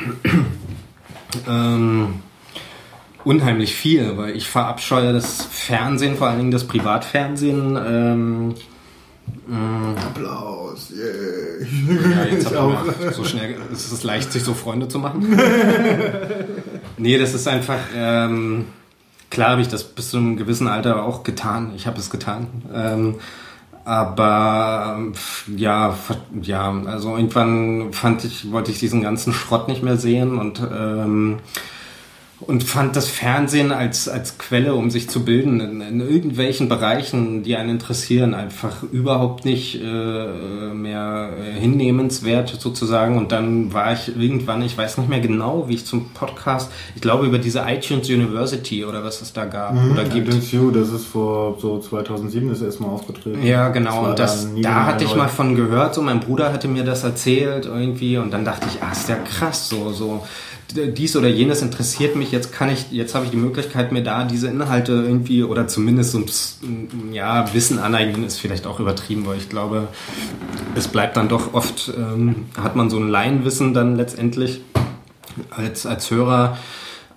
ähm unheimlich viel, weil ich verabscheue das Fernsehen, vor allen Dingen das Privatfernsehen. Ähm, äh, Applaus, yeah. Ja, jetzt auch. so schnell, es ist leicht, sich so Freunde zu machen. nee, das ist einfach, ähm, klar habe ich das bis zu einem gewissen Alter auch getan. Ich habe es getan. Ähm, Aber ja, ja, also irgendwann fand ich, wollte ich diesen ganzen Schrott nicht mehr sehen und ähm, und fand das Fernsehen als, als Quelle, um sich zu bilden, in, in irgendwelchen Bereichen, die einen interessieren, einfach überhaupt nicht äh, mehr hinnehmenswert sozusagen. Und dann war ich irgendwann, ich weiß nicht mehr genau, wie ich zum Podcast, ich glaube über diese iTunes University oder was es da gab Mhm, oder gibt. iTunes das ist vor so 2007 das erste Mal aufgetreten. Ja, genau. Und das, da hatte ich mal von gehört, so mein Bruder hatte mir das erzählt irgendwie und dann dachte ich, ah, ist ja krass, so, so dies oder jenes interessiert mich, jetzt kann ich, jetzt habe ich die Möglichkeit, mir da diese Inhalte irgendwie oder zumindest so ein ja, Wissen aneignen, ist vielleicht auch übertrieben, weil ich glaube, es bleibt dann doch oft, ähm, hat man so ein Laienwissen dann letztendlich als, als Hörer.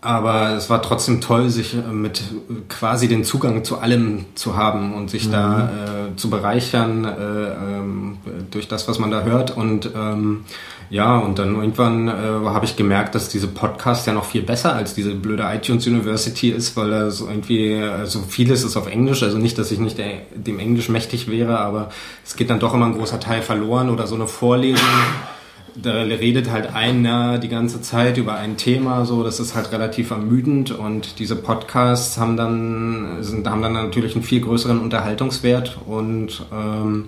Aber es war trotzdem toll, sich äh, mit quasi den Zugang zu allem zu haben und sich da äh, zu bereichern äh, ähm, durch das, was man da hört. Und ähm, ja, und dann irgendwann äh, habe ich gemerkt, dass diese Podcast ja noch viel besser als diese blöde iTunes University ist, weil da so irgendwie, also vieles ist auf Englisch, also nicht, dass ich nicht der, dem Englisch mächtig wäre, aber es geht dann doch immer ein großer Teil verloren oder so eine Vorlesung da redet halt einer die ganze Zeit über ein Thema, so das ist halt relativ ermüdend und diese Podcasts haben dann sind haben dann natürlich einen viel größeren Unterhaltungswert und ähm,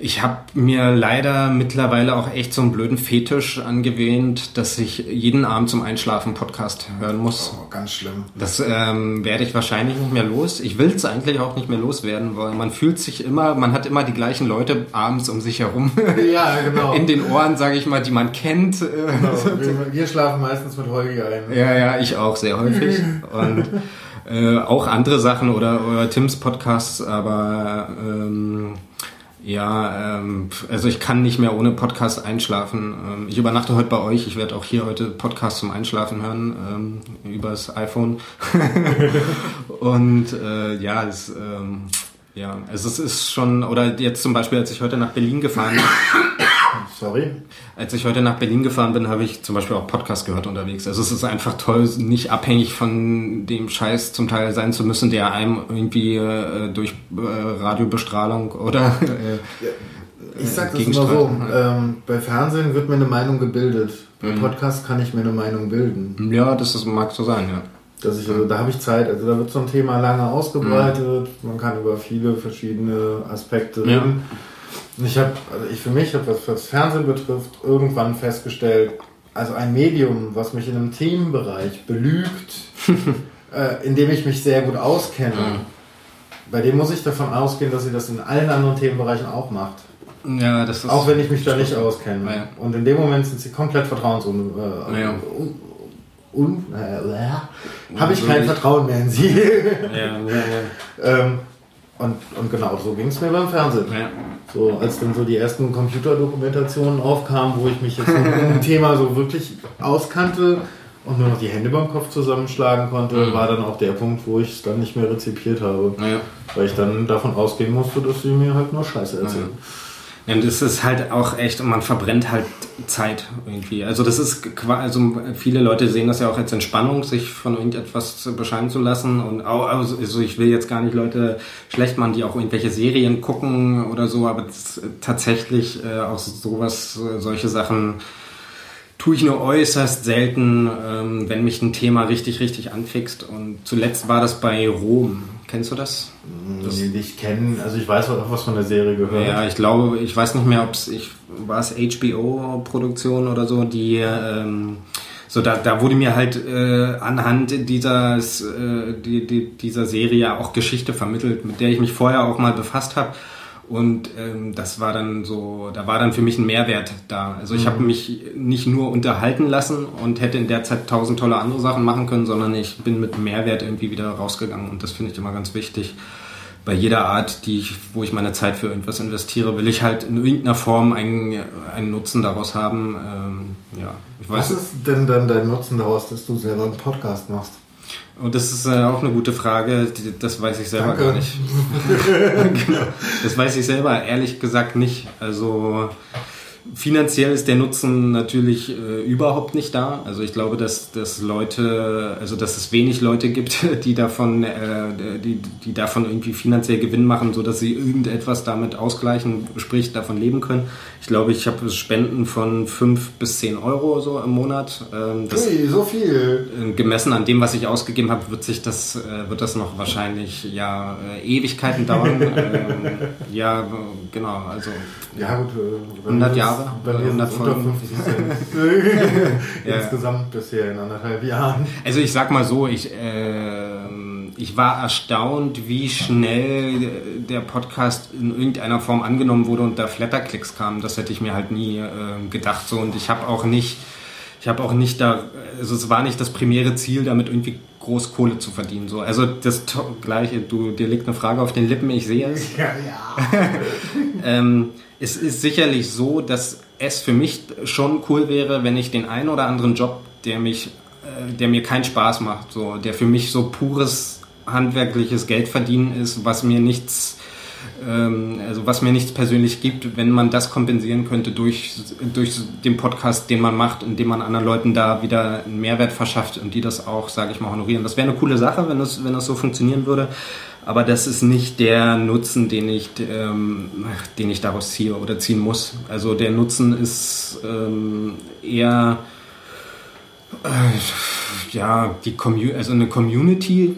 ich habe mir leider mittlerweile auch echt so einen blöden Fetisch angewöhnt, dass ich jeden Abend zum Einschlafen Podcast hören muss. Oh, ganz schlimm. Das ähm, werde ich wahrscheinlich nicht mehr los. Ich will es eigentlich auch nicht mehr loswerden, weil man fühlt sich immer, man hat immer die gleichen Leute abends um sich herum. Ja, genau. In den Ohren, sage ich mal, die man kennt. Genau, wir, wir schlafen meistens mit Holgi ein. Ja, ja, ich auch sehr häufig. Und äh, auch andere Sachen oder, oder Tims Podcasts, aber ähm, ja, ähm, also ich kann nicht mehr ohne Podcast einschlafen. Ähm, ich übernachte heute bei euch. Ich werde auch hier heute Podcast zum Einschlafen hören ähm, übers iPhone. Und äh, ja, es, ähm, ja, also es ist schon, oder jetzt zum Beispiel, als ich heute nach Berlin gefahren bin, Sorry. als ich heute nach Berlin gefahren bin, habe ich zum Beispiel auch Podcast gehört unterwegs. Also es ist einfach toll, nicht abhängig von dem Scheiß zum Teil sein zu müssen, der einem irgendwie äh, durch äh, Radiobestrahlung oder äh, Ich sag das immer so, ähm, bei Fernsehen wird mir eine Meinung gebildet. Bei Podcast kann ich mir eine Meinung bilden. ja, das ist, mag so sein, ja. Dass ich, also, da habe ich Zeit, also da wird so ein Thema lange ausgebreitet, man kann über viele verschiedene Aspekte Ja. reden. Und ich habe, also ich für mich, habe was was Fernsehen betrifft, irgendwann festgestellt, also ein Medium, was mich in einem Themenbereich belügt, äh, in dem ich mich sehr gut auskenne, bei dem muss ich davon ausgehen, dass sie das in allen anderen Themenbereichen auch macht. Ja, das ist Auch wenn ich mich da nicht auskenne. Ja. Und in dem Moment sind sie komplett vertrauensun... Äh, Ja. un, äh, habe ich kein Vertrauen mehr in sie. ja, ja, ja. ähm, und, und genau so ging es mir beim Fernsehen. ja. So, als dann so die ersten Computerdokumentationen aufkamen, wo ich mich jetzt mit dem Thema so wirklich auskannte und nur noch die Hände beim Kopf zusammenschlagen konnte, Mhm. war dann auch der Punkt, wo ich es dann nicht mehr rezipiert habe. ja. Weil ich dann davon ausgehen musste, dass sie mir halt nur Scheiße erzählen. Ja, und es ist halt auch echt, und man verbrennt halt Zeit irgendwie. Also das ist quasi, also viele Leute sehen das ja auch als Entspannung, sich von irgendetwas bescheiden zu lassen. Und auch, also ich will jetzt gar nicht Leute schlecht machen, die auch irgendwelche Serien gucken oder so, aber tatsächlich äh, auch sowas, äh, solche Sachen tue ich nur äußerst selten, ähm, wenn mich ein Thema richtig, richtig anfixt. Und zuletzt war das bei Rom. Kennst du das? Das- Nee, ich kenne, also ich weiß auch was von der Serie gehört. Ja, ich glaube, ich weiß nicht mehr, ob es ich war es HBO-Produktion oder so, die ähm, so da, da wurde mir halt äh, anhand dieses, äh, die, die, dieser Serie auch Geschichte vermittelt, mit der ich mich vorher auch mal befasst habe. Und ähm, das war dann so, da war dann für mich ein Mehrwert da. Also ich habe mich nicht nur unterhalten lassen und hätte in der Zeit tausend tolle andere Sachen machen können, sondern ich bin mit Mehrwert irgendwie wieder rausgegangen und das finde ich immer ganz wichtig bei jeder Art, die ich, wo ich meine Zeit für irgendwas investiere, will ich halt in irgendeiner Form einen, einen Nutzen daraus haben. Ähm, ja, ich Was weiß. ist denn dann dein Nutzen daraus, dass du selber einen Podcast machst? Und das ist äh, auch eine gute Frage. Das weiß ich selber Danke. gar nicht. genau. Das weiß ich selber ehrlich gesagt nicht. Also Finanziell ist der Nutzen natürlich äh, überhaupt nicht da. Also ich glaube, dass, dass Leute, also dass es wenig Leute gibt, die davon, äh, die, die davon irgendwie finanziell Gewinn machen, so dass sie irgendetwas damit ausgleichen, sprich davon leben können. Ich glaube, ich habe Spenden von fünf bis zehn Euro so im Monat. Ähm, das, Ui, so viel. Äh, gemessen an dem, was ich ausgegeben habe, wird sich das, äh, wird das noch wahrscheinlich ja äh, Ewigkeiten dauern. ähm, ja, genau. Also ja, gut, 100 Jahre. Jahre? Wenn 100 Folgen? Insgesamt bisher in anderthalb Jahren. Also ich sag mal so, ich, äh, ich war erstaunt, wie schnell der Podcast in irgendeiner Form angenommen wurde und da Flatterklicks kamen. Das hätte ich mir halt nie äh, gedacht. So. Und ich habe auch nicht, ich habe auch nicht da, also es war nicht das primäre Ziel, damit irgendwie groß Kohle zu verdienen. So. Also das gleiche, du, dir liegt eine Frage auf den Lippen, ich sehe es. Ja, ja. ähm, es ist sicherlich so, dass es für mich schon cool wäre, wenn ich den einen oder anderen Job, der mich, äh, der mir keinen Spaß macht, so, der für mich so pures handwerkliches Geldverdienen ist, was mir nichts, ähm, also was mir nichts persönlich gibt, wenn man das kompensieren könnte durch, durch den Podcast, den man macht, indem man anderen Leuten da wieder einen Mehrwert verschafft und die das auch, sage ich mal, honorieren. Das wäre eine coole Sache, wenn das, wenn das so funktionieren würde aber das ist nicht der Nutzen, den ich, ähm, den ich daraus ziehe oder ziehen muss. Also der Nutzen ist ähm, eher äh, ja die Commu also eine Community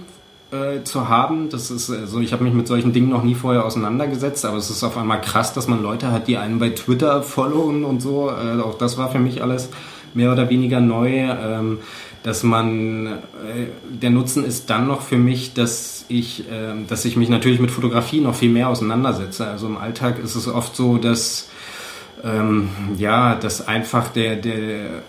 äh, zu haben. Das ist also ich habe mich mit solchen Dingen noch nie vorher auseinandergesetzt, aber es ist auf einmal krass, dass man Leute hat, die einen bei Twitter followen und so. Äh, auch das war für mich alles mehr oder weniger neu. Ähm, dass man, äh, der Nutzen ist dann noch für mich, dass ich, äh, dass ich mich natürlich mit Fotografie noch viel mehr auseinandersetze. Also im Alltag ist es oft so, dass, ähm, ja, dass einfach der, der,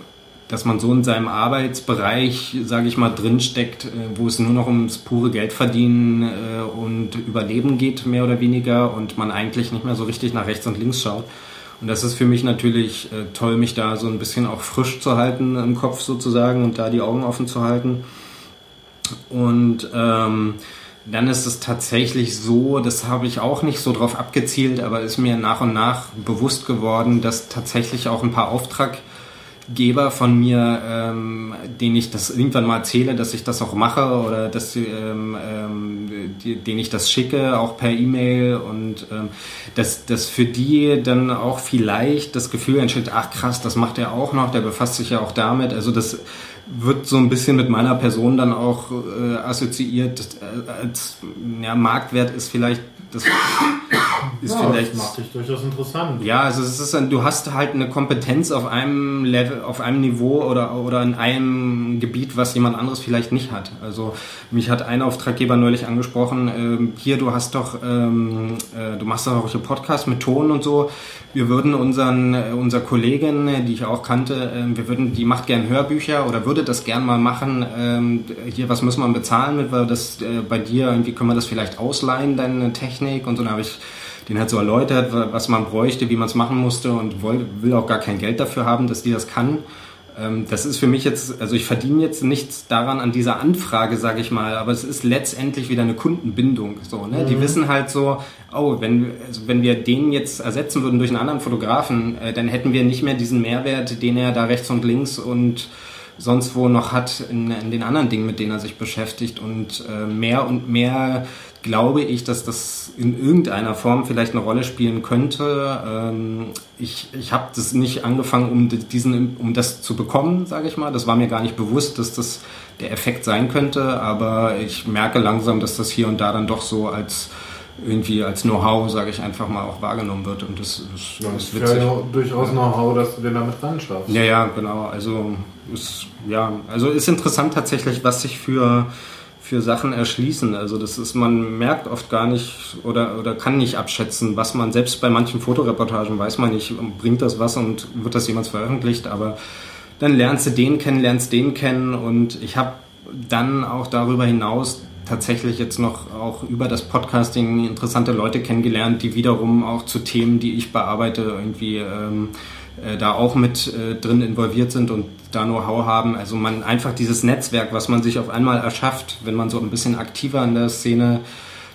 dass man so in seinem Arbeitsbereich, sage ich mal, drinsteckt, äh, wo es nur noch ums pure Geldverdienen äh, und Überleben geht, mehr oder weniger, und man eigentlich nicht mehr so richtig nach rechts und links schaut. Und das ist für mich natürlich äh, toll, mich da so ein bisschen auch frisch zu halten im Kopf sozusagen und da die Augen offen zu halten. Und ähm, dann ist es tatsächlich so, das habe ich auch nicht so drauf abgezielt, aber ist mir nach und nach bewusst geworden, dass tatsächlich auch ein paar Auftrag Geber von mir, ähm, den ich das irgendwann mal erzähle, dass ich das auch mache oder dass, ähm, ähm, den ich das schicke, auch per E-Mail und ähm, dass, dass für die dann auch vielleicht das Gefühl entsteht, ach krass, das macht er auch noch, der befasst sich ja auch damit. Also das wird so ein bisschen mit meiner Person dann auch äh, assoziiert. Äh, als ja, Marktwert ist vielleicht das ist ja, vielleicht. Das macht dich durchaus interessant. Ja, also es ist ein, du hast halt eine Kompetenz auf einem Level, auf einem Niveau oder, oder in einem Gebiet, was jemand anderes vielleicht nicht hat. Also mich hat ein Auftraggeber neulich angesprochen, äh, hier, du hast doch, ähm, äh, du machst doch auch hier Podcast mit Ton und so. Wir würden unseren, äh, unser Kollegin, die ich auch kannte, äh, wir würden, die macht gern Hörbücher oder würde das gern mal machen. Ähm, hier, was muss man bezahlen mit, weil das äh, bei dir, irgendwie können wir das vielleicht ausleihen, deine Technik und so. Da habe ich den hat so erläutert, was man bräuchte, wie man es machen musste und will auch gar kein Geld dafür haben, dass die das kann. Ähm, das ist für mich jetzt, also ich verdiene jetzt nichts daran an dieser Anfrage, sage ich mal, aber es ist letztendlich wieder eine Kundenbindung. So, ne? Mhm. Die wissen halt so, oh, wenn, also wenn wir den jetzt ersetzen würden durch einen anderen Fotografen, äh, dann hätten wir nicht mehr diesen Mehrwert, den er da rechts und links und sonst wo noch hat in, in den anderen Dingen, mit denen er sich beschäftigt und äh, mehr und mehr glaube ich, dass das in irgendeiner Form vielleicht eine Rolle spielen könnte. Ähm, ich ich habe das nicht angefangen, um, diesen, um das zu bekommen, sage ich mal. Das war mir gar nicht bewusst, dass das der Effekt sein könnte, aber ich merke langsam, dass das hier und da dann doch so als irgendwie als Know-how, sage ich einfach mal, auch wahrgenommen wird. Und das, das, ja, das ist witzig. ja durchaus Know-how, dass du den damit ran schaffst. Ja, ja, genau. Also ist, ja, also ist interessant tatsächlich, was sich für für Sachen erschließen. Also das ist, man merkt oft gar nicht oder, oder kann nicht abschätzen, was man selbst bei manchen Fotoreportagen weiß man nicht, bringt das was und wird das jemals veröffentlicht, aber dann lernst du den kennen, lernst den kennen und ich habe dann auch darüber hinaus tatsächlich jetzt noch auch über das Podcasting interessante Leute kennengelernt, die wiederum auch zu Themen, die ich bearbeite, irgendwie ähm, äh, da auch mit äh, drin involviert sind und da Know-how haben. Also man einfach dieses Netzwerk, was man sich auf einmal erschafft, wenn man so ein bisschen aktiver in der Szene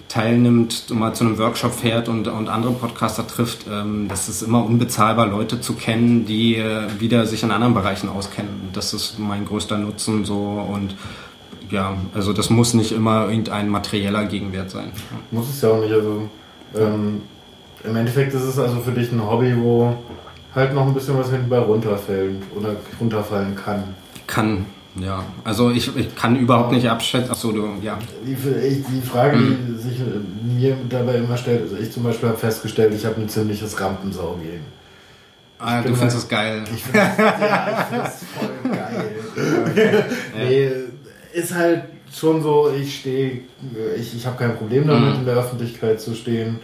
teilnimmt, mal zu einem Workshop fährt und, und andere Podcaster trifft, ähm, das ist immer unbezahlbar, Leute zu kennen, die äh, wieder sich in anderen Bereichen auskennen. Das ist mein größter Nutzen so und ja, also das muss nicht immer irgendein materieller Gegenwert sein. Muss es ja auch nicht. Also ähm, im Endeffekt ist es also für dich ein Hobby, wo halt noch ein bisschen was hinten bei runterfällt oder runterfallen kann. Kann, ja. Also ich, ich kann überhaupt nicht abschätzen. Achso, du, ja. Die, die Frage, mhm. die sich mir dabei immer stellt, also ich zum Beispiel habe festgestellt, ich habe ein ziemliches Rampensau-Gehen. Ah, du findest halt, das geil. Ich finde das, ja, voll geil. Okay. nee, ist halt schon so, ich stehe, ich, ich habe kein Problem damit, mhm. in der Öffentlichkeit zu stehen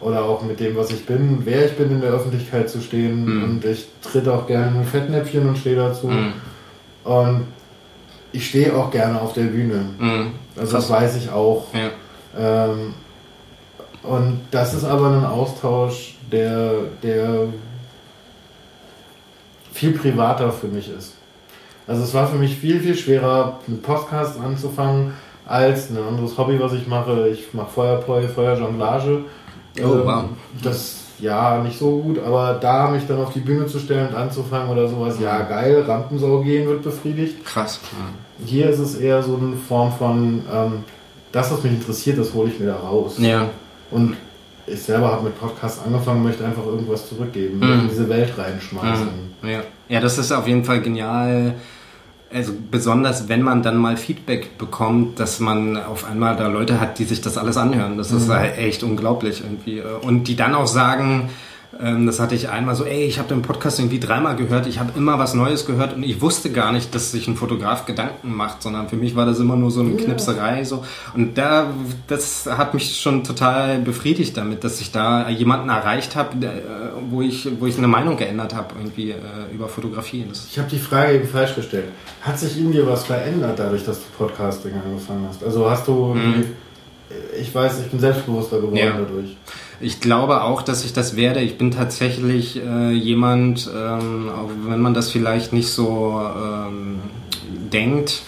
oder auch mit dem, was ich bin, wer ich bin, in der Öffentlichkeit zu stehen. Mhm. Und ich tritt auch gerne ein Fettnäpfchen und stehe dazu. Mhm. Und ich stehe auch gerne auf der Bühne. Mhm. Also das weiß ich auch. Ja. Ähm, und das ist aber ein Austausch, der, der viel privater für mich ist. Also es war für mich viel, viel schwerer, mit Podcast anzufangen, als ein anderes Hobby, was ich mache. Ich mache Feuerpoi, Feuerjonglage. Oh, ähm, wow. Das ja nicht so gut, aber da mich dann auf die Bühne zu stellen und anzufangen oder sowas, ja geil, Rampensau gehen wird befriedigt. Krass. Hier ist es eher so eine Form von, ähm, das, was mich interessiert, das hole ich mir da raus. Ja. Und ich selber habe mit Podcasts angefangen, möchte einfach irgendwas zurückgeben, mhm. in diese Welt reinschmeißen. Mhm. Ja. ja, das ist auf jeden Fall genial also besonders wenn man dann mal Feedback bekommt, dass man auf einmal da Leute hat, die sich das alles anhören. Das ist mhm. halt echt unglaublich irgendwie. Und die dann auch sagen, das hatte ich einmal so, ey, ich habe den Podcast irgendwie dreimal gehört, ich habe immer was Neues gehört und ich wusste gar nicht, dass sich ein Fotograf Gedanken macht, sondern für mich war das immer nur so eine ja. Knipserei. So. Und da, das hat mich schon total befriedigt damit, dass ich da jemanden erreicht habe, äh, wo ich, wo ich eine Meinung geändert habe irgendwie äh, über Fotografie. Das ich habe die Frage eben falsch gestellt. Hat sich in dir was verändert dadurch, dass du Podcasting angefangen hast? Also hast du, mhm. Ich weiß, ich bin selbstbewusster geworden ja. dadurch. Ich glaube auch, dass ich das werde. Ich bin tatsächlich äh, jemand, ähm, auch wenn man das vielleicht nicht so ähm, denkt,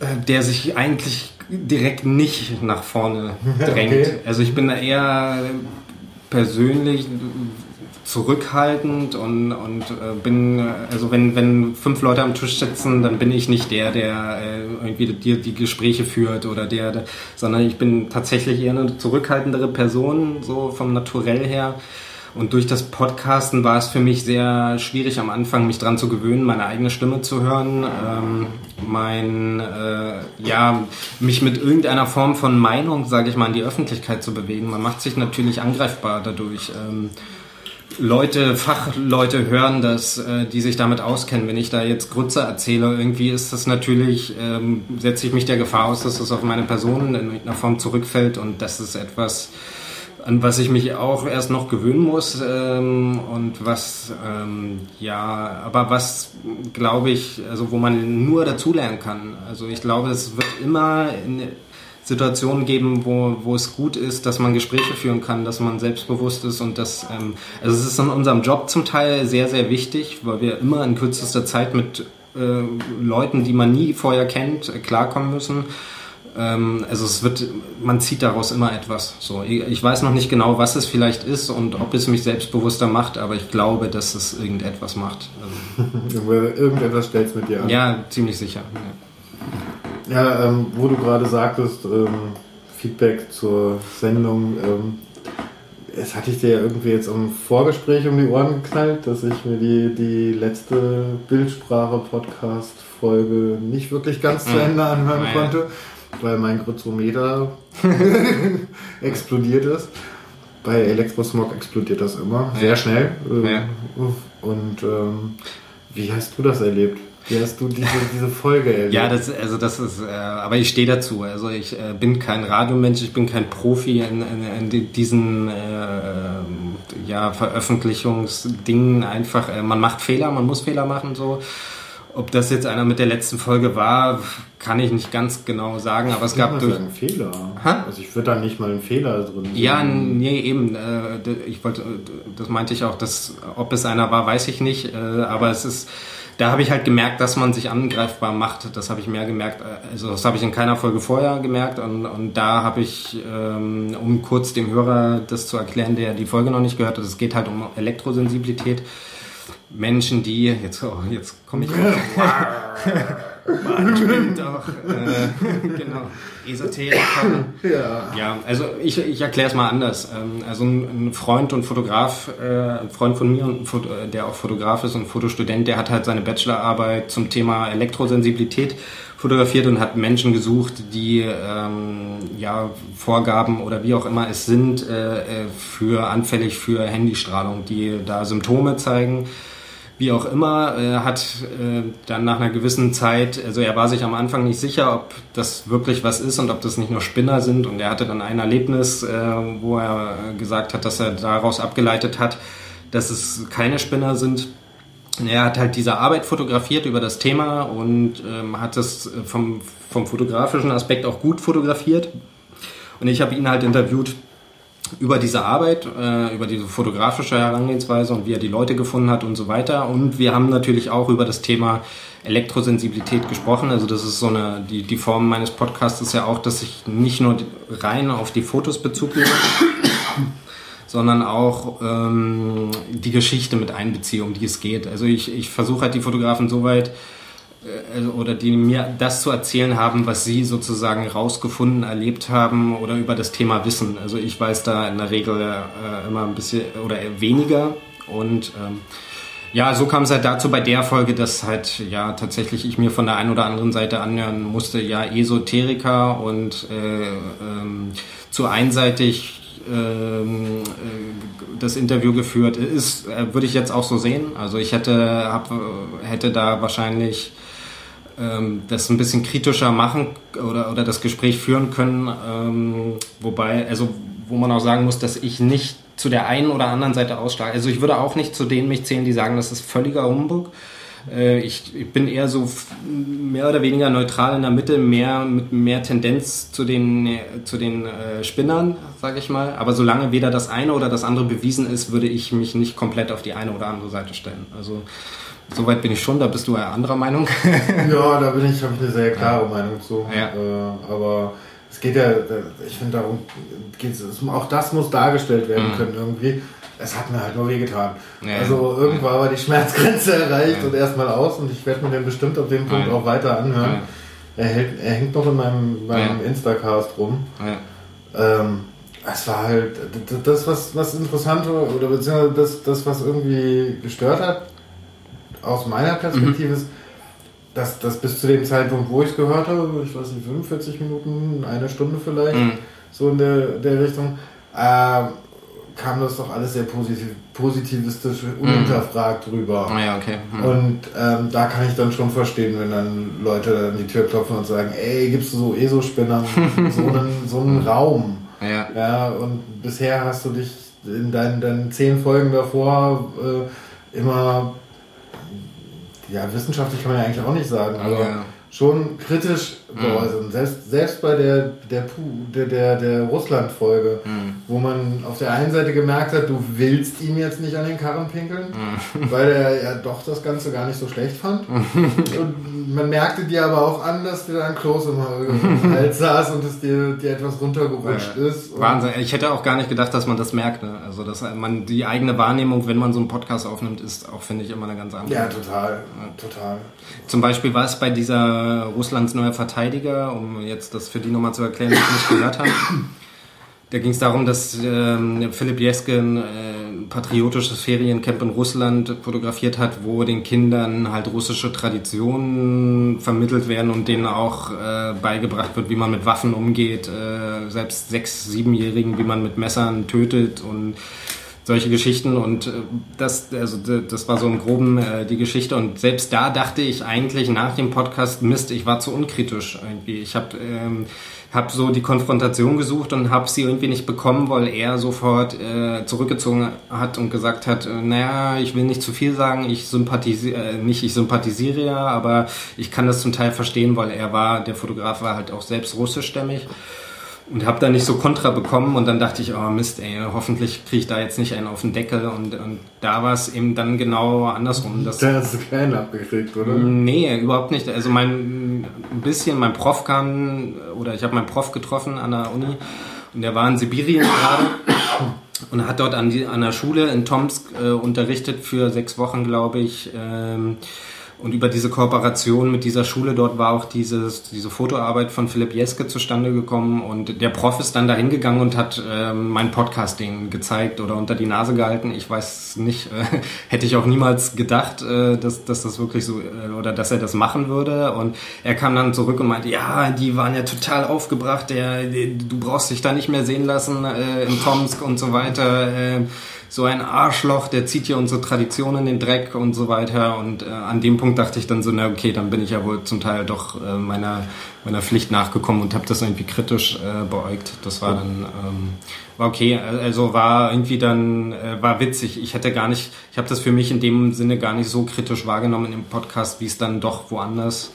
äh, der sich eigentlich direkt nicht nach vorne drängt. Okay. Also ich bin eher persönlich zurückhaltend und, und äh, bin, also wenn, wenn fünf Leute am Tisch sitzen, dann bin ich nicht der, der äh, irgendwie die, die Gespräche führt oder der, der, sondern ich bin tatsächlich eher eine zurückhaltendere Person, so vom Naturell her. Und durch das Podcasten war es für mich sehr schwierig am Anfang, mich dran zu gewöhnen, meine eigene Stimme zu hören, ähm, mein, äh, ja, mich mit irgendeiner Form von Meinung, sage ich mal, in die Öffentlichkeit zu bewegen. Man macht sich natürlich angreifbar dadurch. Ähm, Leute, Fachleute hören das, äh, die sich damit auskennen. Wenn ich da jetzt Grütze erzähle, irgendwie ist das natürlich, ähm, setze ich mich der Gefahr aus, dass das auf meine Person in irgendeiner Form zurückfällt und das ist etwas, an was ich mich auch erst noch gewöhnen muss ähm, und was, ähm, ja, aber was, glaube ich, also wo man nur dazulernen kann. Also ich glaube, es wird immer in, Situationen geben, wo, wo es gut ist, dass man Gespräche führen kann, dass man selbstbewusst ist und das, ähm, also es ist in unserem Job zum Teil sehr, sehr wichtig, weil wir immer in kürzester Zeit mit äh, Leuten, die man nie vorher kennt, äh, klarkommen müssen. Ähm, also es wird, man zieht daraus immer etwas. So, ich weiß noch nicht genau, was es vielleicht ist und ob es mich selbstbewusster macht, aber ich glaube, dass es irgendetwas macht. Also, irgendetwas stellt es mit dir an. Ja, ziemlich sicher. Ja. Ja, ähm, wo du gerade sagtest, ähm, Feedback zur Sendung, ähm, es hatte ich dir ja irgendwie jetzt im Vorgespräch um die Ohren geknallt, dass ich mir die, die letzte Bildsprache-Podcast-Folge nicht wirklich ganz zu mhm. Ende anhören Nein. konnte, weil mein Grützometer explodiert ist. Bei Elektrosmog explodiert das immer, sehr schnell. Ja. Und ähm, wie hast du das erlebt? Wie hast du diese, diese Folge erlebt? Ja, das, also das ist, äh, aber ich stehe dazu. Also ich äh, bin kein Radiomensch, ich bin kein Profi in, in, in diesen äh, ja, Veröffentlichungsdingen einfach. Äh, man macht Fehler, man muss Fehler machen so. Ob das jetzt einer mit der letzten Folge war, kann ich nicht ganz genau sagen, aber es gab durch einen Fehler. Ha? Also ich würde da nicht mal einen Fehler drin sehen. Ja, nee, eben. Äh, ich wollte, das meinte ich auch, dass ob es einer war, weiß ich nicht. Äh, aber es ist da habe ich halt gemerkt, dass man sich angreifbar macht. Das habe ich mehr gemerkt, äh, also das habe ich in keiner Folge vorher gemerkt und, und da habe ich, ähm, um kurz dem Hörer das zu erklären, der die Folge noch nicht gehört hat, es geht halt um Elektrosensibilität. Menschen, die, jetzt, oh, jetzt komme ich Man stimmt auch, äh, genau, Esoteriker. Ja. ja, also ich, ich erkläre es mal anders. Ähm, also ein, Freund und Fotograf, äh, ein Freund von mir, äh, der auch Fotograf ist und Fotostudent, der hat halt seine Bachelorarbeit zum Thema Elektrosensibilität fotografiert und hat Menschen gesucht, die ähm, ja Vorgaben oder wie auch immer es sind, äh, äh für anfällig für Handystrahlung, die da Symptome zeigen wie auch immer, äh, hat äh, dann nach einer gewissen Zeit, also er war sich am Anfang nicht sicher, ob das wirklich was ist und ob das nicht nur Spinner sind. Und er hatte dann ein Erlebnis, äh, wo er gesagt hat, dass er daraus abgeleitet hat, dass es keine Spinner sind. Er hat halt diese Arbeit fotografiert über das Thema und ähm, hat es vom, vom fotografischen Aspekt auch gut fotografiert. Und ich habe ihn halt interviewt über diese Arbeit, äh, über diese fotografische Herangehensweise und wie er die Leute gefunden hat und so weiter. Und wir haben natürlich auch über das Thema Elektrosensibilität gesprochen. Also das ist so eine, die, die Form meines Podcasts ist ja auch, dass ich nicht nur rein auf die Fotos Bezug nehme, sondern auch ähm, die Geschichte mit einbeziehe, um die es geht. Also ich, ich versuche halt die Fotografen so weit oder die mir das zu erzählen haben, was sie sozusagen rausgefunden, erlebt haben oder über das Thema wissen. Also ich weiß da in der Regel äh, immer ein bisschen oder weniger und ähm, ja, so kam es halt dazu bei der Folge, dass halt ja tatsächlich ich mir von der einen oder anderen Seite anhören musste, ja Esoteriker und äh, ähm, zu einseitig ähm, äh, das Interview geführt ist, äh, würde ich jetzt auch so sehen. Also ich hätte, hab, hätte da wahrscheinlich ähm, das ein bisschen kritischer machen oder, oder das Gespräch führen können. Ähm, wobei, also wo man auch sagen muss, dass ich nicht zu der einen oder anderen Seite ausschlage. Also ich würde auch nicht zu denen mich zählen, die sagen, das ist völliger Humbug. Äh, ich, ich, bin eher so mehr oder weniger neutral in der Mitte, mehr mit mehr Tendenz zu den, zu den äh, Spinnern, sage ich mal. Aber solange weder das eine oder das andere bewiesen ist, würde ich mich nicht komplett auf die eine oder andere Seite stellen. Also Soweit bin ich schon, da bist du ja anderer Meinung. ja, da bin ich, habe ich eine sehr klare ja. Meinung zu. Ja. Äh, aber es geht ja, ich finde darum, geht's, auch das muss dargestellt werden mhm. können irgendwie. Es hat mir halt nur wehgetan. Ja. Also irgendwann war die Schmerzgrenze erreicht und erstmal aus und ich werde mir den bestimmt auf dem Punkt auch weiter anhören. Er, hält, er, hängt noch in meinem, meinem Instacast rum. Ähm, es war halt das, was, was interessant oder beziehungsweise das, das, was irgendwie gestört hat, aus meiner Perspektive mhm. ist, dass das bis zu dem Zeitpunkt, wo ich es gehört habe, ich weiß nicht, 45 Minuten, eine Stunde vielleicht, mhm. so in der, der Richtung, äh, kam das doch alles sehr positiv, positivistisch, mhm. unhinterfragt mhm. rüber. Ah ja, okay. Mhm. Und ähm, da kann ich dann schon verstehen, wenn dann Leute an die Tür klopfen und sagen, ey, gibst du so ESO-Spinnern so einen, so einen Raum? Ja. ja. Und bisher hast du dich in deinen, deinen zehn Folgen davor äh, immer ja, wissenschaftlich kann man ja eigentlich auch nicht sagen, aber ja. schon kritisch mhm. Selbst, selbst bei der, der, der, der, der Russland-Folge, mhm. wo man auf der einen Seite gemerkt hat, du willst ihm jetzt nicht an den Karren pinkeln, mhm. weil er ja doch das Ganze gar nicht so schlecht fand. Und man merkte dir aber auch an, dass dir ein Kloß im Hals saß und es dir, dir etwas runtergerutscht ja. ist. Wahnsinn. Ich hätte auch gar nicht gedacht, dass man das merkt. Ne? Also, dass man die eigene Wahrnehmung, wenn man so einen Podcast aufnimmt, ist auch, finde ich, immer eine ganz andere. Ja, total. Ja. Total. Zum Beispiel war es bei dieser Russlands neuer Verteidigung Verteidiger, um jetzt das für die nochmal zu erklären, die ich nicht gehört habe. Da ging es darum, dass ähm, Philipp Jeske ein äh, patriotisches Feriencamp in Russland fotografiert hat, wo den Kindern halt russische Traditionen vermittelt werden und denen auch äh, beigebracht wird, wie man mit Waffen umgeht, äh, selbst sechs-, siebenjährigen, wie man mit Messern tötet und solche Geschichten und äh, das, also das war so im Groben äh, die Geschichte und selbst da dachte ich eigentlich nach dem Podcast, Mist, ich war zu unkritisch irgendwie. Ich habe ähm, hab so die Konfrontation gesucht und habe sie irgendwie nicht bekommen, weil er sofort äh, zurückgezogen hat und gesagt hat, äh, naja, ich will nicht zu viel sagen, ich sympathisiere, äh, nicht ich sympathisiere ja, aber ich kann das zum Teil verstehen, weil er war, der Fotograf war halt auch selbst russischstämmig. Und habe da nicht so Kontra bekommen und dann dachte ich, oh Mist, ey, hoffentlich kriege ich da jetzt nicht einen auf den Deckel und, und da war es eben dann genau andersrum. Dass, da hast du keinen abgekriegt, oder? Nee, überhaupt nicht. Also mein ein bisschen, mein Prof kam oder ich habe meinen Prof getroffen an der Uni und der war in Sibirien gerade und hat dort an, die, an der Schule in Tomsk äh, unterrichtet für sechs Wochen, glaube ich. Ähm, und über diese Kooperation mit dieser Schule dort war auch dieses, diese Fotoarbeit von Philipp Jeske zustande gekommen. Und der Prof ist dann da hingegangen und hat äh, mein Podcasting gezeigt oder unter die Nase gehalten. Ich weiß nicht, äh, hätte ich auch niemals gedacht, äh, dass, dass das wirklich so äh, oder dass er das machen würde. Und er kam dann zurück und meinte, ja, die waren ja total aufgebracht, der, der du brauchst dich da nicht mehr sehen lassen äh, in Tomsk und so weiter. So ein Arschloch, der zieht hier unsere Tradition in den Dreck und so weiter. Und äh, an dem Punkt dachte ich dann so, na okay, dann bin ich ja wohl zum Teil doch äh, meiner, meiner Pflicht nachgekommen und habe das irgendwie kritisch äh, beäugt. Das war dann, ähm, war okay. Also war irgendwie dann, äh, war witzig. Ich hätte gar nicht, ich habe das für mich in dem Sinne gar nicht so kritisch wahrgenommen im Podcast, wie es dann doch woanders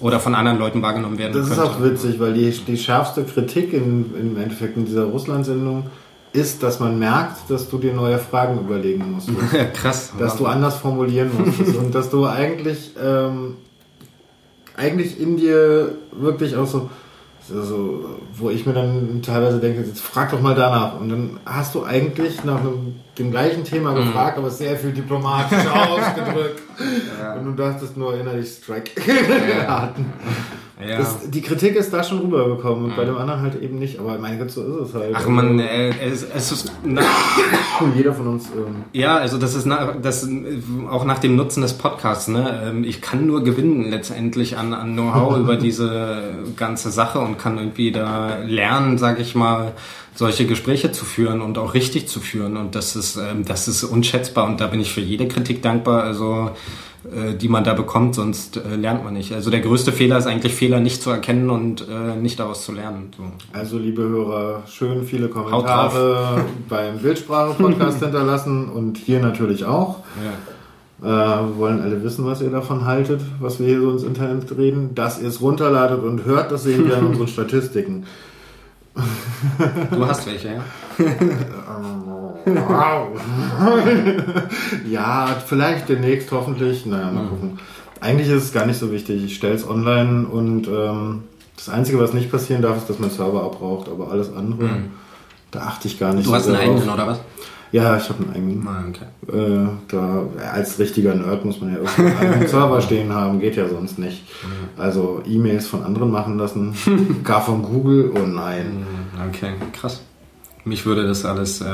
oder von anderen Leuten wahrgenommen werden das könnte. Das ist auch witzig, weil die, die schärfste Kritik in, im Endeffekt in dieser Russland-Sendung ist, dass man merkt, dass du dir neue Fragen überlegen musst. Ja, krass. Dass du anders formulieren musstest und dass du eigentlich, ähm, eigentlich in dir wirklich auch so, so, wo ich mir dann teilweise denke, jetzt frag doch mal danach. Und dann hast du eigentlich nach einem, dem gleichen Thema mhm. gefragt, aber sehr viel diplomatischer ausgedrückt. Ja. Und du dachtest nur innerlich Strike. Ja. Ja. Das, die Kritik ist da schon rübergekommen und mhm. bei dem anderen halt eben nicht. Aber mein Gott, so ist es halt. Ach man, äh, es, es ist. Na, jeder von uns. Ähm, ja, also das ist na, das auch nach dem Nutzen des Podcasts. Ne? Ähm, ich kann nur gewinnen letztendlich an, an Know-how über diese ganze Sache und kann irgendwie da lernen, sag ich mal solche Gespräche zu führen und auch richtig zu führen. Und das ist, ähm, das ist unschätzbar und da bin ich für jede Kritik dankbar. Also äh, die man da bekommt, sonst äh, lernt man nicht. Also der größte Fehler ist eigentlich Fehler nicht zu erkennen und äh, nicht daraus zu lernen. So. Also liebe Hörer, schön viele Kommentare beim Bildsprache-Podcast hinterlassen und hier natürlich auch. Ja. Äh, wollen alle wissen, was ihr davon haltet, was wir hier so ins Internet reden. Dass ihr es runterladet und hört, das sehen wir in unseren Statistiken. Du hast welche, ja? ja, vielleicht demnächst hoffentlich. Naja, mal mhm. gucken. Eigentlich ist es gar nicht so wichtig. Ich stelle es online und ähm, das Einzige, was nicht passieren darf, ist, dass mein Server abbraucht. Aber alles andere, mhm. da achte ich gar nicht Du so hast einen eigenen, oder was? Ja, ich habe einen eigenen. Ah, okay. äh, da, als richtiger Nerd muss man ja irgendwie einen Server stehen haben, geht ja sonst nicht. Mhm. Also E-Mails von anderen machen lassen, gar von Google, oh nein. Okay, krass. Mich würde das alles, äh,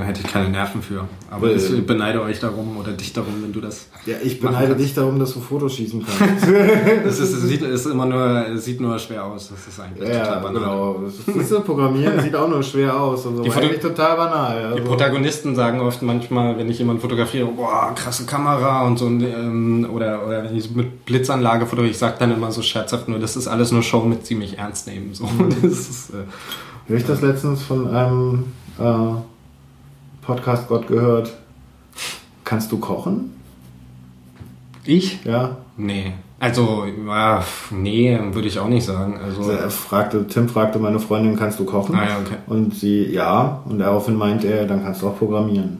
hätte ich keine Nerven für. Aber äh, ich beneide euch darum oder dich darum, wenn du das. Ja, ich beneide dich darum, dass du Fotos schießen kannst. das ist, es sieht, ist immer nur, sieht nur schwer aus. Das ist eigentlich ja, total banal. Genau. Das ist Programmieren sieht auch nur schwer aus. Also die eigentlich total banal. Also. Die Protagonisten sagen oft manchmal, wenn ich jemanden fotografiere, boah, krasse Kamera und so, ähm, oder, oder wenn ich mit Blitzanlage fotografiere, ich sage dann immer so scherzhaft nur, das ist alles nur Show mit ziemlich ernst nehmen. So. Mhm. Das ist, äh, habe ich das letztens von einem äh, Podcast Gott gehört? Kannst du kochen? Ich? Ja. Nee. Also, äh, nee, würde ich auch nicht sagen. Also, also, er fragte, Tim fragte meine Freundin, kannst du kochen? Ah, ja, okay. Und sie, ja. Und daraufhin meinte er, dann kannst du auch programmieren.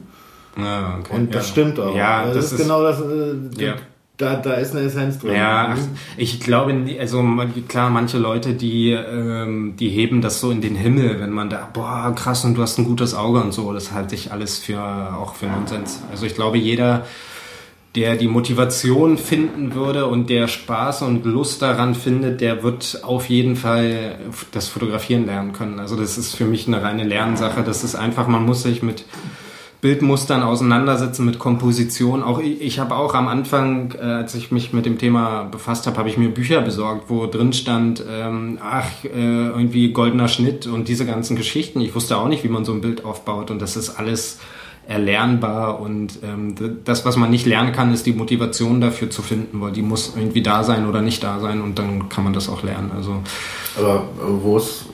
Ah, okay. Und das ja. stimmt auch. Ja, das, das ist, genau das. Äh, ja. Da, da ist eine Essenz drin. Ja, ich glaube, also klar, manche Leute, die, ähm, die heben das so in den Himmel, wenn man da, boah, krass, und du hast ein gutes Auge und so, das halte ich alles für auch für Nonsens. Also ich glaube, jeder, der die Motivation finden würde und der Spaß und Lust daran findet, der wird auf jeden Fall das Fotografieren lernen können. Also das ist für mich eine reine Lernsache. Das ist einfach, man muss sich mit Bildmustern auseinandersetzen, mit Komposition. Auch ich, ich habe auch am Anfang, äh, als ich mich mit dem Thema befasst habe, habe ich mir Bücher besorgt, wo drin stand, ähm, ach, äh, irgendwie goldener Schnitt und diese ganzen Geschichten. Ich wusste auch nicht, wie man so ein Bild aufbaut und das ist alles erlernbar und ähm, das, was man nicht lernen kann, ist die Motivation dafür zu finden, weil die muss irgendwie da sein oder nicht da sein und dann kann man das auch lernen. Also, Aber wo es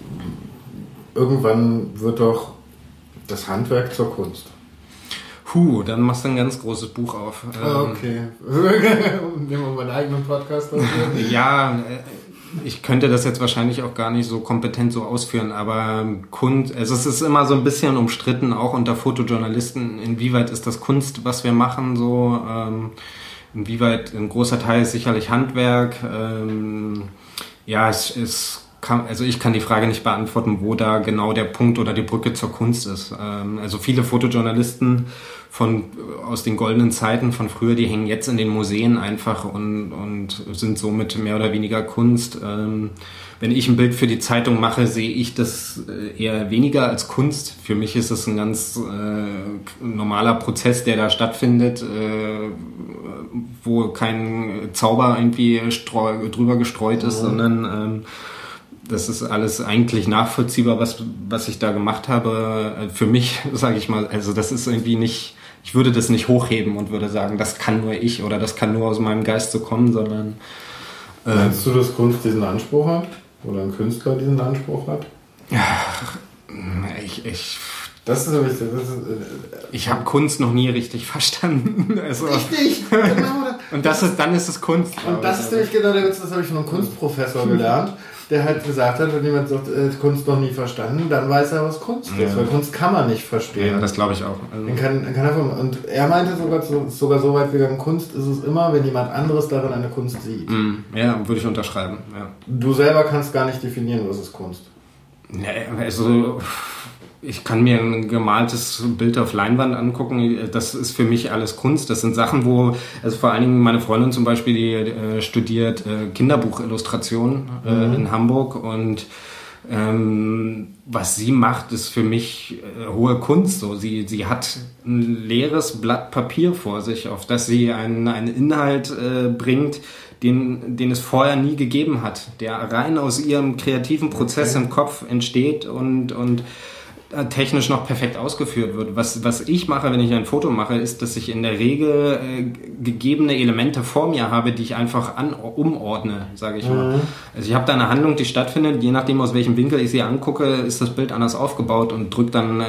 irgendwann wird doch das Handwerk zur Kunst. Puh, dann machst du ein ganz großes Buch auf. Ah, okay. Nehmen wir meinen eigenen Podcast Ja, ich könnte das jetzt wahrscheinlich auch gar nicht so kompetent so ausführen, aber Kunst, also es ist immer so ein bisschen umstritten, auch unter Fotojournalisten, inwieweit ist das Kunst, was wir machen, so, ähm, inwieweit ein großer Teil ist sicherlich Handwerk, ähm, ja, es ist kann, also ich kann die Frage nicht beantworten, wo da genau der Punkt oder die Brücke zur Kunst ist. Ähm, also viele Fotojournalisten von aus den goldenen Zeiten von früher, die hängen jetzt in den Museen einfach und, und sind somit mehr oder weniger Kunst. Ähm, wenn ich ein Bild für die Zeitung mache, sehe ich das äh, eher weniger als Kunst. Für mich ist es ein ganz äh, normaler Prozess, der da stattfindet, äh, wo kein Zauber irgendwie drüber gestreut ist, mhm. sondern ähm, das ist alles eigentlich nachvollziehbar, was, was ich da gemacht habe. Für mich, sage ich mal, also das ist irgendwie nicht, ich würde das nicht hochheben und würde sagen, das kann nur ich oder das kann nur aus meinem Geist so kommen, sondern. Äh, Meinst du, dass Kunst diesen Anspruch hat? Oder ein Künstler diesen Anspruch hat? Ja, ich, ich das ist nämlich. Das ist, äh, ich habe Kunst noch nie richtig verstanden. Also, richtig, genau. und das ist, dann ist es Kunst. Und das ist nämlich genau der Witz, das habe ich von einem Kunstprofessor gelernt der halt gesagt hat, wenn jemand sagt, äh, Kunst noch nie verstanden, dann weiß er, was Kunst ja. ist. Weil Kunst kann man nicht verstehen. Ja, das glaube ich auch. Also kann, kann er, und er meinte sogar, sogar so weit gegangen, Kunst ist es immer, wenn jemand anderes darin eine Kunst sieht. Mm, ja, würde ich unterschreiben. Ja. Du selber kannst gar nicht definieren, was ist Kunst. Nee, also ich kann mir ein gemaltes Bild auf Leinwand angucken. Das ist für mich alles Kunst. Das sind Sachen, wo, also vor allen Dingen meine Freundin zum Beispiel, die äh, studiert äh, Kinderbuchillustration äh, mhm. in Hamburg und ähm, was sie macht, ist für mich äh, hohe Kunst. So, sie, sie hat ein leeres Blatt Papier vor sich, auf das sie einen, einen Inhalt äh, bringt, den, den es vorher nie gegeben hat, der rein aus ihrem kreativen Prozess okay. im Kopf entsteht und, und technisch noch perfekt ausgeführt wird. Was, was ich mache, wenn ich ein Foto mache, ist, dass ich in der Regel äh, gegebene Elemente vor mir habe, die ich einfach an, umordne, sage ich mal. Mhm. Also ich habe da eine Handlung, die stattfindet, je nachdem aus welchem Winkel ich sie angucke, ist das Bild anders aufgebaut und drückt dann äh,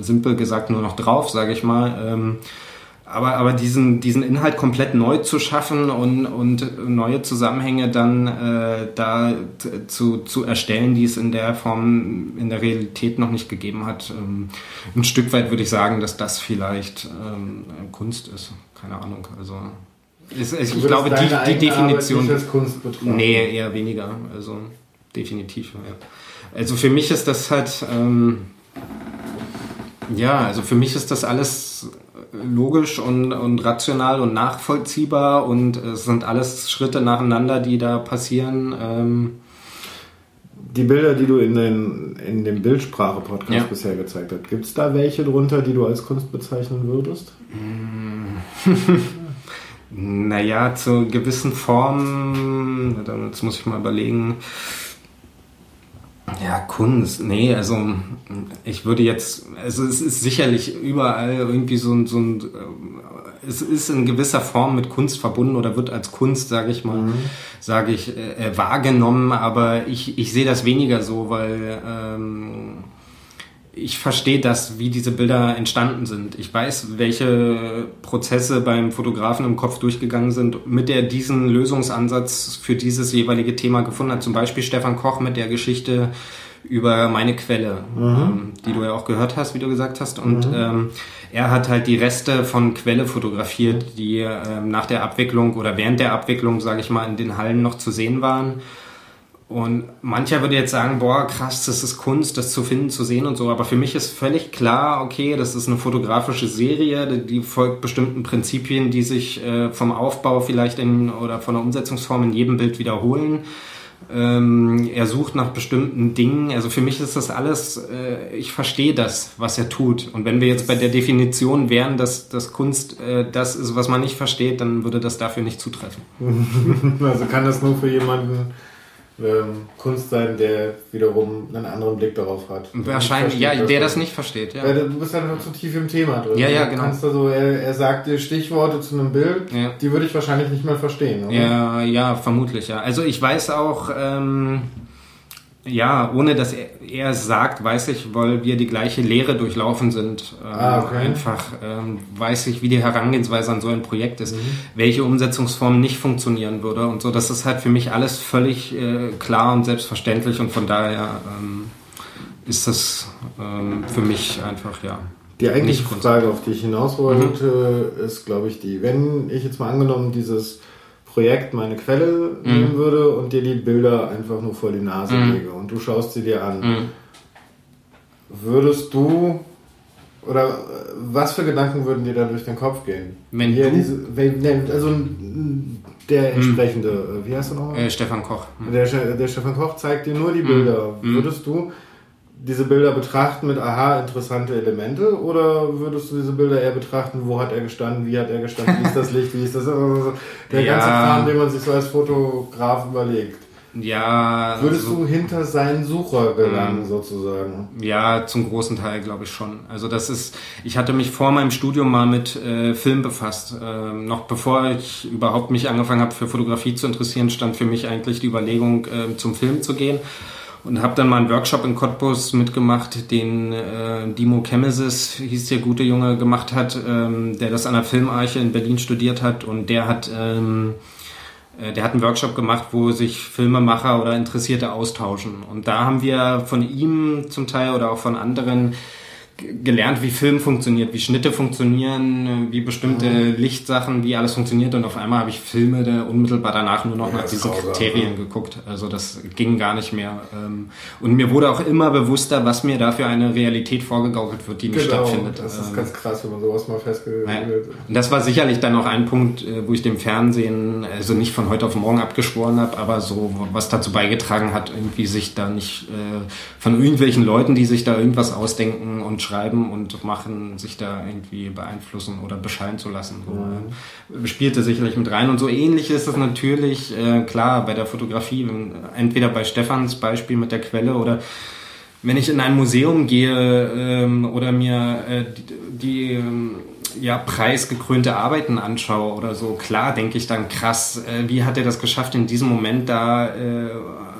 simpel gesagt nur noch drauf, sage ich mal. Ähm, aber, aber diesen, diesen Inhalt komplett neu zu schaffen und, und neue Zusammenhänge dann äh, da zu, zu erstellen, die es in der Form in der Realität noch nicht gegeben hat. Ähm, ein Stück weit würde ich sagen, dass das vielleicht ähm, Kunst ist. Keine Ahnung. Also ist, ich, ich glaube, die, die Definition. Nicht Kunst nee, eher weniger. Also definitiv. Ja. Also für mich ist das halt. Ähm, ja, also für mich ist das alles logisch und, und rational und nachvollziehbar und es sind alles Schritte nacheinander, die da passieren. Ähm die Bilder, die du in, den, in dem Bildsprache-Podcast ja. bisher gezeigt hast, gibt es da welche drunter, die du als Kunst bezeichnen würdest? naja, zu gewissen Formen, jetzt muss ich mal überlegen. Ja, Kunst, nee, also ich würde jetzt, also es ist sicherlich überall irgendwie so ein, so ein äh, es ist in gewisser Form mit Kunst verbunden oder wird als Kunst, sage ich mal, mhm. sage ich, äh, äh, wahrgenommen, aber ich, ich sehe das weniger so, weil ähm, ich verstehe das, wie diese Bilder entstanden sind. Ich weiß, welche Prozesse beim Fotografen im Kopf durchgegangen sind, mit der diesen Lösungsansatz für dieses jeweilige Thema gefunden hat. Zum Beispiel Stefan Koch mit der Geschichte über meine Quelle, mhm. ähm, die du ja auch gehört hast, wie du gesagt hast. Und mhm. ähm, er hat halt die Reste von Quelle fotografiert, die ähm, nach der Abwicklung oder während der Abwicklung, sage ich mal, in den Hallen noch zu sehen waren. Und mancher würde jetzt sagen, boah, krass, das ist Kunst, das zu finden, zu sehen und so. Aber für mich ist völlig klar, okay, das ist eine fotografische Serie, die folgt bestimmten Prinzipien, die sich äh, vom Aufbau vielleicht in, oder von der Umsetzungsform in jedem Bild wiederholen. Ähm, er sucht nach bestimmten Dingen. Also für mich ist das alles, äh, ich verstehe das, was er tut. Und wenn wir jetzt bei der Definition wären, dass, dass Kunst äh, das ist, was man nicht versteht, dann würde das dafür nicht zutreffen. also kann das nur für jemanden ähm, Kunst sein, der wiederum einen anderen Blick darauf hat. Wahrscheinlich, ja, der das nicht versteht, ja. Weil du bist halt zu tief im Thema drin. Ja, ja, genau. Kannst also, er, er sagt dir Stichworte zu einem Bild, ja. die würde ich wahrscheinlich nicht mehr verstehen, oder? Ja, ja, vermutlich, ja. Also ich weiß auch, ähm, ja, ohne dass er, er, es sagt, weiß ich, weil wir die gleiche Lehre durchlaufen sind. Ähm, ah, okay. Einfach ähm, weiß ich, wie die Herangehensweise an so ein Projekt ist, mhm. welche Umsetzungsform nicht funktionieren würde und so. Das ist halt für mich alles völlig äh, klar und selbstverständlich und von daher ähm, ist das ähm, für mich einfach, ja. Die eigentliche Frage, auf die ich hinaus wollte, mhm. ist, glaube ich, die, wenn ich jetzt mal angenommen dieses Projekt meine Quelle mhm. nehmen würde und dir die Bilder einfach nur vor die Nase mhm. lege und du schaust sie dir an, mhm. würdest du oder was für Gedanken würden dir da durch den Kopf gehen? Wenn Hier du? Diese, wenn, also der mhm. entsprechende, wie heißt du nochmal? Äh, Stefan Koch. Mhm. Der, der, Stefan Koch zeigt dir nur die mhm. Bilder. Würdest du diese Bilder betrachten mit aha, interessante Elemente oder würdest du diese Bilder eher betrachten, wo hat er gestanden, wie hat er gestanden, wie ist das Licht, wie ist das also der ja. ganze Kram, den man sich so als Fotograf überlegt? Ja. Würdest also, du hinter seinen Sucher gelangen, mhm. sozusagen? Ja, zum großen Teil glaube ich schon. Also das ist, ich hatte mich vor meinem Studium mal mit äh, Film befasst. Äh, noch bevor ich überhaupt mich angefangen habe für Fotografie zu interessieren, stand für mich eigentlich die Überlegung, äh, zum Film zu gehen und habe dann mal einen Workshop in Cottbus mitgemacht, den äh, Dimo Chemesis, hieß der gute Junge, gemacht hat, ähm, der das an der Filmarche in Berlin studiert hat und der hat ähm, äh, der hat einen Workshop gemacht, wo sich Filmemacher oder Interessierte austauschen. Und da haben wir von ihm zum Teil oder auch von anderen gelernt, wie Film funktioniert, wie Schnitte funktionieren, wie bestimmte mhm. Lichtsachen, wie alles funktioniert und auf einmal habe ich Filme der unmittelbar danach nur noch ja, nach diesen Kriterien ja. geguckt. Also das ging gar nicht mehr. Ähm, und mir wurde auch immer bewusster, was mir dafür eine Realität vorgegaukelt wird, die nicht genau, stattfindet. Das ist ähm, ganz krass, wenn man sowas mal festgelegt hat. Und das war sicherlich dann auch ein Punkt, äh, wo ich dem Fernsehen also nicht von heute auf morgen abgeschworen habe, aber so was dazu beigetragen hat, irgendwie sich da nicht äh, von irgendwelchen Leuten, die sich da irgendwas ausdenken und schreiben und machen, sich da irgendwie beeinflussen oder beschallen zu lassen. So, mhm. Spielte sicherlich mit rein. Und so ähnlich ist es natürlich, äh, klar, bei der Fotografie, entweder bei Stefans Beispiel mit der Quelle oder wenn ich in ein Museum gehe ähm, oder mir äh, die, die ähm, ja, preisgekrönte Arbeiten anschaue oder so, klar denke ich dann krass, äh, wie hat er das geschafft, in diesem Moment da äh,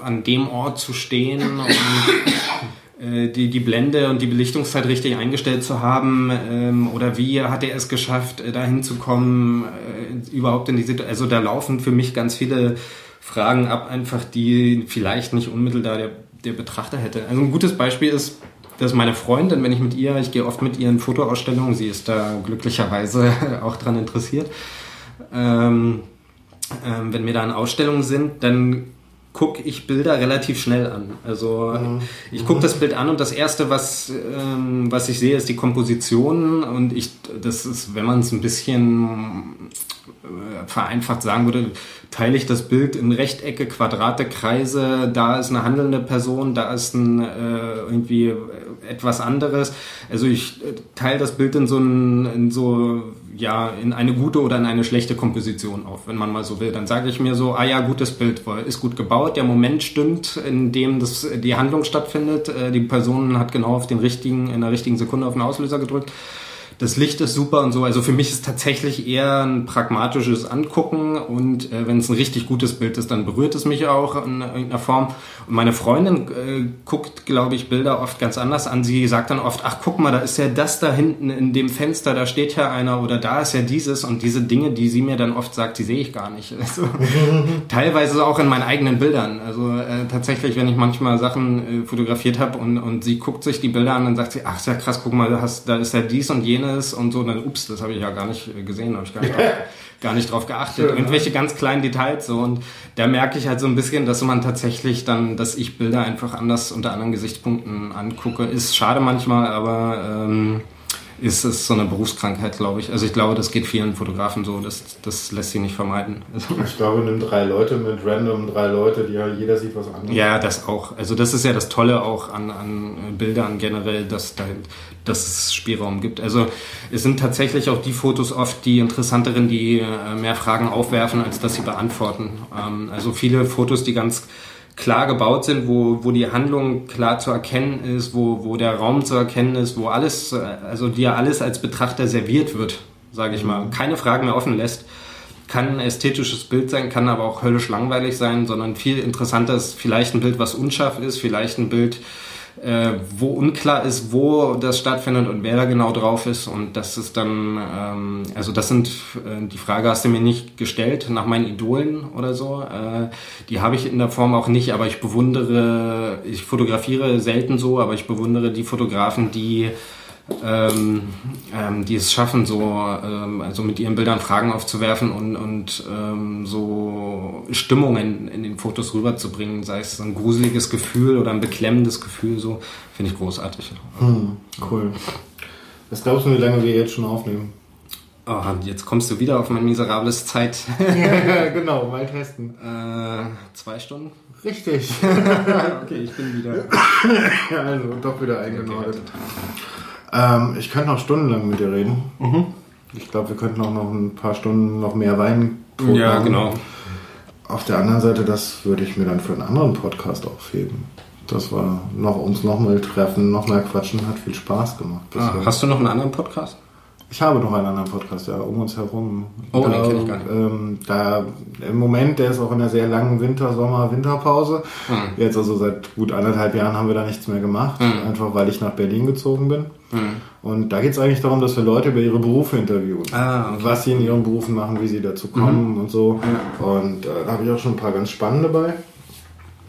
an dem Ort zu stehen und die, die Blende und die Belichtungszeit richtig eingestellt zu haben ähm, oder wie hat er es geschafft, äh, dahin zu kommen, äh, überhaupt in die Situation. Also da laufen für mich ganz viele Fragen ab, einfach die vielleicht nicht unmittelbar der, der Betrachter hätte. Also ein gutes Beispiel ist, dass meine Freundin, wenn ich mit ihr, ich gehe oft mit ihr in Fotoausstellungen, sie ist da glücklicherweise auch dran interessiert. Ähm, ähm, wenn wir da in Ausstellungen sind, dann gucke ich Bilder relativ schnell an. Also mhm. ich gucke das Bild an und das erste, was, ähm, was ich sehe, ist die Komposition und ich, das ist, wenn man es ein bisschen äh, vereinfacht sagen würde, teile ich das Bild in Rechtecke, Quadrate, Kreise, da ist eine handelnde Person, da ist ein äh, irgendwie etwas anderes. Also ich äh, teile das Bild in so ein, in so ja, in eine gute oder in eine schlechte Komposition auf, wenn man mal so will. Dann sage ich mir so, ah ja, gutes Bild, ist gut gebaut, der Moment stimmt, in dem das, die Handlung stattfindet, äh, die Person hat genau auf den richtigen, in der richtigen Sekunde auf den Auslöser gedrückt das Licht ist super und so. Also für mich ist tatsächlich eher ein pragmatisches Angucken und äh, wenn es ein richtig gutes Bild ist, dann berührt es mich auch in irgendeiner Form. Und meine Freundin äh, guckt, glaube ich, Bilder oft ganz anders an. Sie sagt dann oft, ach guck mal, da ist ja das da hinten in dem Fenster, da steht ja einer oder da ist ja dieses und diese Dinge, die sie mir dann oft sagt, die sehe ich gar nicht. Also, teilweise auch in meinen eigenen Bildern. Also äh, tatsächlich, wenn ich manchmal Sachen äh, fotografiert habe und, und sie guckt sich die Bilder an, dann sagt sie, ach ist ja krass, guck mal, da, hast, da ist ja dies und jenes ist und so, dann, ups, das habe ich ja gar nicht gesehen, habe ich gar nicht, drauf, gar nicht drauf geachtet. Schön, Irgendwelche ja. ganz kleinen Details so und da merke ich halt so ein bisschen, dass man tatsächlich dann, dass ich Bilder einfach anders unter anderen Gesichtspunkten angucke. Ist schade manchmal, aber ähm, ist es so eine Berufskrankheit, glaube ich. Also ich glaube, das geht vielen Fotografen so, das, das lässt sich nicht vermeiden. Also ich glaube, nimm drei Leute mit random drei Leute, die ja jeder sieht was anderes. Ja, das auch. Also das ist ja das Tolle auch an, an Bildern generell, dass, da, dass es Spielraum gibt. Also es sind tatsächlich auch die Fotos oft die interessanteren, die äh, mehr Fragen aufwerfen, als dass sie beantworten. Ähm, also viele Fotos, die ganz klar gebaut sind, wo, wo die Handlung klar zu erkennen ist, wo, wo der Raum zu erkennen ist, wo alles, also dir alles als Betrachter serviert wird, sage ich mal, keine Fragen mehr offen lässt. kann ein ästhetisches Bild sein, kann aber auch höllisch langweilig sein, sondern viel interessanter ist vielleicht ein Bild, was unscharf ist, vielleicht ein Bild, äh, wo unklar ist, wo das stattfindet und wer da genau drauf ist. Und das ist dann, ähm, also das sind, äh, die Frage hast du mir nicht gestellt nach meinen Idolen oder so. Äh, die habe ich in der Form auch nicht, aber ich bewundere, ich fotografiere selten so, aber ich bewundere die Fotografen, die ähm, ähm, die es schaffen, so ähm, also mit ihren Bildern Fragen aufzuwerfen und, und ähm, so Stimmungen in den Fotos rüberzubringen, sei es ein gruseliges Gefühl oder ein beklemmendes Gefühl, so finde ich großartig. Hm, cool. Was glaubst du, wie lange wir jetzt schon aufnehmen? Oh, jetzt kommst du wieder auf mein miserables Zeit. ja, genau, mal testen. Äh, zwei Stunden? Richtig. okay, ich bin wieder. also doch wieder eingenordet. Ähm, ich könnte noch stundenlang mit dir reden. Mhm. Ich glaube, wir könnten auch noch ein paar Stunden noch mehr Wein tun. Ja, genau. Auf der anderen Seite, das würde ich mir dann für einen anderen Podcast aufheben. Das war noch uns nochmal treffen, nochmal quatschen, hat viel Spaß gemacht. Ah, hast du noch einen anderen Podcast? Ich habe noch einen anderen Podcast, ja, um uns herum. Oh, da, den kenne ich gar nicht. Ähm, da, Im Moment, der ist auch in einer sehr langen Winter-, Sommer-, Winterpause. Hm. Jetzt also seit gut anderthalb Jahren haben wir da nichts mehr gemacht, hm. einfach weil ich nach Berlin gezogen bin. Hm. Und da geht es eigentlich darum, dass wir Leute über ihre Berufe interviewen. Ah, okay. Was sie in ihren Berufen machen, wie sie dazu kommen mhm. und so. Und äh, da habe ich auch schon ein paar ganz spannende bei.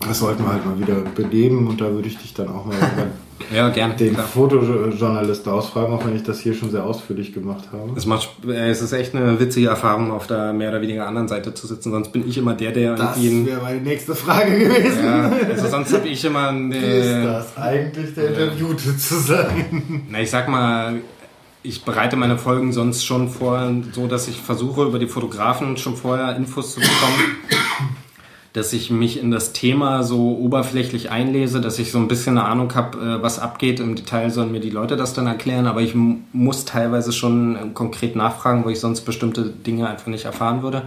Das sollten wir halt mal wieder beleben und da würde ich dich dann auch mal ja, gerne. Den klar. Fotojournalist ausfragen, auch wenn ich das hier schon sehr ausführlich gemacht habe. Es, macht, äh, es ist echt eine witzige Erfahrung, auf der mehr oder weniger anderen Seite zu sitzen. Sonst bin ich immer der, der das irgendwie. Das wäre meine nächste Frage gewesen. Ja, also sonst habe ich immer. Äh, ist das eigentlich der Interviewte zu sein? Na, ich sag mal, ich bereite meine Folgen sonst schon vor, so dass ich versuche, über die Fotografen schon vorher Infos zu bekommen dass ich mich in das Thema so oberflächlich einlese, dass ich so ein bisschen eine Ahnung habe, äh, was abgeht. Im Detail sollen mir die Leute das dann erklären, aber ich muss teilweise schon äh, konkret nachfragen, wo ich sonst bestimmte Dinge einfach nicht erfahren würde.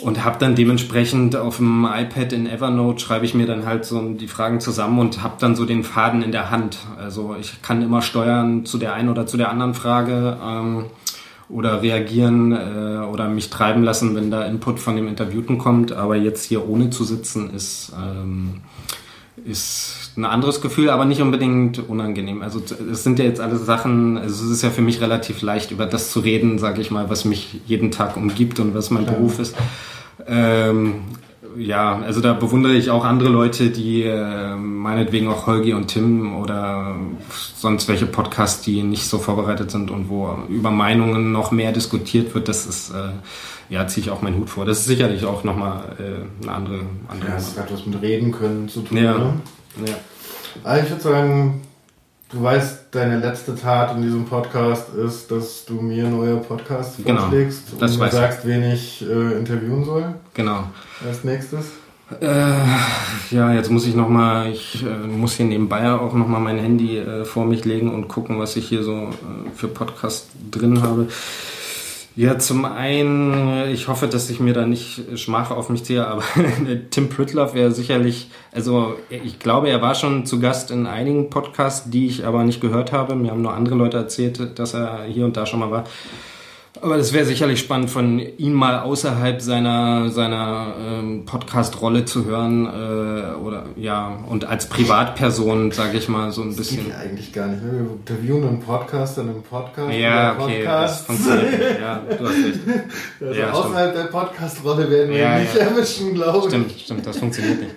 Und habe dann dementsprechend auf dem iPad in Evernote schreibe ich mir dann halt so die Fragen zusammen und habe dann so den Faden in der Hand. Also ich kann immer steuern zu der einen oder zu der anderen Frage. Ähm, oder reagieren äh, oder mich treiben lassen, wenn da Input von dem Interviewten kommt. Aber jetzt hier ohne zu sitzen ist, ähm, ist ein anderes Gefühl, aber nicht unbedingt unangenehm. Also es sind ja jetzt alles Sachen, also es ist ja für mich relativ leicht, über das zu reden, sage ich mal, was mich jeden Tag umgibt und was mein ja. Beruf ist. Ähm, ja, also da bewundere ich auch andere Leute, die äh, meinetwegen auch Holgi und Tim oder sonst welche Podcasts, die nicht so vorbereitet sind und wo über Meinungen noch mehr diskutiert wird. Das ist, äh, ja, ziehe ich auch meinen Hut vor. Das ist sicherlich auch nochmal äh, eine andere, andere. Ja, es hat was mit Reden können zu tun. Ja. Ne? ja. Also ich würde sagen, Du weißt, deine letzte Tat in diesem Podcast ist, dass du mir neue Podcasts genau, vorschlägst das und sagst, ich. wen ich äh, interviewen soll. Genau. Als nächstes? Äh, ja, jetzt muss ich nochmal, ich äh, muss hier nebenbei auch nochmal mein Handy äh, vor mich legen und gucken, was ich hier so äh, für Podcasts drin habe. Ja, zum einen, ich hoffe, dass ich mir da nicht Schmache auf mich ziehe, aber Tim Pritloff wäre sicherlich, also ich glaube, er war schon zu Gast in einigen Podcasts, die ich aber nicht gehört habe. Mir haben nur andere Leute erzählt, dass er hier und da schon mal war. Aber das wäre sicherlich spannend, von ihm mal außerhalb seiner, seiner ähm, Podcast-Rolle zu hören. Äh, oder ja, und als Privatperson, sage ich mal, so ein das bisschen. Das geht eigentlich gar nicht. Ne? Wir interviewen einen Podcast in einem Podcast. Ja, okay, das funktioniert nicht. Ja, du hast recht. Also ja, außerhalb stimmt. der Podcast-Rolle werden wir Ja, nicht ja. erwischen, glaube ich. Stimmt, stimmt, das funktioniert nicht.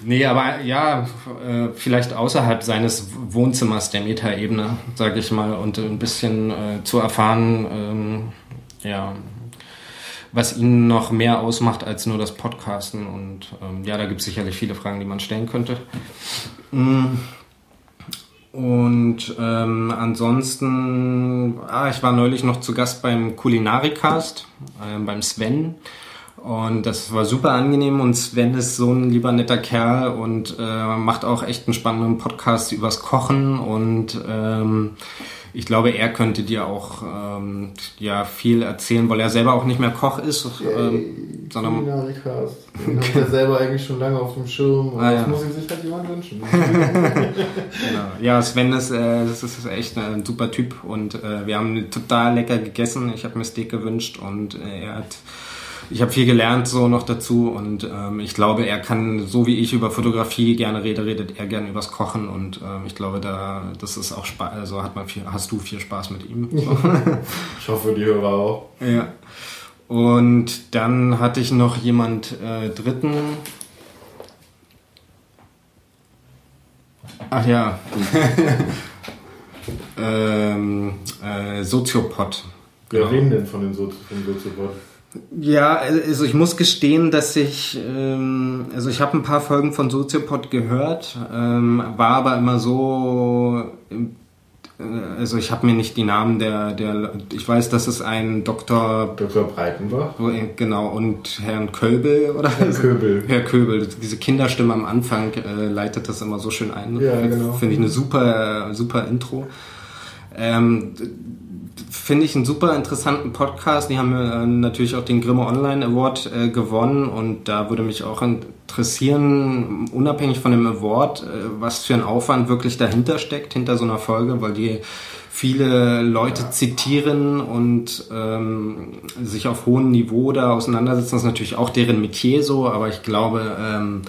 Nee, aber ja, äh, vielleicht außerhalb seines Wohnzimmers der Metaebene, sage ich mal, und ein bisschen äh, zu erfahren, ähm, ja, was ihn noch mehr ausmacht als nur das Podcasten. Und ähm, ja, da gibt es sicherlich viele Fragen, die man stellen könnte. Mm. Und ähm, ansonsten, ah, ich war neulich noch zu Gast beim Kulinarikast, äh, beim Sven. Und das war super angenehm und Sven ist so ein lieber netter Kerl und äh, macht auch echt einen spannenden Podcast übers Kochen und ähm, ich glaube, er könnte dir auch ähm, ja viel erzählen, weil er selber auch nicht mehr Koch ist, ähm, sondern Kulinarikast. Den hat er selber eigentlich schon lange auf dem Schirm und Ah, das ja. muss sich halt jemand wünschen. Genau. Ja, Sven ist, äh, das ist echt ein super Typ und äh, wir haben total lecker gegessen. Ich habe mir Steak gewünscht und äh, er hat, ich habe viel gelernt so noch dazu und ähm, ich glaube, er kann, so wie ich über Fotografie gerne rede, redet er gerne übers Kochen und ähm, ich glaube, da das ist auch Spaß, also hat man viel, hast du viel Spaß mit ihm. So. Ich hoffe, die Hörer auch. Ja. Und dann hatte ich noch jemand äh, dritten. Ach ja. ähm, äh, Soziopod. Wer Genau. reden denn von den Sozi vom Soziopod? Ja, also ich muss gestehen, dass ich, ähm, also ich habe ein paar Folgen von Soziopod gehört, ähm, war aber immer so, äh, also ich habe mir nicht die Namen der, der, ich weiß, dass es ein Dr. Dr. Breitenbach? Genau, und Herrn Kölbel oder Herr Köbel. Herr Köbel, diese Kinderstimme am Anfang äh, leitet das immer so schön ein. Ja, genau. Finde ich eine super, super Intro. Ähm, Finde ich einen super interessanten Podcast. Die haben äh, natürlich auch den Grimme Online Award äh, gewonnen und da würde mich auch interessieren, unabhängig von dem Award, äh, was für ein Aufwand wirklich dahinter steckt, hinter so einer Folge, weil die viele Leute zitieren und ähm, sich auf hohem Niveau da auseinandersetzen. Das ist natürlich auch deren Metier so, aber ich glaube, ähm,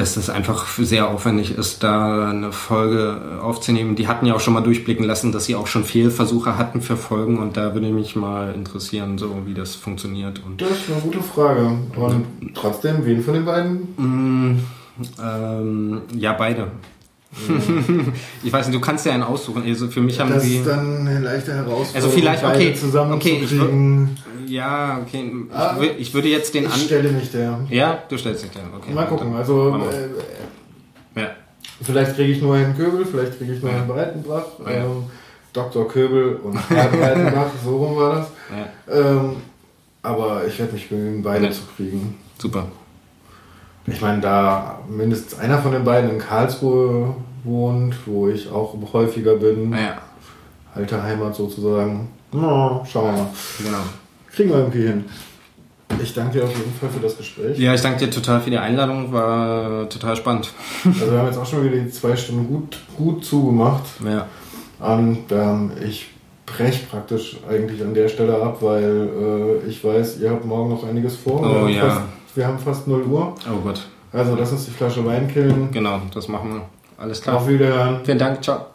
dass das einfach sehr aufwendig ist, da eine Folge aufzunehmen. Die hatten ja auch schon mal durchblicken lassen, dass sie auch schon Fehlversuche hatten für Folgen und da würde mich mal interessieren, so wie das funktioniert. Und Das ist eine gute Frage. Und trotzdem, wen von den beiden? Mm, ähm, ja, beide. ich weiß nicht, du kannst ja einen aussuchen. Also für mich haben Das sie. ist dann eine leichte Herausforderung, Also vielleicht, beide okay, zusammenzukriegen. Ja, okay. Ich, Ah, wür- ich würde jetzt den ich an. stelle mich der. Ja, du stellst dich dann. Okay. Mal gucken. Also äh, wir. ja. vielleicht kriege ich nur Herrn Köbel, vielleicht kriege ich nur Ja. Herrn Breitenbach. Ja. Ähm, Dr. Köbel und Breitenbach, so rum war das. ja, Ähm, aber ich werde mich bemühen, beide Ja. zu kriegen. super. Ich meine, da mindestens einer von den beiden in Karlsruhe wohnt, wo ich auch häufiger bin, Ja, alte Heimat sozusagen. Na, schauen wir mal. genau. Kriegen wir irgendwie hin. Ich danke dir auf jeden Fall für das Gespräch. Ja, ich danke dir total für die Einladung, war total spannend. Also wir haben jetzt auch schon wieder die zwei Stunden gut, gut zugemacht. Ja, Und ähm, ich breche praktisch eigentlich an der Stelle ab, weil äh, ich weiß, ihr habt morgen noch einiges vor. Oh, wir, haben ja. fast, wir haben fast 0 Uhr. oh Gott. Also lass uns die Flasche Wein killen. Genau, das machen wir. Alles klar. Auf Wiederhören. Vielen Dank, ciao.